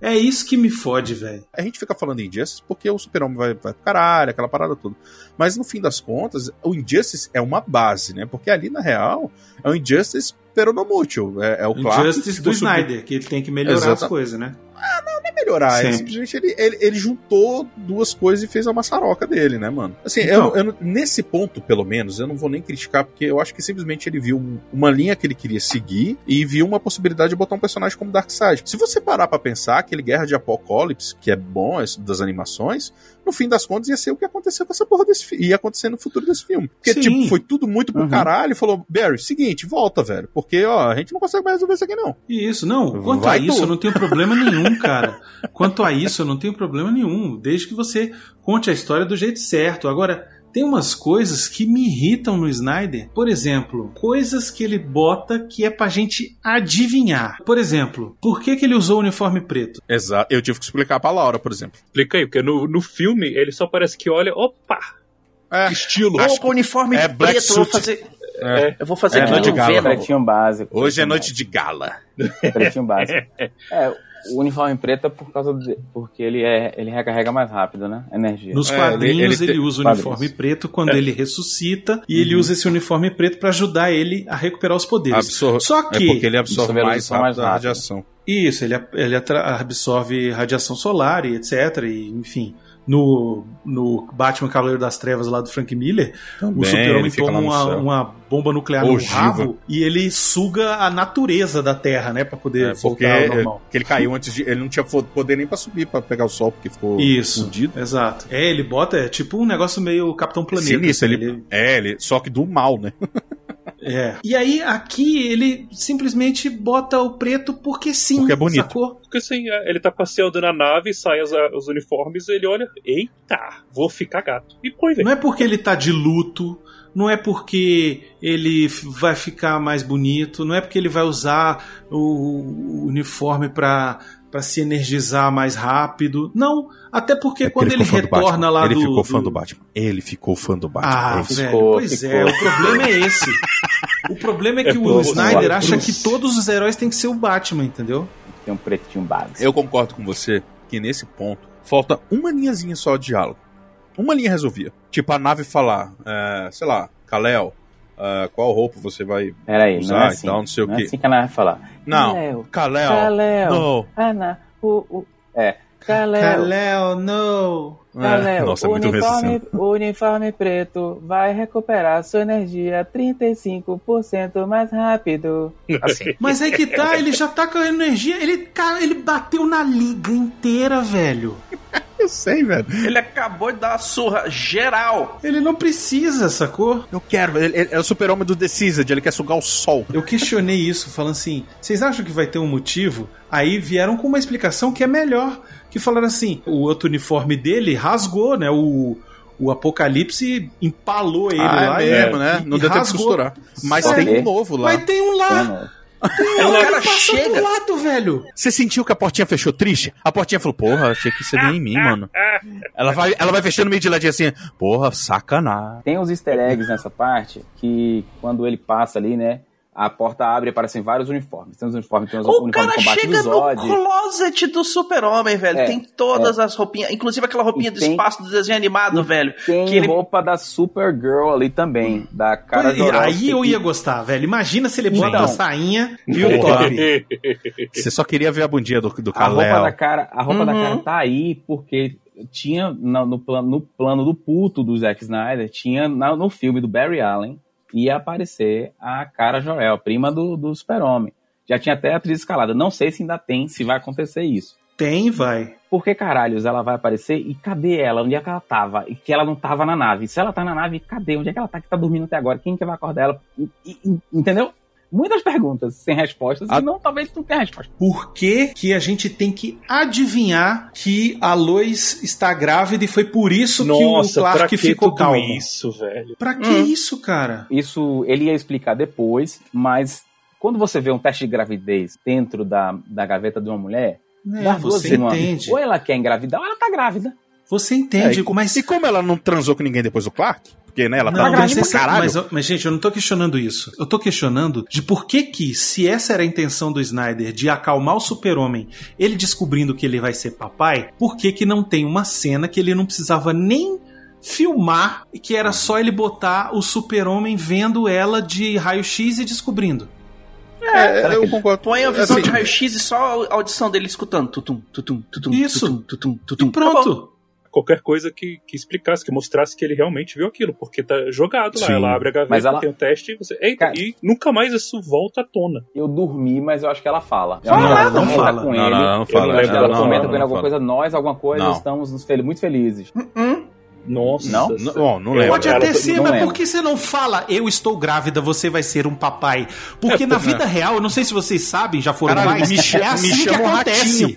É isso que me fode, velho. A gente fica falando em Injustice porque o super-homem vai, vai pro caralho, aquela parada toda. Mas no fim das contas, o Injustice é uma base, né? Porque ali, na real, é o Injustice peronomútil. É, é o Injustice do sub- Snyder, que ele tem que melhorar Exata- as coisas, né? Não é melhorar, ele, Sim. simplesmente ele, ele, ele juntou duas coisas e fez a maçaroca dele, né, mano? Assim, Então. eu, eu nesse ponto, pelo menos, eu não vou nem criticar, porque eu acho que simplesmente ele viu um- uma linha que ele queria seguir e viu uma possibilidade de botar um personagem como Darkseid. Se você parar pra pensar, aquele Guerra de Apocalipse, que é bom das animações, no fim das contas ia ser o que aconteceu com essa porra desse filme, ia acontecer no futuro desse filme. Porque, Sim. tipo, foi tudo muito pro Uhum. caralho e falou, Barry, seguinte, volta, velho, porque, ó, a gente não consegue mais resolver isso aqui, não. Isso, não. Quanto Vai a isso, tu. eu não tenho problema nenhum, cara. Quanto a isso, eu não tenho problema nenhum. Desde que você conte a história do jeito certo. Agora, tem umas coisas que me irritam no Snyder. Por exemplo, coisas que ele bota que é pra gente adivinhar. Por exemplo, por que, que ele usou o uniforme preto? Exato. Eu tive que explicar pra Laura, por exemplo. Explica aí, porque no, no filme ele só parece que olha, opa, É, estilo. Acho Opa, uniforme é Black preto, eu vou suit. fazer. É. Eu vou fazer É, que noite nem de o gala. Pretinho básico. Hoje é pretinho noite de gala. básico, Pretinho básico. É, O uniforme preto é por causa de. Porque ele, é, ele recarrega mais rápido, né? Energia. Nos É, quadrinhos ele- ele, ele usa o quadrinhos. uniforme preto quando É. ele ressuscita e ele usa esse uniforme preto pra ajudar ele a recuperar os poderes. Absor- Só É que porque ele absorve mais radiação rápido mais a radiação. Isso, ele, ele absorve radiação solar e etc. E, enfim, no, no Batman Cavaleiro das Trevas lá do Frank Miller, o Também, super-homem ele fica toma no uma, uma bomba nuclear no Ogiva. rabo e ele suga a natureza da Terra, né? Pra poder É, porque voltar ao é, normal. que ele caiu antes de. Ele não tinha poder nem pra subir pra pegar o sol, porque ficou Isso, fundido. exato. É, ele bota, é tipo um negócio meio Capitão Planeta. Sinistro, assim, ele, É, ele, só que do mal, né? É. E aí, aqui, ele simplesmente bota o preto porque sim. Porque é bonito. Sacou? Porque assim, é, ele tá passeando na nave, sai as- os uniformes, ele olha, eita, vou ficar gato. E põe. Não é porque ele tá de luto, não é porque ele vai ficar mais bonito, não é porque ele vai usar o o uniforme pra, pra se energizar mais rápido. Não, até porque É quando ele, do retorna lá ele do. ficou fã do- do Batman. Ele ficou fã do Batman. Ah, É isso. velho, Ficou, pois ficou. é, o problema é esse. O problema é que É o Snyder acha que todos os heróis têm que ser o Batman, entendeu? Tem um pretinho base. Eu concordo com você que nesse ponto falta uma linhazinha só de diálogo. Uma linha resolvia. Tipo, a nave falar, é, sei lá, Kalel, é, qual roupa você vai. Peraí, usar não é e assim. tal, não sei o não quê. é assim que ela vai falar. Não, Kalel, Kalel. Kalel, Não. Ana, o, o, é, Kalel, Kalel, no. Kalel, Nossa, é essa uniforme, uniforme preto vai recuperar sua energia 35% mais rápido. Assim. Mas aí que tá, ele já tá com a energia. Ele, cara, ele bateu na liga inteira, velho. Eu sei, velho. Ele acabou de dar uma surra geral. Ele não precisa, sacou? Eu quero. Ele, ele é o super-homem do The ele quer sugar o sol. Eu questionei isso, falando assim: vocês acham que vai ter um motivo? Aí vieram com uma explicação que é melhor. Que falaram assim: o outro uniforme dele rasgou, né? O, o Apocalipse empalou ele ah, lá é e- mesmo, né? e Não deu tempo de costurar. Mas Só tem um novo lá. Mas tem um lá. Tem um o lá cara chega. do lado, velho. Você sentiu que a portinha fechou triste? A portinha falou, porra, achei que você nem em mim, mano. Ela vai, ela vai fechando meio de ladinho assim, porra, sacanagem. Tem os easter eggs nessa parte que quando ele passa ali, né? A porta abre e aparecem vários uniformes. Tem os uniformes, tem os O uniformes cara combate chega do no Zod. closet do super-homem, velho. É, tem todas as roupinhas, inclusive aquela roupinha E do tem- espaço do desenho animado, velho. Tem Que ele roupa da Supergirl ali também, da cara aí eu ia gostar, velho. Imagina se ele bota Então. a sainha e o top. Você só queria ver a bundinha do, do A roupa Kal-El. da cara, a roupa da Uhum. cara tá aí porque tinha na- no, plano, no plano do puto do Zack Snyder, tinha na- no filme do Barry Allen ia aparecer a cara Joel, prima do, do Super-Homem. Já tinha até a atriz escalada. Não sei se ainda tem, se vai acontecer isso. Tem, vai. Por que caralhos ela vai aparecer e cadê ela? Onde é que ela tava? E que ela não tava na nave. Se ela tá na nave, cadê? Onde é que ela tá que tá dormindo até agora? Quem que vai acordar ela? E- e- entendeu? Muitas perguntas sem respostas. A- E não, talvez não tenha resposta. Por que, que a gente tem que adivinhar que a Lois está grávida e foi por isso que o Nossa, pra Clark que ficou tudo calmo? isso, velho? Pra que Hum. isso, cara? Isso ele ia explicar depois, mas quando você vê um teste de gravidez dentro da, da gaveta de uma mulher, É, das duas você uma. entende. Ou ela quer engravidar ou ela tá grávida. Você É, entende, e, co- mas e como ela não transou com ninguém depois do Clark? Porque, né, ela Não, tá mas, grande pra esse- caralho. mas, mas, gente, eu não tô questionando isso. Eu tô questionando de por que que, se essa era a intenção do Snyder de acalmar o super-homem, ele descobrindo que ele vai ser papai, por que que não tem uma cena que ele não precisava nem filmar e que era só ele botar o super-homem vendo ela de raio-x e descobrindo? É, eu concordo. Põe a visão Assim, de raio-x e só a audição dele escutando. Tutum, tutum, tutum, Isso. tutum, tutum, tutum. E pronto. Qualquer coisa que, que explicasse, que mostrasse que ele realmente viu aquilo, porque tá jogado lá. Sim. Ela abre a gaveta, Mas ela- tem o teste e você. Eita, Cara- e nunca mais isso volta à tona. Eu dormi, mas eu acho que ela fala. Fala, Ela não comenta fala. com Não, ele. não, não fala. Não, dela não, comenta não, com ele não alguma fala. coisa, nós, alguma coisa, Não. estamos fel- muito felizes. Nossa. Não? Não, não, lembro. Pode até ser, mas lembro. por que você não fala eu estou grávida, você vai ser um papai? Porque É, na vida real, eu não sei se vocês sabem, já foram Caralho, mais, me chama- é assim me que acontece. ratinho.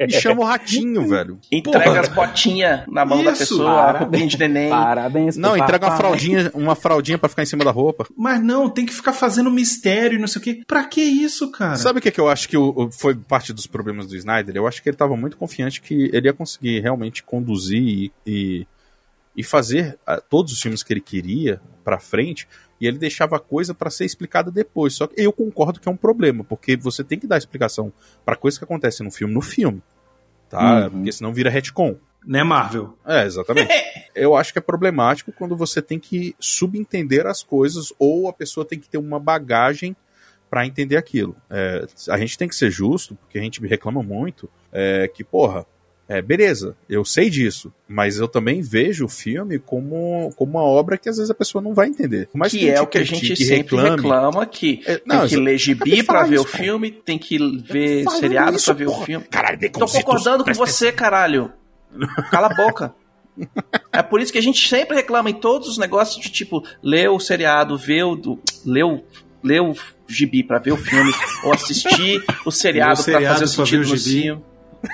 Me chama o ratinho, velho. Entrega Porra. as botinhas na mão da Isso. pessoa, a Parabéns. de neném. Parabéns, Não, entrega uma fraldinha, uma fraldinha pra ficar em cima da roupa. Mas não, tem que ficar fazendo mistério e não sei o quê. Pra que isso, cara? Sabe o que, que eu acho que foi parte dos problemas do Snyder? Eu acho que ele tava muito confiante que ele ia conseguir realmente conduzir e, e, fazer ah, todos os filmes que ele queria pra frente. E ele deixava a coisa pra ser explicada depois. Só que eu concordo que é um problema, porque você tem que dar explicação pra coisa que acontece no filme no filme. Tá? Uhum. Porque senão vira retcon. Né, Marvel? É, exatamente. Eu acho que é problemático quando você tem que subentender as coisas ou a pessoa tem que ter uma bagagem pra entender aquilo. É, a gente tem que ser justo, porque a gente me reclama muito é, que, porra, é, beleza, eu sei disso, mas eu também vejo o filme como, como uma obra que às vezes a pessoa não vai entender. Por mais que é o que a gente sempre reclame, reclama, que É, tem não, que exa- ler gibi pra ver isso, o filme, tem que ver seriado isso, pra ver porra. o filme. Caralho, Tô concordando com você, caralho. Cala a boca. É por isso que a gente sempre reclama em todos os negócios de tipo, ler o seriado, ver o. do- ler o, ler o gibi pra ver o filme, ou assistir o seriado, seriado pra fazer o sentido no gibi. filme.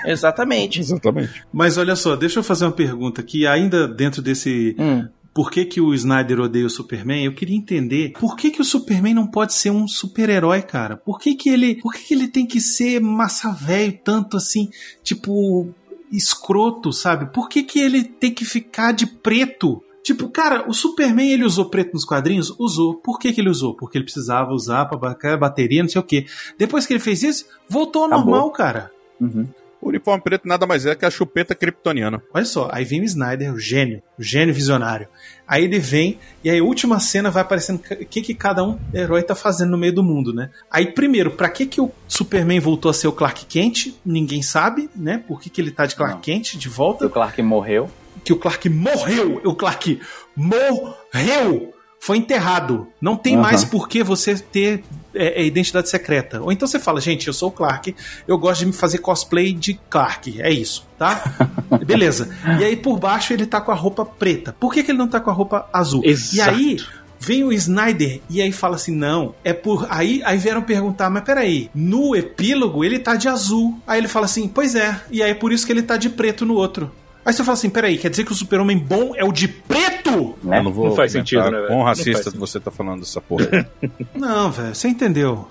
Exatamente. Exatamente. Mas olha só, deixa eu fazer uma pergunta aqui, ainda dentro desse. Hum. Por que, que o Snyder odeia o Superman? Eu queria entender por que, que o Superman não pode ser um super-herói, cara? Por que, que ele. Por que, que ele tem que ser massa velho tanto assim, tipo, escroto, sabe? Por que, que ele tem que ficar de preto? Tipo, cara, o Superman ele usou preto nos quadrinhos? Usou. Por que, que ele usou? Porque ele precisava usar pra bater bateria, não sei o quê. Depois que ele fez isso, voltou ao Acabou. normal, cara. Uhum. O uniforme preto nada mais é que a chupeta kryptoniana. Olha só, aí vem o Snyder, o gênio, o gênio visionário. Aí ele vem, e aí a última cena vai aparecendo o que, que cada um herói tá fazendo no meio do mundo, né? Aí, primeiro, pra que, que o Superman voltou a ser o Clark Kent? Ninguém sabe, né? Por que, que ele tá de Clark Não. Kent de O volta? Clark morreu. Que o Clark morreu! O Clark morreu! Foi enterrado. Não tem Aham. mais por que você ter é, é, identidade secreta. Ou então você fala, gente, eu sou o Clark, eu gosto de me fazer cosplay de Clark. É isso, tá? Beleza. E aí por baixo ele tá com a roupa preta. Por que, que ele não tá com a roupa azul? Exato. E aí vem o Snyder e aí fala assim: não, é por. Aí, aí vieram perguntar, mas peraí, no epílogo ele tá de azul. Aí ele fala assim: pois é, e aí é por isso que ele tá de preto no outro. Aí você fala assim: peraí, quer dizer que o super-homem bom é o de preto? Né? Eu não vou Não faz sentido, né? Quão racista você tá falando dessa porra. Não, velho, você entendeu.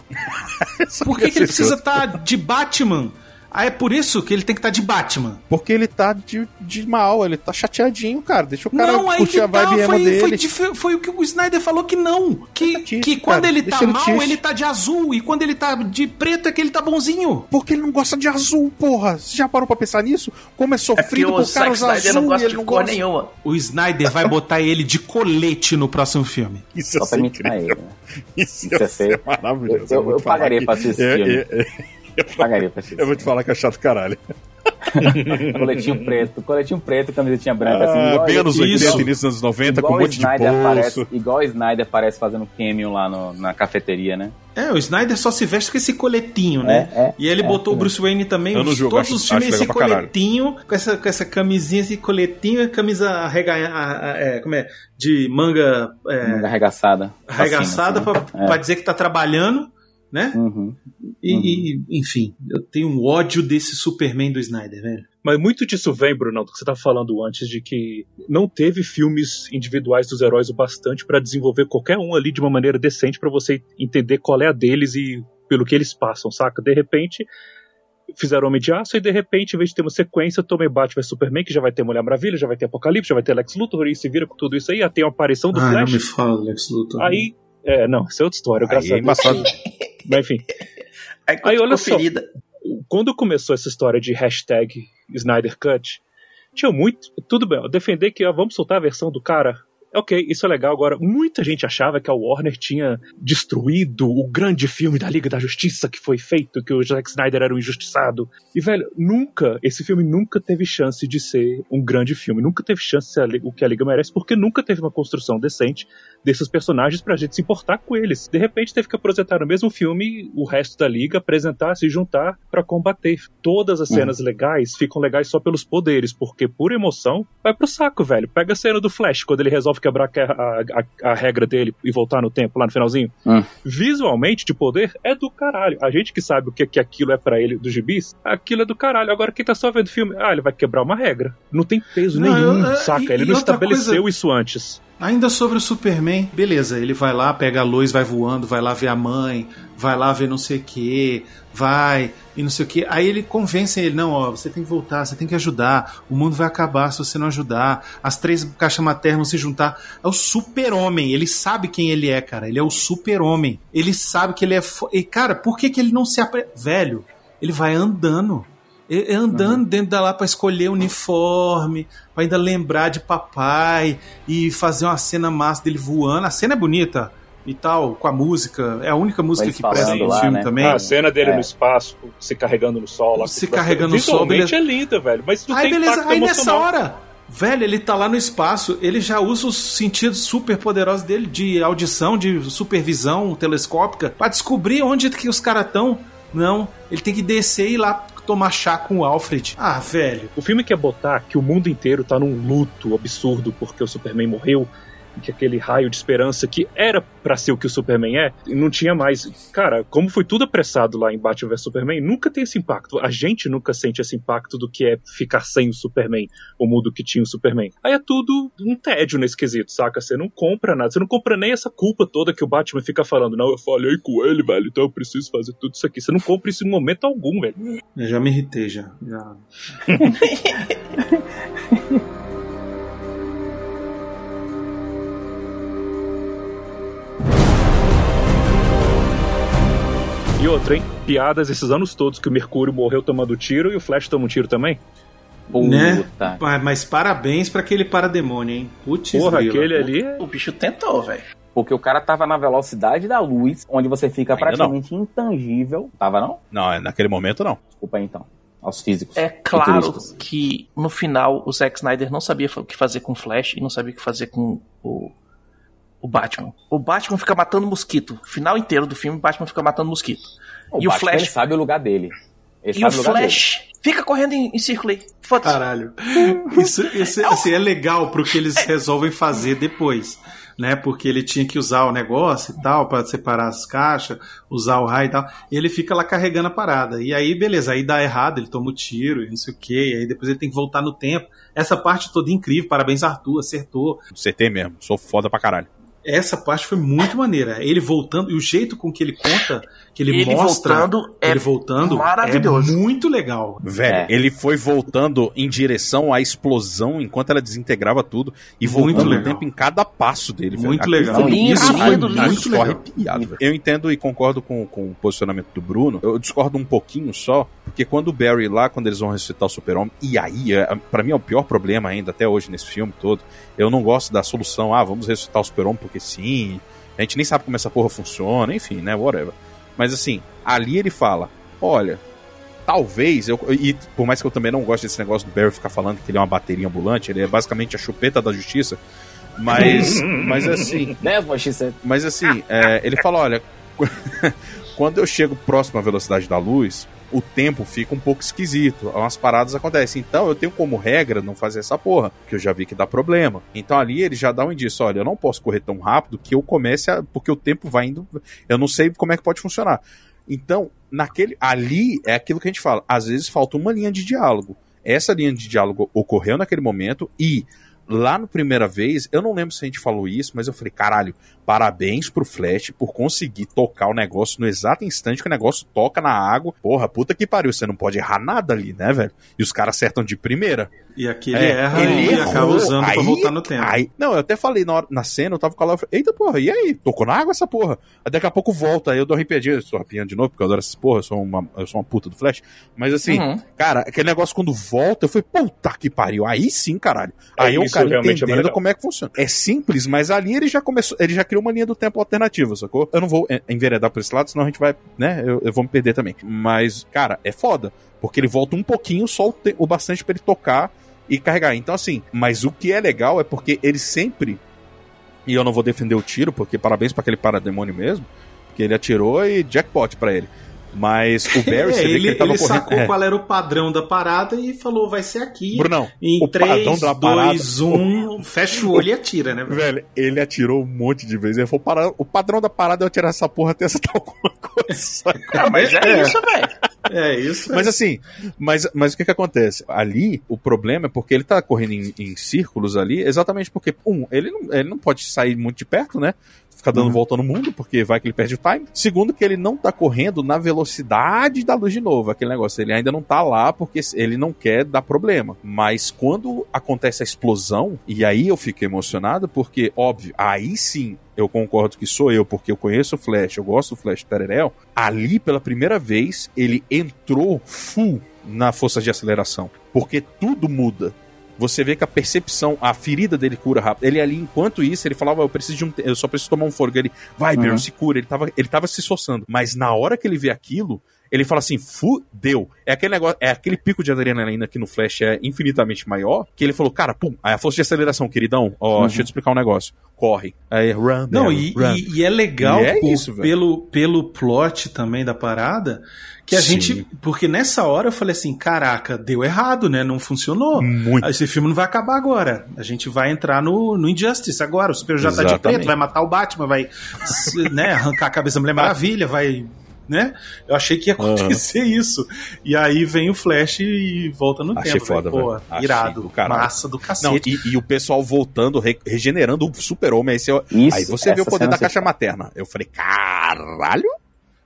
Por que, que ele precisa estar de Batman? Ah, é por isso que ele tem que estar de Batman. Porque ele tá de, de mal, ele tá chateadinho, cara. Deixa o cara não, aí curtir que a vibe tá, emo foi, dele. foi, foi o que o Snyder falou que não. Que, Deixa que ele quando cara, ele tá ele mal, triste. ele tá de azul. E quando ele tá de preto, é que ele tá bonzinho. Porque ele não gosta de azul, porra. Você já parou pra pensar nisso? Como é É sofrido o pro cara usar Snyder azul não e gosta ele de não cor gosta. nenhuma. O Snyder vai botar ele de colete no próximo filme. Isso Só pra imitar ele. né? Isso, Isso é feio. maravilhoso. Eu- eu falar pagaria pra assistir esse É, filme. é, é. Pagaria pra assistir. Eu vou te falar que é chato caralho. Coletinho preto, coletinho preto, camisetinha branca, assim, Ah, bem anos isso. 80, início dos anos 90, com um o monte de Snyder bolso. aparece, igual o Snyder aparece fazendo cameo lá no- na cafeteria, né? É, o Snyder só se veste com esse coletinho, né? É, é, e ele é, botou o é. Bruce Wayne também. Eu não julgo, todos acho- os filmes acho esse coletinho, com essa, com essa camisinha, esse coletinho, a camisa arrega, a- a- é, como é? De manga é, Manga arregaçada. arregaçada Pra cima, pra, assim. pra dizer que tá trabalhando, né? Uhum. E, e, enfim, eu tenho um ódio desse Superman do Snyder, velho. Mas muito disso vem, Bruno, do que você tá falando antes, de que não teve filmes individuais dos heróis o bastante pra desenvolver qualquer um ali de uma maneira decente pra você entender qual é a deles e pelo que eles passam, saca? De repente, fizeram Homem de Aço e de repente, em vez de ter uma sequência, tomei Batman Superman, que já vai ter Mulher Maravilha, já vai ter Apocalipse, já vai ter Lex Luthor e se vira com tudo isso aí, até a aparição do Ai, não Flash. me fala, Lex Luthor. Aí, é, não, isso é outra história, graças Aí é a Deus. Mas enfim, Aí, Aí, olha só. quando começou essa história de hashtag Snyder Cut, tinha muito. Tudo bem, defender que vamos soltar a versão do cara. Ok, isso é legal. Agora, muita gente achava que a Warner tinha destruído o grande filme da Liga da Justiça que foi feito, que o Zack Snyder era um injustiçado. E, velho, nunca, esse filme nunca teve chance de ser um grande filme. Nunca teve chance de ser o que a Liga merece, porque nunca teve uma construção decente desses personagens pra gente se importar com eles. De repente teve que apresentar no mesmo filme o resto da liga, apresentar, se juntar pra combater. Todas as cenas legais ficam legais só pelos poderes, porque por emoção vai pro saco, velho. Pega a cena do Flash, quando ele resolve quebrar a, a- a regra dele e voltar no tempo lá no finalzinho. Hum. Visualmente, de poder, é do caralho. A gente que sabe o que, que aquilo é pra ele dos gibis, aquilo é do caralho. Agora quem tá só vendo o filme, ah, ele vai quebrar uma regra. Não tem peso Não, nenhum, eu- eu- saca? e- ele e não estabeleceu coisa- isso antes. Ainda sobre o Superman, beleza, ele vai lá, pega a luz, vai voando, vai lá ver a mãe, vai lá ver não sei o que, vai e não sei o que. Aí ele convence ele, não, ó, você tem que voltar, você tem que ajudar, o mundo vai acabar se você não ajudar, as três caixas maternas vão se juntar. É o super-homem, ele sabe quem ele é, cara, ele é o super-homem. Ele sabe que ele é... Fo... E, cara, por que que ele não se... Apre... Velho, ele vai andando. Andando dentro da lá pra escolher uniforme, pra ainda lembrar de papai e fazer uma cena massa dele voando. A cena é bonita e tal, com a música. É a única música que presta no lá, filme né? também. Ah, a cena dele É. no espaço, se carregando no sol lá. Se carregando no sol, Visualmente beleza. é linda, velho. Mas não Aí tem beleza, aí nessa hora, velho, ele tá lá no espaço, ele já usa os sentidos super poderosos dele de audição, de supervisão telescópica, pra descobrir onde que os caras estão. Não, ele tem que descer e ir lá tomar chá com o Alfred. Ah, velho. O filme quer botar que o mundo inteiro tá num luto absurdo porque o Superman morreu. Que aquele raio de esperança que era pra ser o que o Superman é, não tinha mais. Cara, como foi tudo apressado lá em Batman vs Superman, nunca tem esse impacto. A gente nunca sente esse impacto do que é ficar sem o Superman, o mundo que tinha o Superman. Aí é tudo um tédio nesse quesito, saca? Você não compra nada, você não compra nem essa culpa toda que o Batman fica falando. Não, eu falhei com ele, velho, então eu preciso fazer tudo isso aqui. Você não compra isso em momento algum, velho. Eu já me irritei já. já. E outra, hein? Piadas esses anos todos que o Mercúrio morreu tomando tiro e o Flash toma um tiro também. Puta. Né? Mas, parabéns pra aquele parademônio, hein? Putz, Porra, grila. aquele ali é. O bicho tentou, velho. Porque o cara tava na velocidade da luz, onde você fica Ainda praticamente intangível. Tava não? Não, é naquele momento não. Desculpa aí então. Aos físicos. É claro que no final o Zack Snyder não sabia o que fazer com o Flash e não sabia o que fazer com o, o Batman. O Batman fica matando mosquito. O final inteiro do filme, o Batman fica matando mosquito. O e o Batman, Flash. ele sabe o lugar dele. Ele E o lugar dele. Flash fica correndo em, em círculo aí. Foda-se. Caralho. Isso, isso assim, é legal pro que eles resolvem fazer depois. Né, porque ele tinha que usar o negócio e tal, para separar as caixas, usar o raio e tal. E ele fica lá carregando a parada. E aí, beleza, aí dá errado, ele toma o tiro e não sei o que. E aí depois ele tem que voltar no tempo. Essa parte toda incrível, parabéns, Arthur, acertou. CT mesmo, sou foda pra caralho. Essa parte foi muito maneira. Ele voltando, e o jeito com que ele conta, que ele, Ele mostra voltando é ele voltando, maravilhoso. é muito legal. Velho, É. ele foi voltando em direção à explosão enquanto ela desintegrava tudo e Muito voltando o tempo em cada passo dele. Muito legal. isso foi muito legal. arrepiado, velho. Eu entendo e concordo com, com o posicionamento do Bruno. Eu discordo um pouquinho só, porque quando o Barry lá, quando eles vão ressuscitar o Super-Homem, e aí, é, pra mim é o pior problema ainda até hoje nesse filme todo. Eu não gosto da solução, ah, vamos ressuscitar o Super-Homem porque sim. A gente nem sabe como essa porra funciona, enfim, né, whatever. Mas assim, ali ele fala: olha, talvez, eu, e por mais que eu também não goste desse negócio do Barry ficar falando que ele é uma bateria ambulante, ele é basicamente a chupeta da justiça. Mas, mas assim, Né, mas assim, é, ele fala: olha, quando eu chego próximo à velocidade da luz, o tempo fica um pouco esquisito. Umas paradas acontecem. Então eu tenho como regra não fazer essa porra, que eu já vi que dá problema. Então ali ele já dá um indício: olha, eu não posso correr tão rápido que eu comece a. Porque o tempo vai indo. Eu não sei como é que pode funcionar. Então, naquele. Ali é aquilo que a gente fala. Às vezes falta uma linha de diálogo. Essa linha de diálogo ocorreu naquele momento e. Lá no primeira vez, eu não lembro se a gente falou isso, mas eu falei, caralho, parabéns pro Flash por conseguir tocar o negócio no exato instante que o negócio toca na água. Porra, puta que pariu, você não pode errar nada ali, né, velho? E os caras acertam de primeira. E aqui ele É, erra ele e errou. acaba usando pra Aí- voltar no tempo. Aí, não, eu até falei na, hora- na cena, eu tava com a Laura, eu falei, eita porra, e aí? Tocou na água essa porra? Aí daqui a pouco volta, aí eu dou arrepiadinha, eu tô arrepiando de novo, porque eu adoro essas porra, eu sou uma, eu sou uma puta do Flash. Mas assim, Uhum. cara, aquele negócio quando volta, eu falei, puta que pariu, aí sim, caralho. É, Aí o isso cara realmente é entendendo legal. como é que funciona. É simples, mas ali ele já começou, ele já criou uma linha do tempo alternativa, sacou? Eu não vou é, enveredar por esse lado, senão a gente vai, né, eu, eu vou me perder também. Mas, cara, é foda, porque ele volta um pouquinho, só o, te- o bastante pra ele tocar e carregar. Então, assim, mas o que é legal é porque ele sempre. E eu não vou defender o tiro, porque parabéns pra aquele parademônio mesmo. Que ele atirou e jackpot pra ele. Mas o Barry, É, ele, ele ele correndo. sacou É. qual era o padrão da parada e falou, vai ser aqui. Brunão, Em o 3, padrão da parada- 2, 1, fecha o olho e atira, né? velho? Velho, ele atirou um monte de vezes. Ele falou, "Para- o padrão da parada é eu tirar essa porra até acertar alguma coisa. Ah, mas é, isso, velho. É isso. Mas assim, mas, mas o que que acontece? Ali, o problema é porque ele tá correndo em, em círculos ali, exatamente porque, um, ele não, ele não pode sair muito de perto, né? Ficar dando volta no mundo, porque vai que ele perde o time. Segundo, que ele não tá correndo na velocidade da luz de novo, aquele negócio. Ele ainda não tá lá porque ele não quer dar problema. Mas quando acontece a explosão, e aí eu fico emocionado, porque, óbvio, aí sim eu concordo que sou eu, porque eu conheço o Flash, eu gosto do Flash Tererel, ali pela primeira vez ele entrou full na força de aceleração. Porque tudo muda. Você vê que a percepção, a ferida dele cura rápido. Ele ali, enquanto isso, ele falava, eu preciso de um. Eu só preciso tomar um fôlego. Ele, vai, Uhum. Se cura. Ele tava, ele tava se esforçando. Mas na hora que ele vê aquilo, ele fala assim, fudeu. É aquele negócio, é aquele pico de adrenalina que no Flash é infinitamente maior, que ele falou, cara, pum, aí a força de aceleração, queridão, ó, Uhum. deixa eu te explicar um negócio. Corre. Aí, run, Não, Baron, e, run. e- e é legal E é isso, pelo, pelo plot também da parada, que a Sim. gente. Porque nessa hora eu falei assim: caraca, deu errado, né? Não funcionou. Muito. Esse filme não vai acabar agora. A gente vai entrar no, no Injustice agora. O Super já tá de preto, vai matar o Batman, vai né, arrancar a cabeça da Mulher Maravilha, vai. Né? Eu achei que ia acontecer isso. E aí vem o Flash e volta no Achei tempo. foda, Pô, velho. Achei irado. do. Massa do Não, cacete. e, e o pessoal voltando, re- regenerando o super-homem. Aí, você- Isso, aí você vê o poder da você caixa materna. Eu falei, caralho,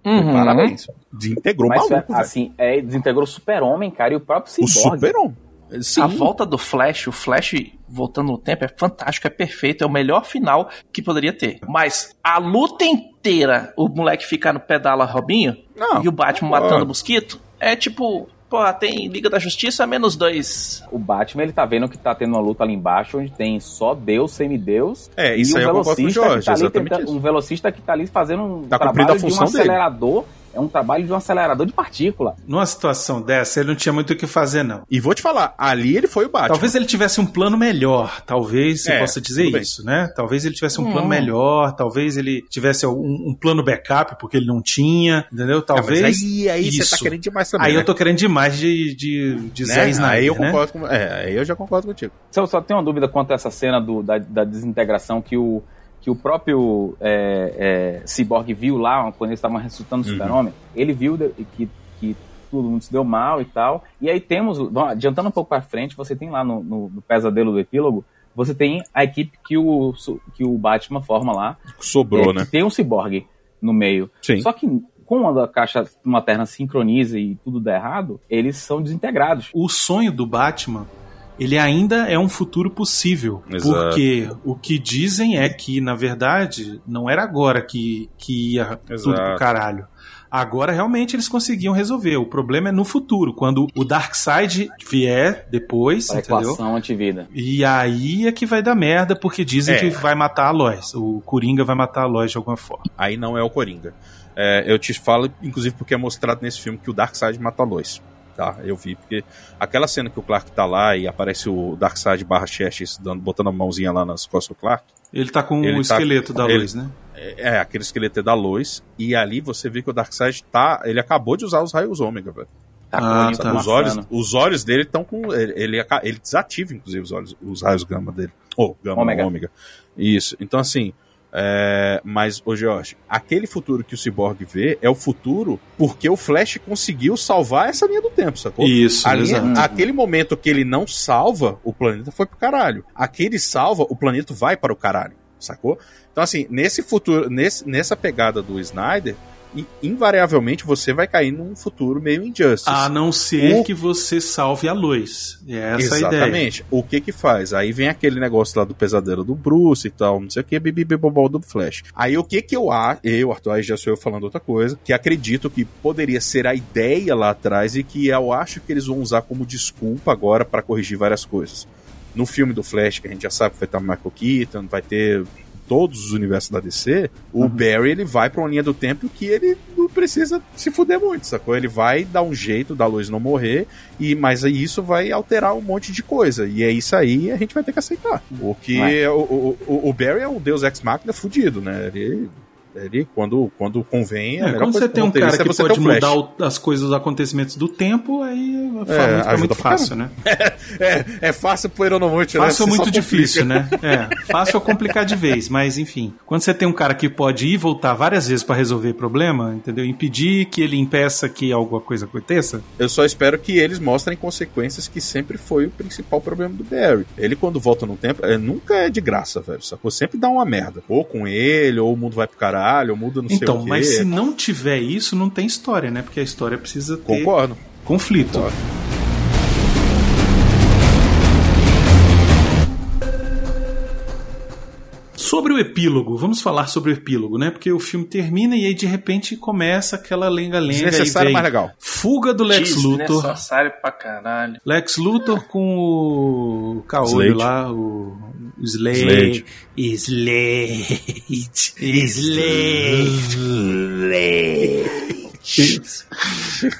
Uhum. parabéns. Desintegrou o Mas, maluco, velho. assim, é, desintegrou o super-homem, cara, e o próprio O Cyborg. super-homem. Sim. A volta do Flash, o Flash voltando no tempo é fantástico, é perfeito, é o melhor final que poderia ter. Mas a luta inteira, o moleque ficar no pedala Robinho Não, e o Batman concordo. matando o mosquito, é tipo, pô, tem Liga da Justiça menos dois. O Batman, ele tá vendo que tá tendo uma luta ali embaixo, onde tem só Deus, semideus, É, e isso um aí eu concordo com o velocista Jorge, que tá exatamente tentando- isso. um velocista que tá ali fazendo um Tá trabalho a função de um dele. É um trabalho de um acelerador de partícula. Numa situação dessa, ele não tinha muito o que fazer, não. E vou te falar, ali ele foi o Batman. Talvez ele tivesse um plano melhor, talvez você É, possa dizer isso, né? Talvez ele tivesse um Hum. plano melhor, talvez ele tivesse um, um plano backup, porque ele não tinha, entendeu? Mas Talvez. aí, aí você tá isso. querendo demais também. Aí né? eu tô querendo demais de, de, de Né? Zé Snyder, Aí eu né? concordo com. É, aí eu já concordo contigo. Só, só tenho uma dúvida quanto a essa cena do- da, da desintegração que o, que o próprio é, é, Cyborg viu lá, quando eles estavam ressuscitando o Uhum. super-homem. Ele viu que, que todo mundo se deu mal e tal. E aí temos, bom, adiantando um pouco pra frente, você tem lá no, no- no pesadelo do epílogo, você tem a equipe que o, que o Batman forma lá. Sobrou, é, né? que tem um Cyborg no meio. Sim. Só que quando a caixa materna sincroniza e tudo dá errado, eles são desintegrados. O sonho do Batman, ele ainda é um futuro possível. Exato. Porque o que dizem é que, na verdade, não era agora que, que ia tudo Exato. pro caralho. Agora realmente eles conseguiam resolver. O problema é no futuro, quando o Darkseid vier depois, A entendeu? equação antivida. E aí é que vai dar merda, porque dizem É. que vai matar a Lois. O Coringa vai matar a Lois de alguma forma. Aí não é o Coringa. É, eu te falo, inclusive, porque é mostrado nesse filme que o Darkseid mata a Lois. Tá, eu vi, porque aquela cena que o Clark tá lá e aparece o Darkseid barra Chestes dando, botando a mãozinha lá nas costas do Clark. Ele tá com Ele o tá- esqueleto da ele- Lois, né? É, é, aquele esqueleto é da Lois. E ali você vê que o Darkseid tá. Ele acabou de usar os raios ômega, velho. Tá Ah, o olho tá. Os olhos, os olhos dele estão com. Ele, ele, ele desativa, inclusive, os, olhos, os raios gama dele. Ou gama Ômega. ômega. Isso. Então, assim. É, mas, ô Jorge, aquele futuro que o Cyborg vê é o futuro porque o Flash conseguiu salvar essa linha do tempo, sacou? Isso, linha- exato. aquele momento que ele não salva, o planeta foi pro caralho. Aquele salva, o planeta vai para o caralho, sacou? Então, assim, nesse futuro, nesse, nessa pegada do Snyder, i- invariavelmente você vai cair num futuro meio injustice. A não ser O- que você salve a Lois. É essa a ideia. Exatamente. O que que faz? Aí vem aquele negócio lá do pesadelo do Bruce e tal, não sei o que, bibibibobol do Flash. Aí o que que eu acho, eu, Arthur, aí já sou eu falando outra coisa, que acredito que poderia ser a ideia lá atrás e que eu acho que eles vão usar como desculpa agora pra corrigir várias coisas. No filme do Flash, que a gente já sabe que vai estar Michael Keaton, vai ter todos os universos da DC, o Barry ele vai pra uma linha do tempo que ele não precisa se fuder muito, sacou? Ele vai dar um jeito da luz não morrer, e mas isso vai alterar um monte de coisa. E é isso aí a gente vai ter que aceitar. Porque Vai. o, o, o, Barry é o Deus Ex Machina fudido, né? Ele, ele quando, quando convem. a É, melhor quando você tem um cara é que pode mudar o- as coisas, os acontecimentos do tempo, aí É, ajuda muito fácil, né? É, é fácil pro Eronomute, né? Fácil é muito difícil, né? É, fácil é complicar de vez, mas enfim. Quando você tem um cara que pode ir e voltar várias vezes pra resolver problema, entendeu? Impedir que ele impeça que alguma coisa aconteça. Eu só espero que eles mostrem consequências que sempre foi o principal problema do Barry. Ele, quando volta no tempo, é, nunca é de graça, velho. Sacou? Sempre dá uma merda. Ou com ele, ou o mundo vai pro caralho, ou muda não sei Então, o quê. mas se não tiver isso, não tem história, né? Porque a história precisa ter Concordo. conflito. Sobre o epílogo, vamos falar sobre o epílogo, né? Porque o filme termina e aí de repente começa aquela lenga-lenga Desnecessário, mas legal. fuga do Lex Luthor. Desnecessário pra caralho. Lex Luthor com o Caolho lá, o Slade. Slade. Slade. Slade.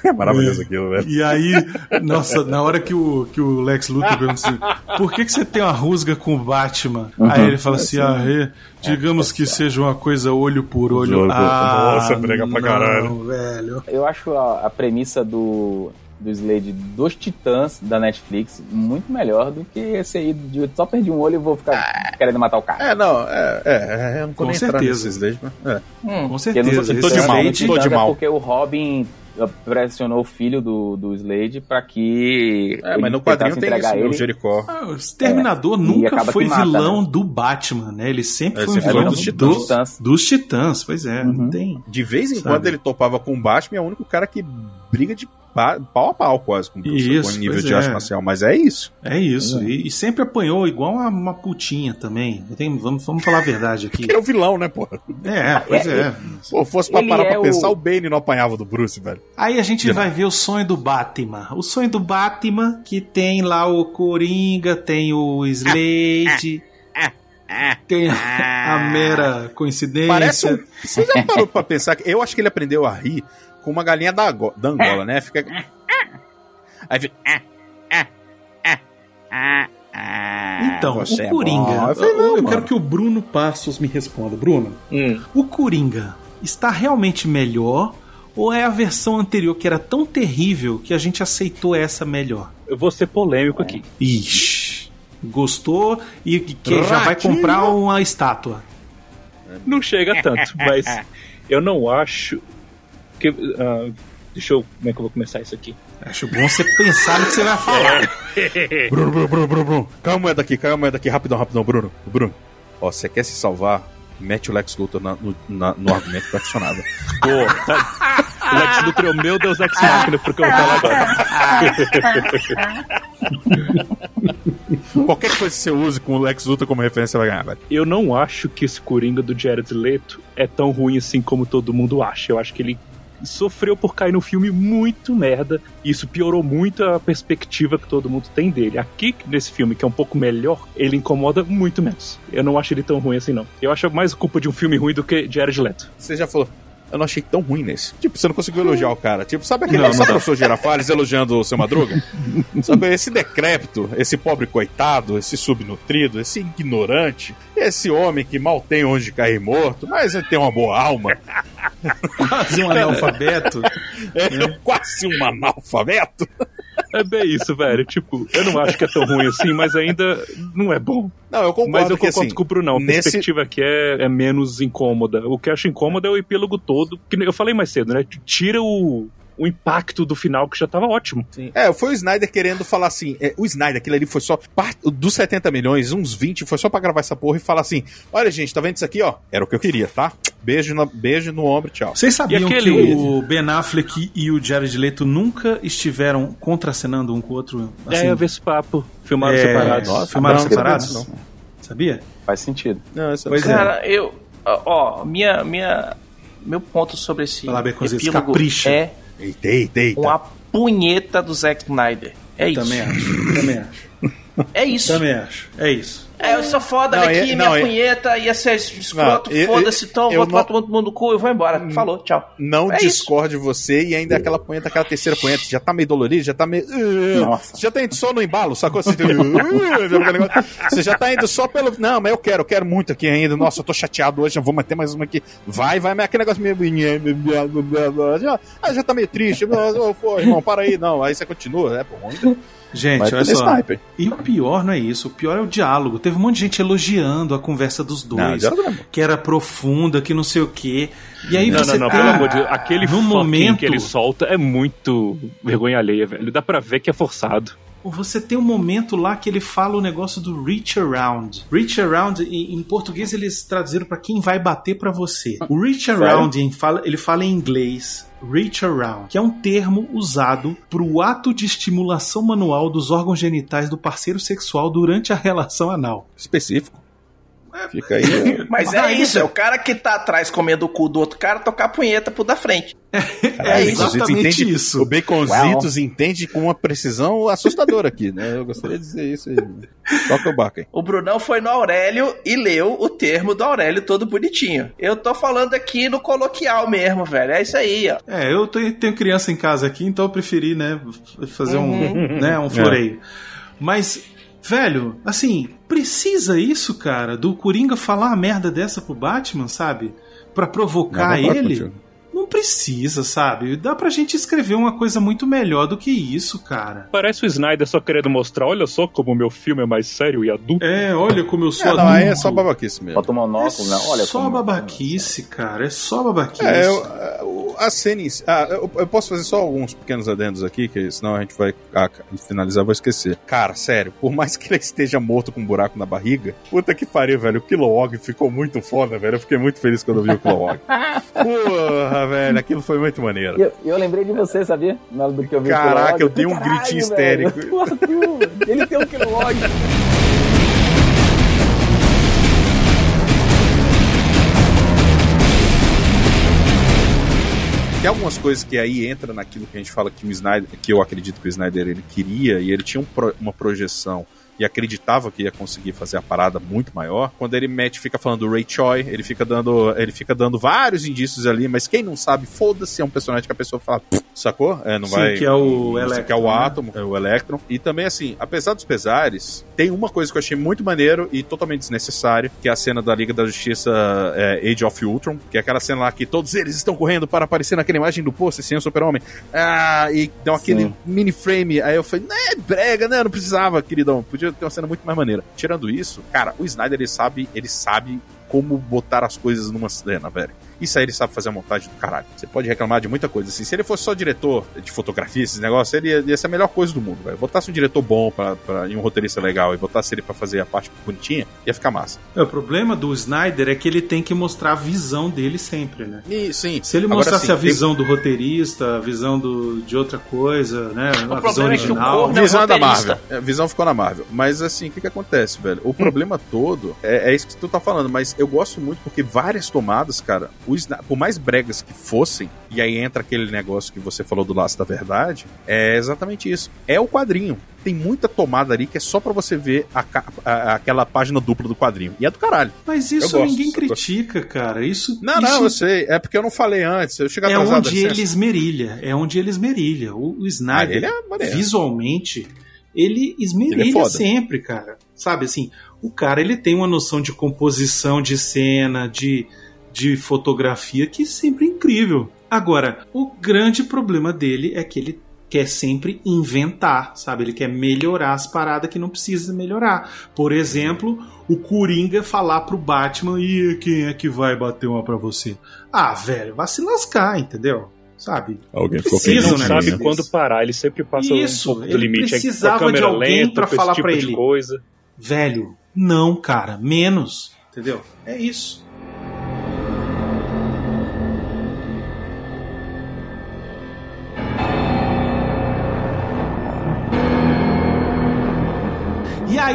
É maravilhoso aquilo, velho. E aí, nossa, na hora que o, que o Lex Luthor pergunta assim, por que, que você tem uma rusga com o Batman? Aí ele fala assim, ah, é, digamos que seja uma coisa olho por olho. Ah, Nossa, brega pra não, caralho. velho. Eu acho a, a premissa do, do Slade dos Titãs da Netflix muito melhor do que esse aí de só perdi um olho e vou ficar querendo matar o cara. É, não, é, é, é eu não Com certeza. Slade, mas, é. Com Porque certeza. no- tô de mal, Slade- tô de Titãs é mal. porque o Robin pressionou o filho do, do Slade pra que. É, ele mas no quadrinho tem isso, né, o ele. Jericó. Ah, o Exterminador É, nunca foi mata, vilão né? do Batman, né? Ele sempre É, foi um vilão dos, dos dos, Titãs. dos Titãs. Pois é, não Uhum. tem. De vez em Sabe? quando ele topava com o Batman, é o único cara que briga de pau a pau quase com o Bruce Isso, nível de é. arte marcial. Mas é isso. É isso. E, e sempre apanhou igual uma, uma putinha também. Tem- vamos, vamos falar a verdade aqui. Ele é o vilão, né, porra? É, pois é. Pô, fosse pra Ele parar é pra o- pensar, o Bane não apanhava do Bruce, velho. Aí a gente vai ver o sonho do Batman. O sonho do Batman, que tem lá o Coringa, tem o Slade. Tem a mera coincidência. Parece um... Você já parou pra pensar que eu acho que ele aprendeu a rir com uma galinha da, da Angola, né? Fica. Aí fica. Então, Você o é Coringa. bom. Eu falei, não, eu quero que o Bruno Passos me responda. Bruno, Hum. o Coringa está realmente melhor ou é a versão anterior que era tão terrível que a gente aceitou essa melhor? Eu vou ser polêmico aqui. Ixi. Gostou e que já vai comprar uma estátua. Não chega tanto, mas eu não acho que. ah, deixa eu. Como é que eu vou começar isso aqui? Acho bom você pensar no que você vai falar. Bruno, Bruno, Bruno, Bruno, Bruno. Caiu a moeda aqui, caiu a moeda aqui, rapidão, rapidão, Bruno. Bruno, ó, você quer se salvar? Mete o Lex Luthor na- no, na- no argumento fracionado. Pô, tá. Lex Luthor é o meu Deus Ex Machina, porque eu vou falar agora. Qualquer coisa que você use com o Lex Luthor como referência, você vai ganhar, velho. Eu não acho que esse Coringa do Jared Leto é tão ruim assim como todo mundo acha. Eu acho que ele sofreu por cair no filme muito merda. E isso piorou muito a perspectiva que todo mundo tem dele. Aqui, nesse filme, que é um pouco melhor, ele incomoda muito menos. Eu não acho ele tão ruim assim, não. Eu acho mais culpa de um filme ruim do que Jared Leto. Você já falou. Eu não achei tão ruim nesse. Tipo, você não conseguiu elogiar o cara. Tipo, sabe aquele Não, sabe professor Girafales elogiando o seu Madruga? sabe, esse decrépito, esse pobre coitado, esse subnutrido, esse ignorante, esse homem que mal tem onde cair morto, mas ele tem uma boa alma. Quase um analfabeto. É quase um analfabeto. É bem isso, velho. Tipo, eu não acho que é tão ruim assim, mas ainda não é bom. Não, eu concordo Mas eu que concordo assim, com o Bruno, a nesse- perspectiva aqui é, é menos incômoda. O que eu acho incômodo é o epílogo todo, que eu falei mais cedo, né? Tira o, o impacto do final, que já tava ótimo. É, foi o Snyder querendo falar assim. é, o Snyder, aquilo ali foi só. Parte, dos 70 milhões, uns 20 foi só pra gravar essa porra e falar assim: olha, gente, tá vendo isso aqui, ó? Era o que eu queria, tá? Beijo, na- beijo no ombro, tchau. Vocês sabiam E que aquele- o Ben Affleck e o Jared Leto nunca estiveram contracenando um com o outro? é, eu vi esse papo. Filmaram é, separados. nossa, filmaram não, não separados? isso, Sabia? Faz sentido. Não, isso Pois é. Cara, eu. Ó, minha, minha, meu ponto sobre esse Beconzitos, epílogo capricha. é Eita, eita, eita. uma punheta do Zack Snyder. É isso. Também acho. Também acho. É isso. Também acho. É isso. É, eu sou foda Não, aqui, é- minha não, punheta ia ser escroto, Não, foda-se, então, vou não- tomar todo mundo no cu e vou embora. Falou, tchau. Não É isso. discorde você e ainda aquela punheta, aquela terceira punheta, já tá meio dolorido, já tá meio. Nossa. Já tá indo só no embalo, sacou? Você, você já tá indo só pelo. Não, mas eu quero, eu quero muito aqui ainda. Nossa, eu tô chateado hoje, eu vou manter mais uma aqui. Vai, vai, mas aquele negócio meio. Já, já tá meio triste. Ô, pô, irmão, para aí. Não, aí você continua. É bom, ainda. Gente, olha só. sniper. E o pior não é isso, o pior é o diálogo. Teve um monte de gente elogiando a conversa dos dois, não é que era profunda, que não sei o quê. E aí Não, você não, não, tem pelo amor de Deus. Aquele no momento que ele solta é muito vergonha alheia, velho. Dá pra ver que é forçado. Você tem um momento lá que ele fala o negócio do reach around. Reach around, em, em português eles traduziram pra quem vai bater pra você. O reach around, em fala- ele fala em inglês. Reach around, que é um termo usado para o ato de estimulação manual dos órgãos genitais do parceiro sexual durante a relação anal. Específico. Fica aí. Mas é isso, é o cara que tá atrás comendo o cu do outro cara tocar a punheta pro da frente. Caralho, É o Baconzitos exatamente entende- isso. O Baconzitos entende com uma precisão assustadora aqui, né? Eu gostaria de dizer isso aí. Toca o barco aí. O Brunão foi no Aurélio e leu o termo do Aurélio todo bonitinho. Eu tô falando aqui no coloquial mesmo, velho. É isso aí, ó. É, eu tenho, criança em casa aqui, então eu preferi, né, fazer Uhum. um, né, um floreio. Mas, velho, assim, precisa isso, cara, do Coringa falar uma merda dessa pro Batman, sabe? Pra provocar Não, ele? contigo. Não precisa, sabe? Dá pra gente escrever uma coisa muito melhor do que isso, cara. Parece o Snyder só querendo mostrar, olha só como o meu filme é mais sério e adulto. É, olha como eu sou É, não, adulto. aí é só babaquice mesmo. Bota o monóculo, né? Olha só como- babaquice, cara. É só babaquice. É, eu, eu- a cena em si- ah, eu, eu posso fazer só alguns pequenos adendos aqui, que senão a gente vai ah, finalizar, vou esquecer. Cara, sério, por mais que ele esteja morto com um buraco na barriga, puta que pariu, velho. O Kilowog ficou muito foda, velho. Eu fiquei muito feliz quando eu vi o Kilowog. Porra, velho, aquilo foi muito maneiro. Eu, eu lembrei de você, sabia? Na hora do que eu vi Caraca, eu dei um Caralho, gritinho velho. histérico. O Arthur, ele tem um Kilowog. Tem algumas coisas que aí entra naquilo que a gente fala que o Snyder, que eu acredito que o Snyder ele queria e ele tinha um pro- uma projeção e acreditava que ia conseguir fazer a parada muito maior. Quando ele mete, fica falando do Ray Choi, ele fica dando, ele fica dando vários indícios ali, mas quem não sabe, foda-se, é um personagem que a pessoa fala, sacou? É, não Sim, vai que é o Electron, que é o né? átomo, é o Electron. E também assim, apesar dos pesares, tem uma coisa que eu achei muito maneiro e totalmente desnecessário, que é a cena da Liga da Justiça é, Age of Ultron, que é aquela cena lá que todos eles estão correndo para aparecer naquela imagem do pôster sem o Super-Homem. Ah, e dão aquele Sim. mini frame. Aí eu falei, né, brega, né? Não precisava, queridão. Podia ter uma cena muito mais maneira. Tirando isso, cara, o Snyder ele sabe, ele sabe como botar as coisas numa cena, velho. Isso aí ele sabe fazer a montagem do caralho. Você pode reclamar de muita coisa. Assim, se ele fosse só diretor de fotografia, esses negócios, ele ia, ia ser a melhor coisa do mundo, velho. Botasse um diretor bom pra, pra, e um roteirista legal e botasse ele pra fazer a parte bonitinha, ia ficar massa. É, o problema do Snyder é que ele tem que mostrar a visão dele sempre, né? E sim. Se ele Agora, mostrasse assim, a visão do roteirista, a visão do, de outra coisa, né? a visão problema é o original. Não, visão é da. Marvel. A visão ficou na Marvel. Mas assim, o que, que acontece, velho? O problema todo é, é isso que tu tá falando, mas eu gosto muito porque várias tomadas, cara, o Sna- por mais bregas que fossem, e aí entra aquele negócio que você falou do laço da verdade, é exatamente isso. É o quadrinho. Tem muita tomada ali que é só pra você ver a a- aquela página dupla do quadrinho. E é do caralho. Mas isso gosto, ninguém eu gosto. critica, cara. Isso, Não, isso não, eu sei. É porque eu não falei antes. Eu chego é atrasado. onde dá licença. ele esmerilha. É onde ele esmerilha. O, o Snyder, Ah, é visualmente, ele esmerilha Ele é sempre, cara. Sabe assim, o cara ele tem uma noção de composição de cena, de, de fotografia que é sempre incrível. Agora, o grande problema dele é que ele quer sempre inventar, sabe? Ele quer melhorar as paradas que não precisa melhorar. Por exemplo, o Coringa falar pro Batman: e quem é que vai bater uma pra você? Ah, velho, vai se lascar, entendeu? Sabe? Alguém ficou Ele Precisa, não né, sabe desse? quando parar, ele sempre passa Isso, um pouco do limite. É precisava com a câmera de alguém lenta, pra falar tipo pra ele. coisa. Velho, não, cara, menos, entendeu? É isso.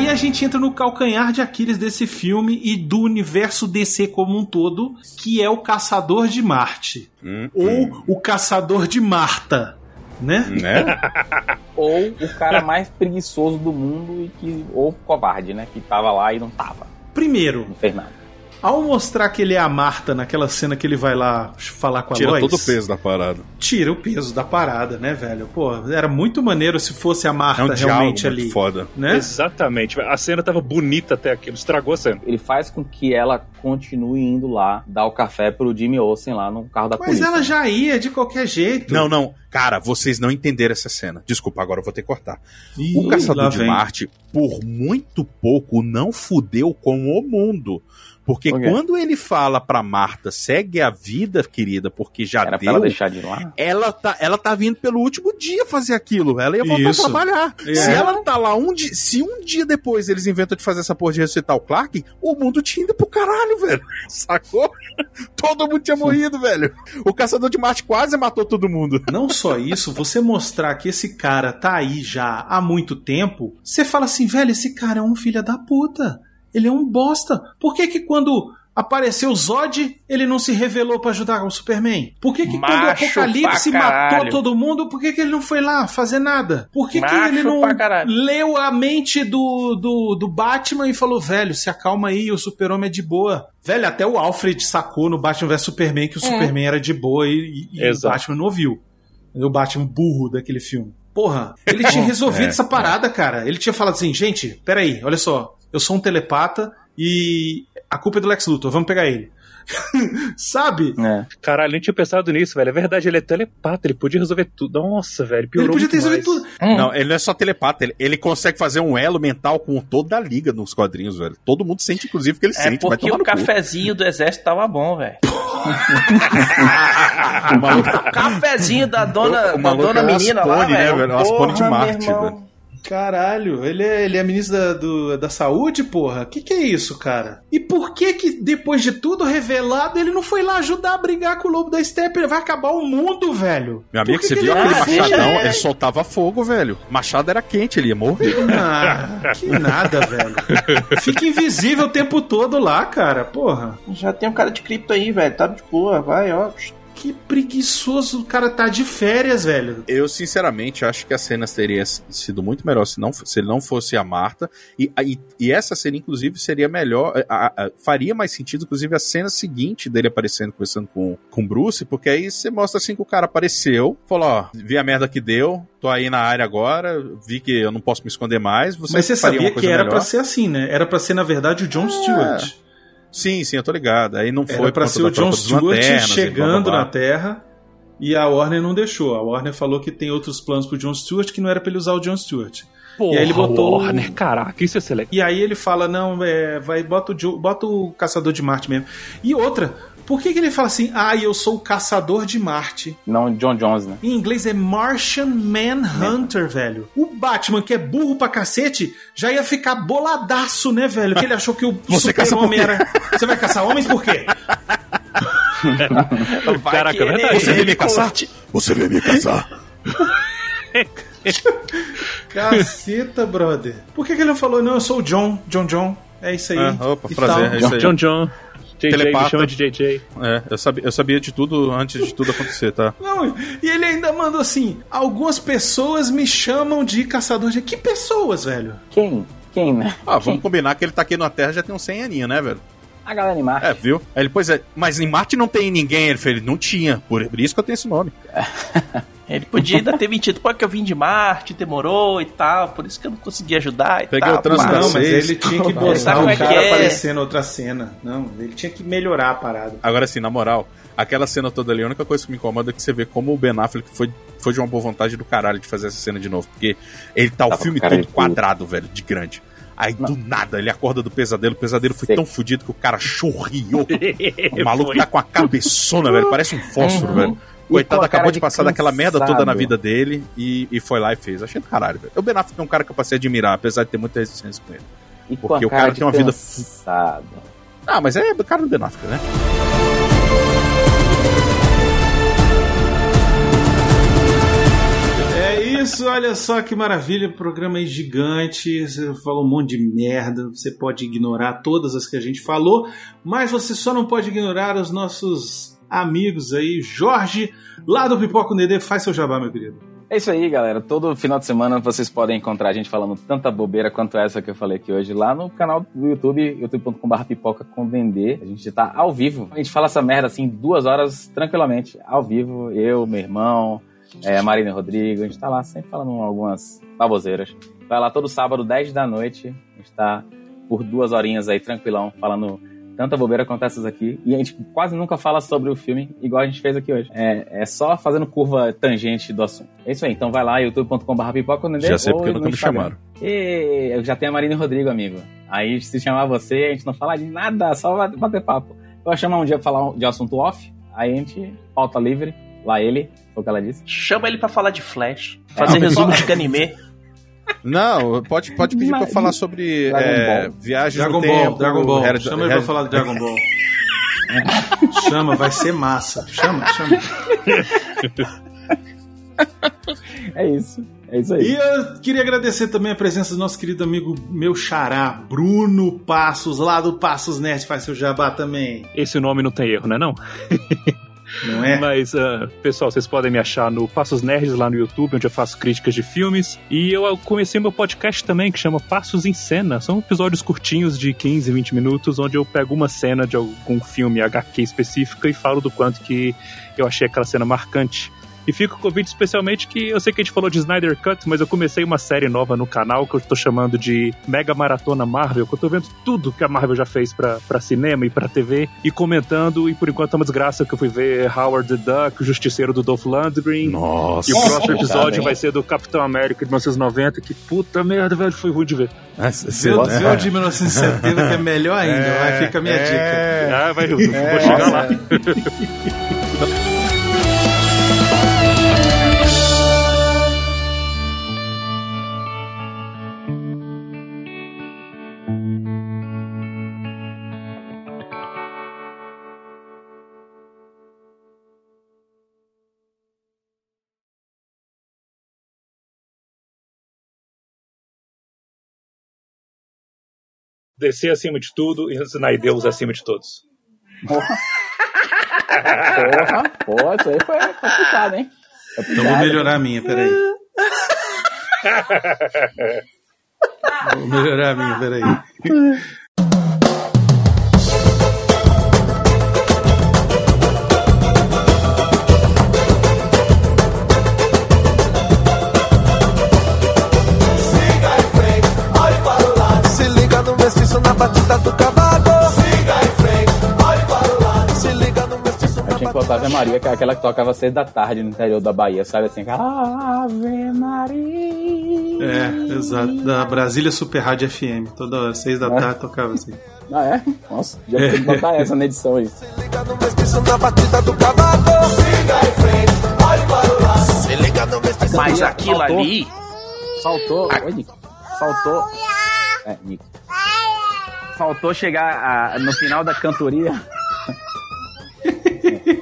Aí a gente entra no calcanhar de Aquiles desse filme e do universo DC como um todo, que é o Caçador de Marte. Hum, Ou o Caçador de Marta. né? Né? Ou o cara mais preguiçoso do mundo e que. Ou covarde, né? Que tava lá e não tava. Primeiro, Não fez nada. Ao mostrar que ele é a Marta naquela cena que ele vai lá falar com a Tira Lois, todo o peso da parada. tira o peso da parada, né, velho? Pô, era muito maneiro se fosse a É Marta um diálogo realmente muito ali, foda. né? Exatamente. A cena tava bonita até aquilo, estragou a cena. Ele faz com que ela continue indo lá dar o café pro Jimmy Olsen lá no carro da Mas polícia. ela já ia de qualquer jeito. Não, não. Cara, vocês não entenderam essa cena. Desculpa, agora eu vou ter que cortar. Ih, O Caçador de vem. Marte, por muito pouco, não fudeu com o mundo. Porque Por quando ele fala pra Marta, segue a vida, querida, porque já Era pra deu. ela deixar de ir lá. Ela tá, ela tá vindo pelo último dia fazer aquilo. Ela ia voltar Isso. a trabalhar. É. Se ela tá lá um dia. Se um dia depois eles inventam de fazer essa porra de ressuscitar o Clark, o mundo tinha ido pro caralho, velho. Sacou? Todo mundo tinha morrido, velho. O caçador de Marte quase matou todo mundo. Não só isso, você mostrar que esse cara tá aí já há muito tempo, você fala assim, velho, esse cara é um filho da puta. Ele é um bosta. Por que que quando apareceu o Zod, ele não se revelou pra ajudar o Superman? Por que que quando o Apocalipse matou todo mundo, por que que ele não foi lá fazer nada? Por que que Macho ele não leu a mente do, do, do Batman e falou, velho, se acalma aí, o Super-Homem é de boa. Velho, até o Alfred sacou no Batman vs Superman que o Superman era de boa e, e- e o. Batman não ouviu. O Batman burro daquele filme. Porra, ele tinha resolvido É, essa parada, cara. Ele tinha falado assim, gente, peraí, olha só, eu sou um telepata e a culpa é do Lex Luthor, vamos pegar ele. Sabe? É. Caralho, nem tinha pensado nisso, velho. É verdade, ele é telepata, ele podia resolver tudo. Nossa, velho, piorou Ele podia ter resolvido tudo. Não, ele não é só telepata, ele, ele consegue fazer um elo mental com toda a liga nos quadrinhos, velho. Todo mundo sente, inclusive, que ele É sente. porque o cafezinho do exército tava bom, velho. O cafezinho da dona, O da dona menina lá, né, velho. de Porra, meu Marte, velho. Caralho, ele é, ele é ministro da, do- da saúde, porra? Que que é isso, cara? E por que que, depois de tudo revelado, ele não foi lá ajudar a brigar com o lobo da steppe? Vai acabar o mundo, velho. Meu amigo, que você que viu ele- aquele machadão? ele. Ele soltava fogo, velho. Machado era quente, ele ia morrer. Ah, que nada, velho. Fica invisível o tempo todo lá, cara. Porra. Já tem um cara de cripto aí, velho. Tá de boa, vai, ó. Que preguiçoso o cara tá de férias, velho. Eu, sinceramente, acho que a cena teria sido muito melhor se, não, se ele não fosse a Marta. E, e, e essa cena, inclusive, seria melhor. a- a- faria mais sentido, inclusive, a cena seguinte dele aparecendo, conversando com o Bruce, porque aí você mostra assim que o cara apareceu, falou: Ó, vi a merda que deu, tô aí na área agora, vi que eu não posso me esconder mais. Você Mas você sabia que era pra ser assim, né? Era pra ser, na verdade, o John Stewart. Sim, sim, eu tô ligado. Aí não foi Era por ser o John Stewart lanternas e blá, chegando blá, blá. na Terra e a Warner não deixou. A Warner falou que tem outros planos pro John Stewart que não era pra ele usar o John Stewart. Porra, E aí ele botou- Warner, caraca, isso é legal. E aí ele fala, não, é, vai, bota o, Jo- bota o Caçador de Marte mesmo. E outra, por que, que ele fala assim, ah, eu sou o Caçador de Marte? Não John Jones, né? Em inglês é Martian Manhunter, velho. O Batman, que é burro pra cacete, já ia ficar boladaço, né, velho? Que ele achou que o super-homem era... Você vai caçar homens por quê? Caraca, é Você veio me caçar? Você veio me caçar? Caceta, brother. Por que, que ele não falou, não, eu sou o John, John John? É isso aí. Ah, opa, prazer, é isso aí. John John. JJ, Telepata. me chama de JJ. É, eu sabia, eu sabia de tudo antes de tudo acontecer, tá? Não, e ele ainda mandou assim: algumas pessoas me chamam de caçador de. Que pessoas, velho? Quem? Quem, né? Ah, vamos combinar que ele tá aqui na Terra já tem uns 100 aninhos, né, velho? A galera em Marte. É, viu? Aí ele, pois é, mas em Marte não tem ninguém. Ele falou, não tinha, por, isso que eu tenho esse nome. Ele podia ainda ter mentido, pô, que eu vim de Marte, demorou e tal, por isso que eu não consegui ajudar e Peguei tal. o trânsito pá. da Não, mas ele tinha que botar o é que cara é? aparecer na outra cena. Não, ele tinha que melhorar a parada. Agora sim, na moral, aquela cena toda ali, a única coisa que me incomoda é que você vê como o Ben Affleck foi, foi de uma boa vontade do caralho de fazer essa cena de novo. Porque ele tá o Tava filme com cara todo quadrado, velho, de grande. Aí do nada ele acorda do pesadelo, o pesadelo foi Seco. tão fudido que o cara chorriou. o maluco tá com a cabeçona, velho, parece um fósforo, Uhum. velho. Coitado, com acabou de de passar daquela merda toda na cansado. vida dele e, e foi lá e fez. Achei do caralho, velho. O Ben Affleck é um cara que eu passei a admirar, apesar de ter muita resistência com ele. E com porque a o cara tem uma vida- cansada. Ah, mas é o cara do Ben Affleck, né? Isso, olha só que maravilha, programa aí gigante. Você falou um monte de merda. Você pode ignorar todas as que a gente falou, mas você só não pode ignorar os nossos amigos aí. Jorge, lá do Pipoca com Dedê, faz seu jabá, meu querido. É isso aí, galera. Todo final de semana vocês podem encontrar a gente falando tanta bobeira quanto essa que eu falei aqui hoje lá no canal do YouTube, youtube.com.br pipoca com Dendê. A gente tá ao vivo. A gente fala essa merda assim duas horas tranquilamente, ao vivo. Eu, meu irmão, é, Marina Rodrigo. A gente tá lá sempre falando algumas baboseiras. Vai lá todo sábado, 10 da noite. A gente tá por duas horinhas aí, tranquilão, falando tanta bobeira quanto essas aqui. E a gente quase nunca fala sobre o filme, igual a gente fez aqui hoje. É, é só fazendo curva tangente do assunto. É isso aí. Então vai lá, youtube.com.br pipoca Já sei porque nunca me chamaram. E eu já tenho a Marina e Rodrigo, amigo. Aí se chamar você, a gente não fala de nada, só bater papo. Eu vou chamar um dia pra falar de assunto off, aí a gente pauta livre, lá ele, foi o que ela disse. Chama ele pra falar de Flash, fazer É, resumo de anime. Não, pode, pode pedir pra eu falar sobre Dragon é, Ball. viagens Dragon no Ball, tempo. Dragon Ball. Harry- Chama ele pra falar de Dragon Ball. chama, vai ser massa. Chama, chama. É isso, é isso aí. E eu queria agradecer também a presença do nosso querido amigo, meu xará, Bruno Passos, lá do Passos Nerd, faz seu jabá também. Esse nome não tem erro, né não? Não é? Mas, ah, pessoal, vocês podem me achar no Passos Nerds lá no YouTube, onde eu faço críticas de filmes. E eu comecei meu podcast também, que chama Passos em Cena. São episódios curtinhos de 15, 20 minutos, onde eu pego uma cena de algum filme HQ específica e falo do quanto que eu achei aquela cena marcante. E fica o convite especialmente que eu sei que a gente falou de Snyder Cut, mas eu comecei uma série nova no canal que eu tô chamando de Mega Maratona Marvel, que eu tô vendo tudo que a Marvel já fez pra, pra cinema e pra TV e comentando. E por enquanto é uma desgraça que eu fui ver Howard the Duck, o Justiceiro do Dolph Lundgren. Nossa. E o próximo episódio vai ser do Capitão América de 1990, que puta merda, velho, foi ruim de ver. Ah, Vê o é. de 1970 que é melhor ainda, É, vai, fica a minha dica. é. Ah, vai, eu vou chegar lá. Descer acima de tudo e ensinar Deus acima de todos. Porra, porra, isso aí foi, puxado, hein? Foi Então vou melhorar a minha, peraí. Vou melhorar a minha, peraí. Batida do cavaco. Siga em frente, olhe para o lado. Se liga no mestiço Eu na tinha que botar Ave Maria, que é aquela que tocava às seis da tarde no interior da Bahia, sabe assim? Ave Maria. É, exato. Da Brasília Super Rádio FM. Toda hora, seis da tarde, tocava assim. Ah, é? Nossa, já tem que botar essa na edição aí. Se liga no mestiço na batida do cavaco. Siga em frente, olhe para o lado. Se liga no mestiço Mas aquilo Faltou. ali. Faltou. Oi, Nick. Faltou. É, Nick. Faltou chegar a- no final da cantoria.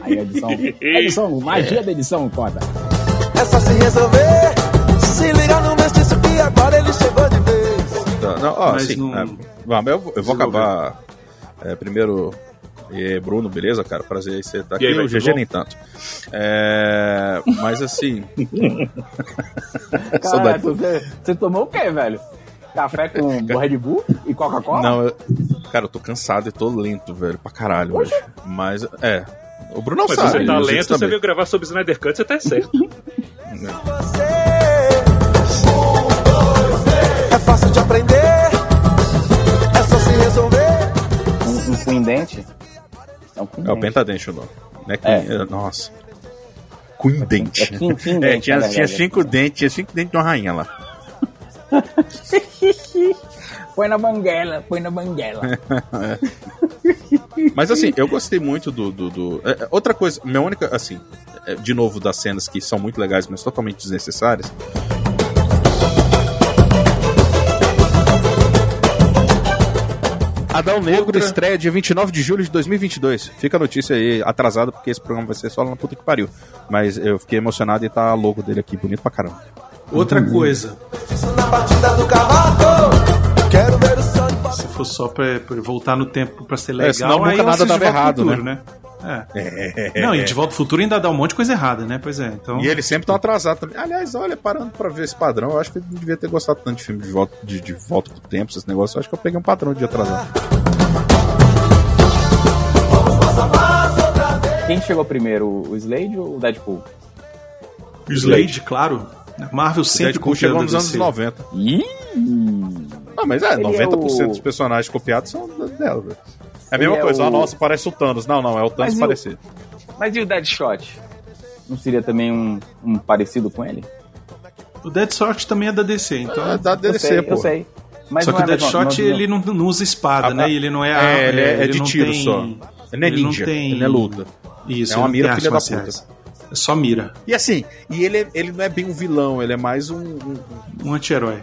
Aí, edição. Edição, magia da edição, conta. É só se resolver. Se liga no mestiço que agora ele chegou de vez. Tá, não, ó, Mas assim, não- é, vamos, eu, vou- eu vou acabar é, primeiro. E Bruno, beleza, cara? Prazer em você estar E aqui. aí, o GG nem tanto. É, mas assim. Caralho, você, você tomou o quê, velho? Café com Red Bull e Coca-Cola? Não, eu, cara, eu tô cansado e tô lento, velho, pra caralho hoje. Mas, é. O Bruno não Mas sabe. você tá lento, você veio gravar sobre Snyder Cut, você tá certo. Um, três. É fácil de aprender. É só se resolver. Um, um Queen Dente? É um É o Dente. Pentadente o nome. Né? É. É, Nossa. Queen Dente. É Queen É, Dente, tinha, na tinha cinco dentes, tinha cinco dentes de uma rainha lá. Põe na banguela, põe na banguela. Mas assim, eu gostei muito do. do, do- é, é, outra coisa, minha única. Assim, é, de novo, das cenas que são muito legais, mas totalmente desnecessárias. Adão Negro Outra- estreia dia 29 de julho de 2022. Fica a notícia aí atrasada, porque esse programa vai ser só lá na puta que pariu. Mas eu fiquei emocionado e tá logo dele aqui, bonito pra caramba. Outra coisa, do sol de se for só pra, pra voltar no tempo pra ser É, legal, senão nunca aí nada dava errado, Futuro, né? É. Não, e De Volta ao Futuro ainda dá um monte de coisa errada, né? Pois é, então... E eles sempre estão atrasados também. Aliás, olha, parando pra ver esse padrão, eu acho que eu não devia ter gostado tanto de filme de volta, de, de volta pro tempo, esse negócio. Eu acho que eu peguei um padrão de atrasar. Quem chegou primeiro, o Slade ou o Deadpool? O Slade, claro. Marvel O sempre Deadpool chegou nos a anos DC. 90. Ih! Ah, mas é, Ele 90% é o- dos personagens copiados são dela, velho. É a mesma Ele é coisa, o- ah, nossa, parece o Thanos. Não, não, é o Thanos Mas e o- parecido. Mas e o Deadshot? Não seria também um, um parecido com ele? O Deadshot também é da DC, então... É da eu DC, sei, pô. eu sei. Mas Só que o é a mesma- Deadshot, ele não, não usa espada, Ah, né? E ele não é... a- É, ele é, é de tiro tem- só. Ele não é ele não ninja, tem- ele é luta. Isso, É uma ele mira filha da. É só mira. E assim, e ele, ele não é bem um vilão, ele é mais um, um, Um anti-herói.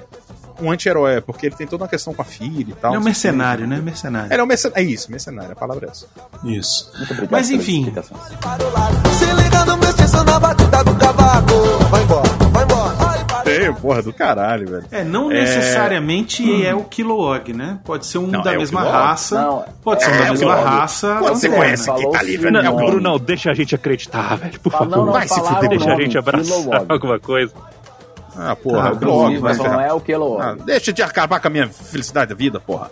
um anti-herói, porque ele tem toda uma questão com a filha e tal. Ele é um mercenário, né? Mercenário. Ele é um mercenário. É isso, mercenário, a palavra é essa. Isso. Mas enfim. Se liga no mestiço na batida do cavaco. Vai embora, vai embora. Tem, porra, do caralho, velho. É, não É. necessariamente é o Kilowog, né? Pode ser um Não, da é mesma raça. Não, pode ser um é da mesma raça. Você alterna. conhece aqui, tá ali, velho. Não, É Bruno, não, deixa a gente acreditar, velho. Por Fala- favor. não, não, vai se fuder, Deixa a gente abraçar Kilowog. alguma coisa. Ah, porra, Ah, o Kilowog, vai Mas não é o Kilowog. Ah, deixa de acabar com a minha felicidade da vida, porra.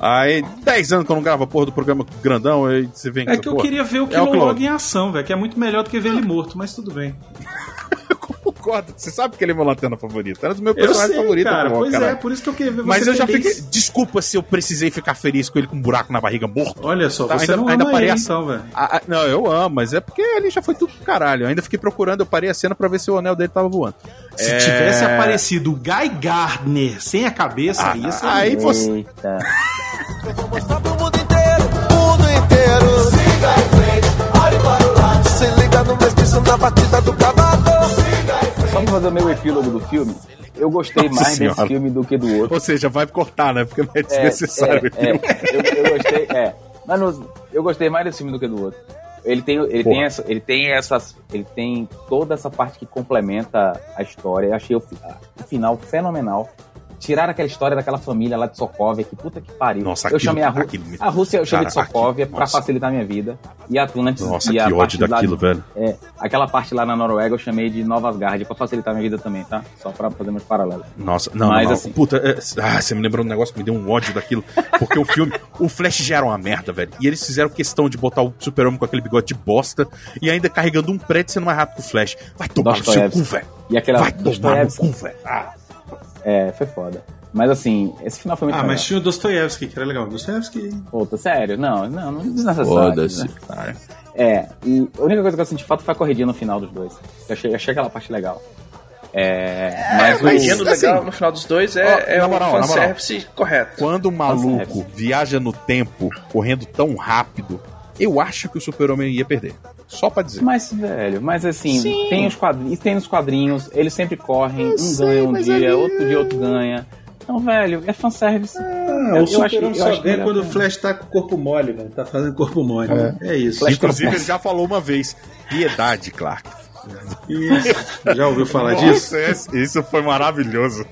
Aí, 10 anos que eu não gravo a porra do programa grandão, aí você vem com É que eu porra. queria ver o É o Kilowog Kilowog. em ação, velho, que é muito melhor do que ver ele morto, mas tudo bem. Concordo, você sabe que ele é meu lanterna favorito. Era do meu Eu personagem sei, favorito. cara, pois é, caralho. por isso que eu queria ver você Mas eu já fiquei. Desculpa se eu precisei ficar feliz com ele com um buraco na barriga morto. Olha só, Tá, você ainda- não ainda ama parei ele, a- então, velho. Ah, ah, não, eu amo, mas é porque ele já foi tudo pro caralho. Eu ainda fiquei procurando, eu parei a cena pra ver se o anel dele tava voando. Se É, tivesse aparecido o Guy Gardner sem a cabeça, Ah, ia ser aí você- Eita. Eu vou mostrar pro mundo inteiro, mundo inteiro. Siga em frente, olhe para o lado. Se liga no mestiço na batida do fazer o meu epílogo do filme, eu gostei Nossa mais Senhora. desse filme do que do outro. Ou seja, vai cortar, né? Porque não é É, desnecessário. é, é. Eu, eu gostei, é. Mas eu gostei mais desse filme do que do outro. Ele tem, ele Porra. tem, essa, ele tem essas, ele tem toda essa parte que complementa a história. Eu achei o, o final fenomenal. Tiraram aquela história daquela família lá de Sokovia, que puta que pariu. Nossa, eu aquilo- chamei a, Rú- aquilo a Rússia, eu chamei de Cara, Sokovia aquilo- pra nossa. facilitar a minha vida. E Atlantis Nossa, e que a ódio parte lá daquilo, de- velho. É, aquela parte lá na Noruega eu chamei de Novasgard pra facilitar a minha vida também, tá? Só pra fazer meus paralelos. Nossa, não, Mas, não, não. assim- Puta, é, ah, você me lembrou um negócio que me deu um ódio daquilo. Porque o filme, o Flash já era uma merda, velho. E eles fizeram questão de botar o Super-Homem com aquele bigode de bosta e ainda carregando um prédio sendo mais rápido que o Flash. Vai tomar no seu cu, velho. E aquela Vai tomar no cu, velho. Ah, É, foi foda. Mas assim, esse final foi muito Ah, legal. mas tinha o Dostoiévski, que era legal. Dostoiévski. Puta, sério? Não, não, não é desnecessário. Foda-se. desnecessário. É, e a única coisa que eu senti falta foi a corridinha no final dos dois. Eu achei, achei aquela parte legal. É, mas O o, enredo assim, legal no final dos dois é, ó, é na o moral, moral. fanservice correto. Quando o maluco Fanservice. viaja no tempo, correndo tão rápido, eu acho que o Super-Homem ia perder. Só pra dizer. Mas, velho, mas assim, tem os quadrinhos, tem nos quadrinhos, eles sempre correm, um sei, ganha um dia, ali- outro dia outro ganha. Então, velho, é fanservice. Ah, Eu- o eu Super acho- Homem eu só acho ganha quando o Flash tá com o corpo mole, velho. Tá fazendo corpo mole. É, isso. Flash Inclusive, tropeça. ele já falou uma vez. Piedade, Clark. Isso. Já ouviu falar Nossa, disso? esse- isso foi maravilhoso.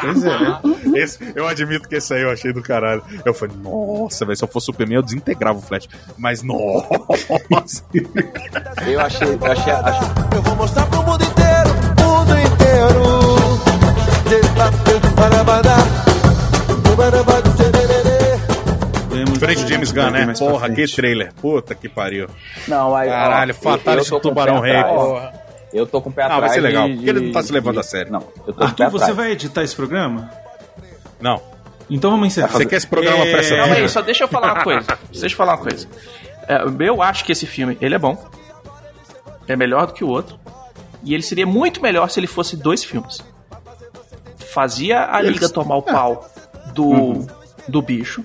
Pois é. Esse- eu admito que esse aí eu achei do caralho. Eu falei, nossa, velho, se eu fosse Superman, eu desintegrava o Flash. Mas, nossa. Eu achei, eu achei, achei Eu vou mostrar pro mundo inteiro, mundo inteiro. Tererê. Vemos Frente James Gunn, né? pra Porra, que trailer. Puta que pariu. Não, aí, Caralho, eu- Fatality Tubarão Rei, porra. Eu tô com o pé Ah, atrás. vai ser legal, de- porque ele não tá se levando de- a sério. Não, eu tô Arthur, você atrás. vai editar esse programa? Não. Então vamos encerrar. Você quer esse programa É, presta Calma aí, só deixa eu falar uma coisa. Deixa eu falar uma coisa. É, eu acho que esse filme, ele é bom. É melhor do que o outro. E ele seria muito melhor se ele fosse dois filmes. Fazia a Liga tomar o pau do, do bicho.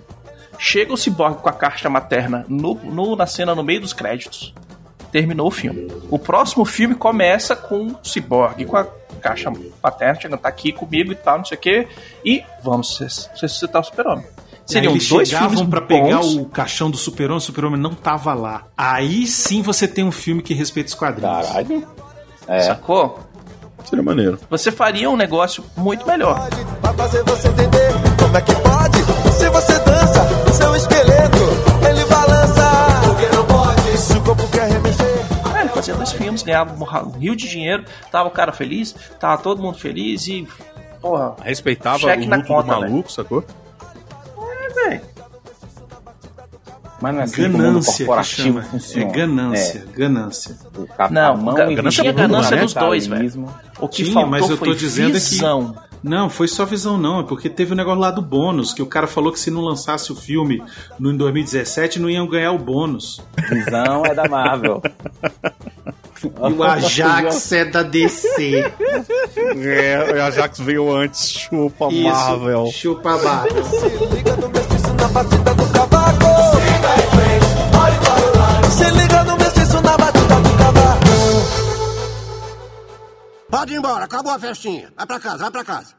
Chega o Cyborg com a caixa materna no, no- na cena no meio dos créditos. Terminou o filme. O próximo filme começa com o Cyborg com a caixa paterna, chegando, tá aqui comigo e tal, não sei o quê. E vamos res- ressuscitar o super-homem. Seriam eles dois chegavam filmes pra pegar o caixão do Super-Homem, o Super-Homem não tava lá. Aí sim você tem um filme que respeita os quadrinhos. Caralho. É. Sacou? Seria maneiro. Você faria um negócio muito melhor. Vai fazer você entender como é que pode. Fazia dois filmes, ganhava um rio de dinheiro, tava o cara feliz, tava todo mundo feliz e. Porra. Respeitava o na luto conta, do maluco, sacou? É, velho. Mas não é assim que Ganância que corporativo chama. funciona. É ganância, ganância. O capitão Não, ga- e ganância tinha é ganância né, dos dois, velho. O que Tinha, faltou mas eu tô foi dizendo é que- visão. Não, foi só visão não, é porque teve o negócio lá do bônus, que o cara falou que se não lançasse o filme no, em 2017 não iam ganhar o bônus. Visão é da Marvel. E o Ajax é da DC. É, o Ajax veio antes, chupa Isso, Marvel. chupa Marvel. Se liga no mestiço na batida do cavaco. Se liga no mestiço na batida do cavaco. Pode ir embora, acabou a festinha. Vai pra casa, vai pra casa.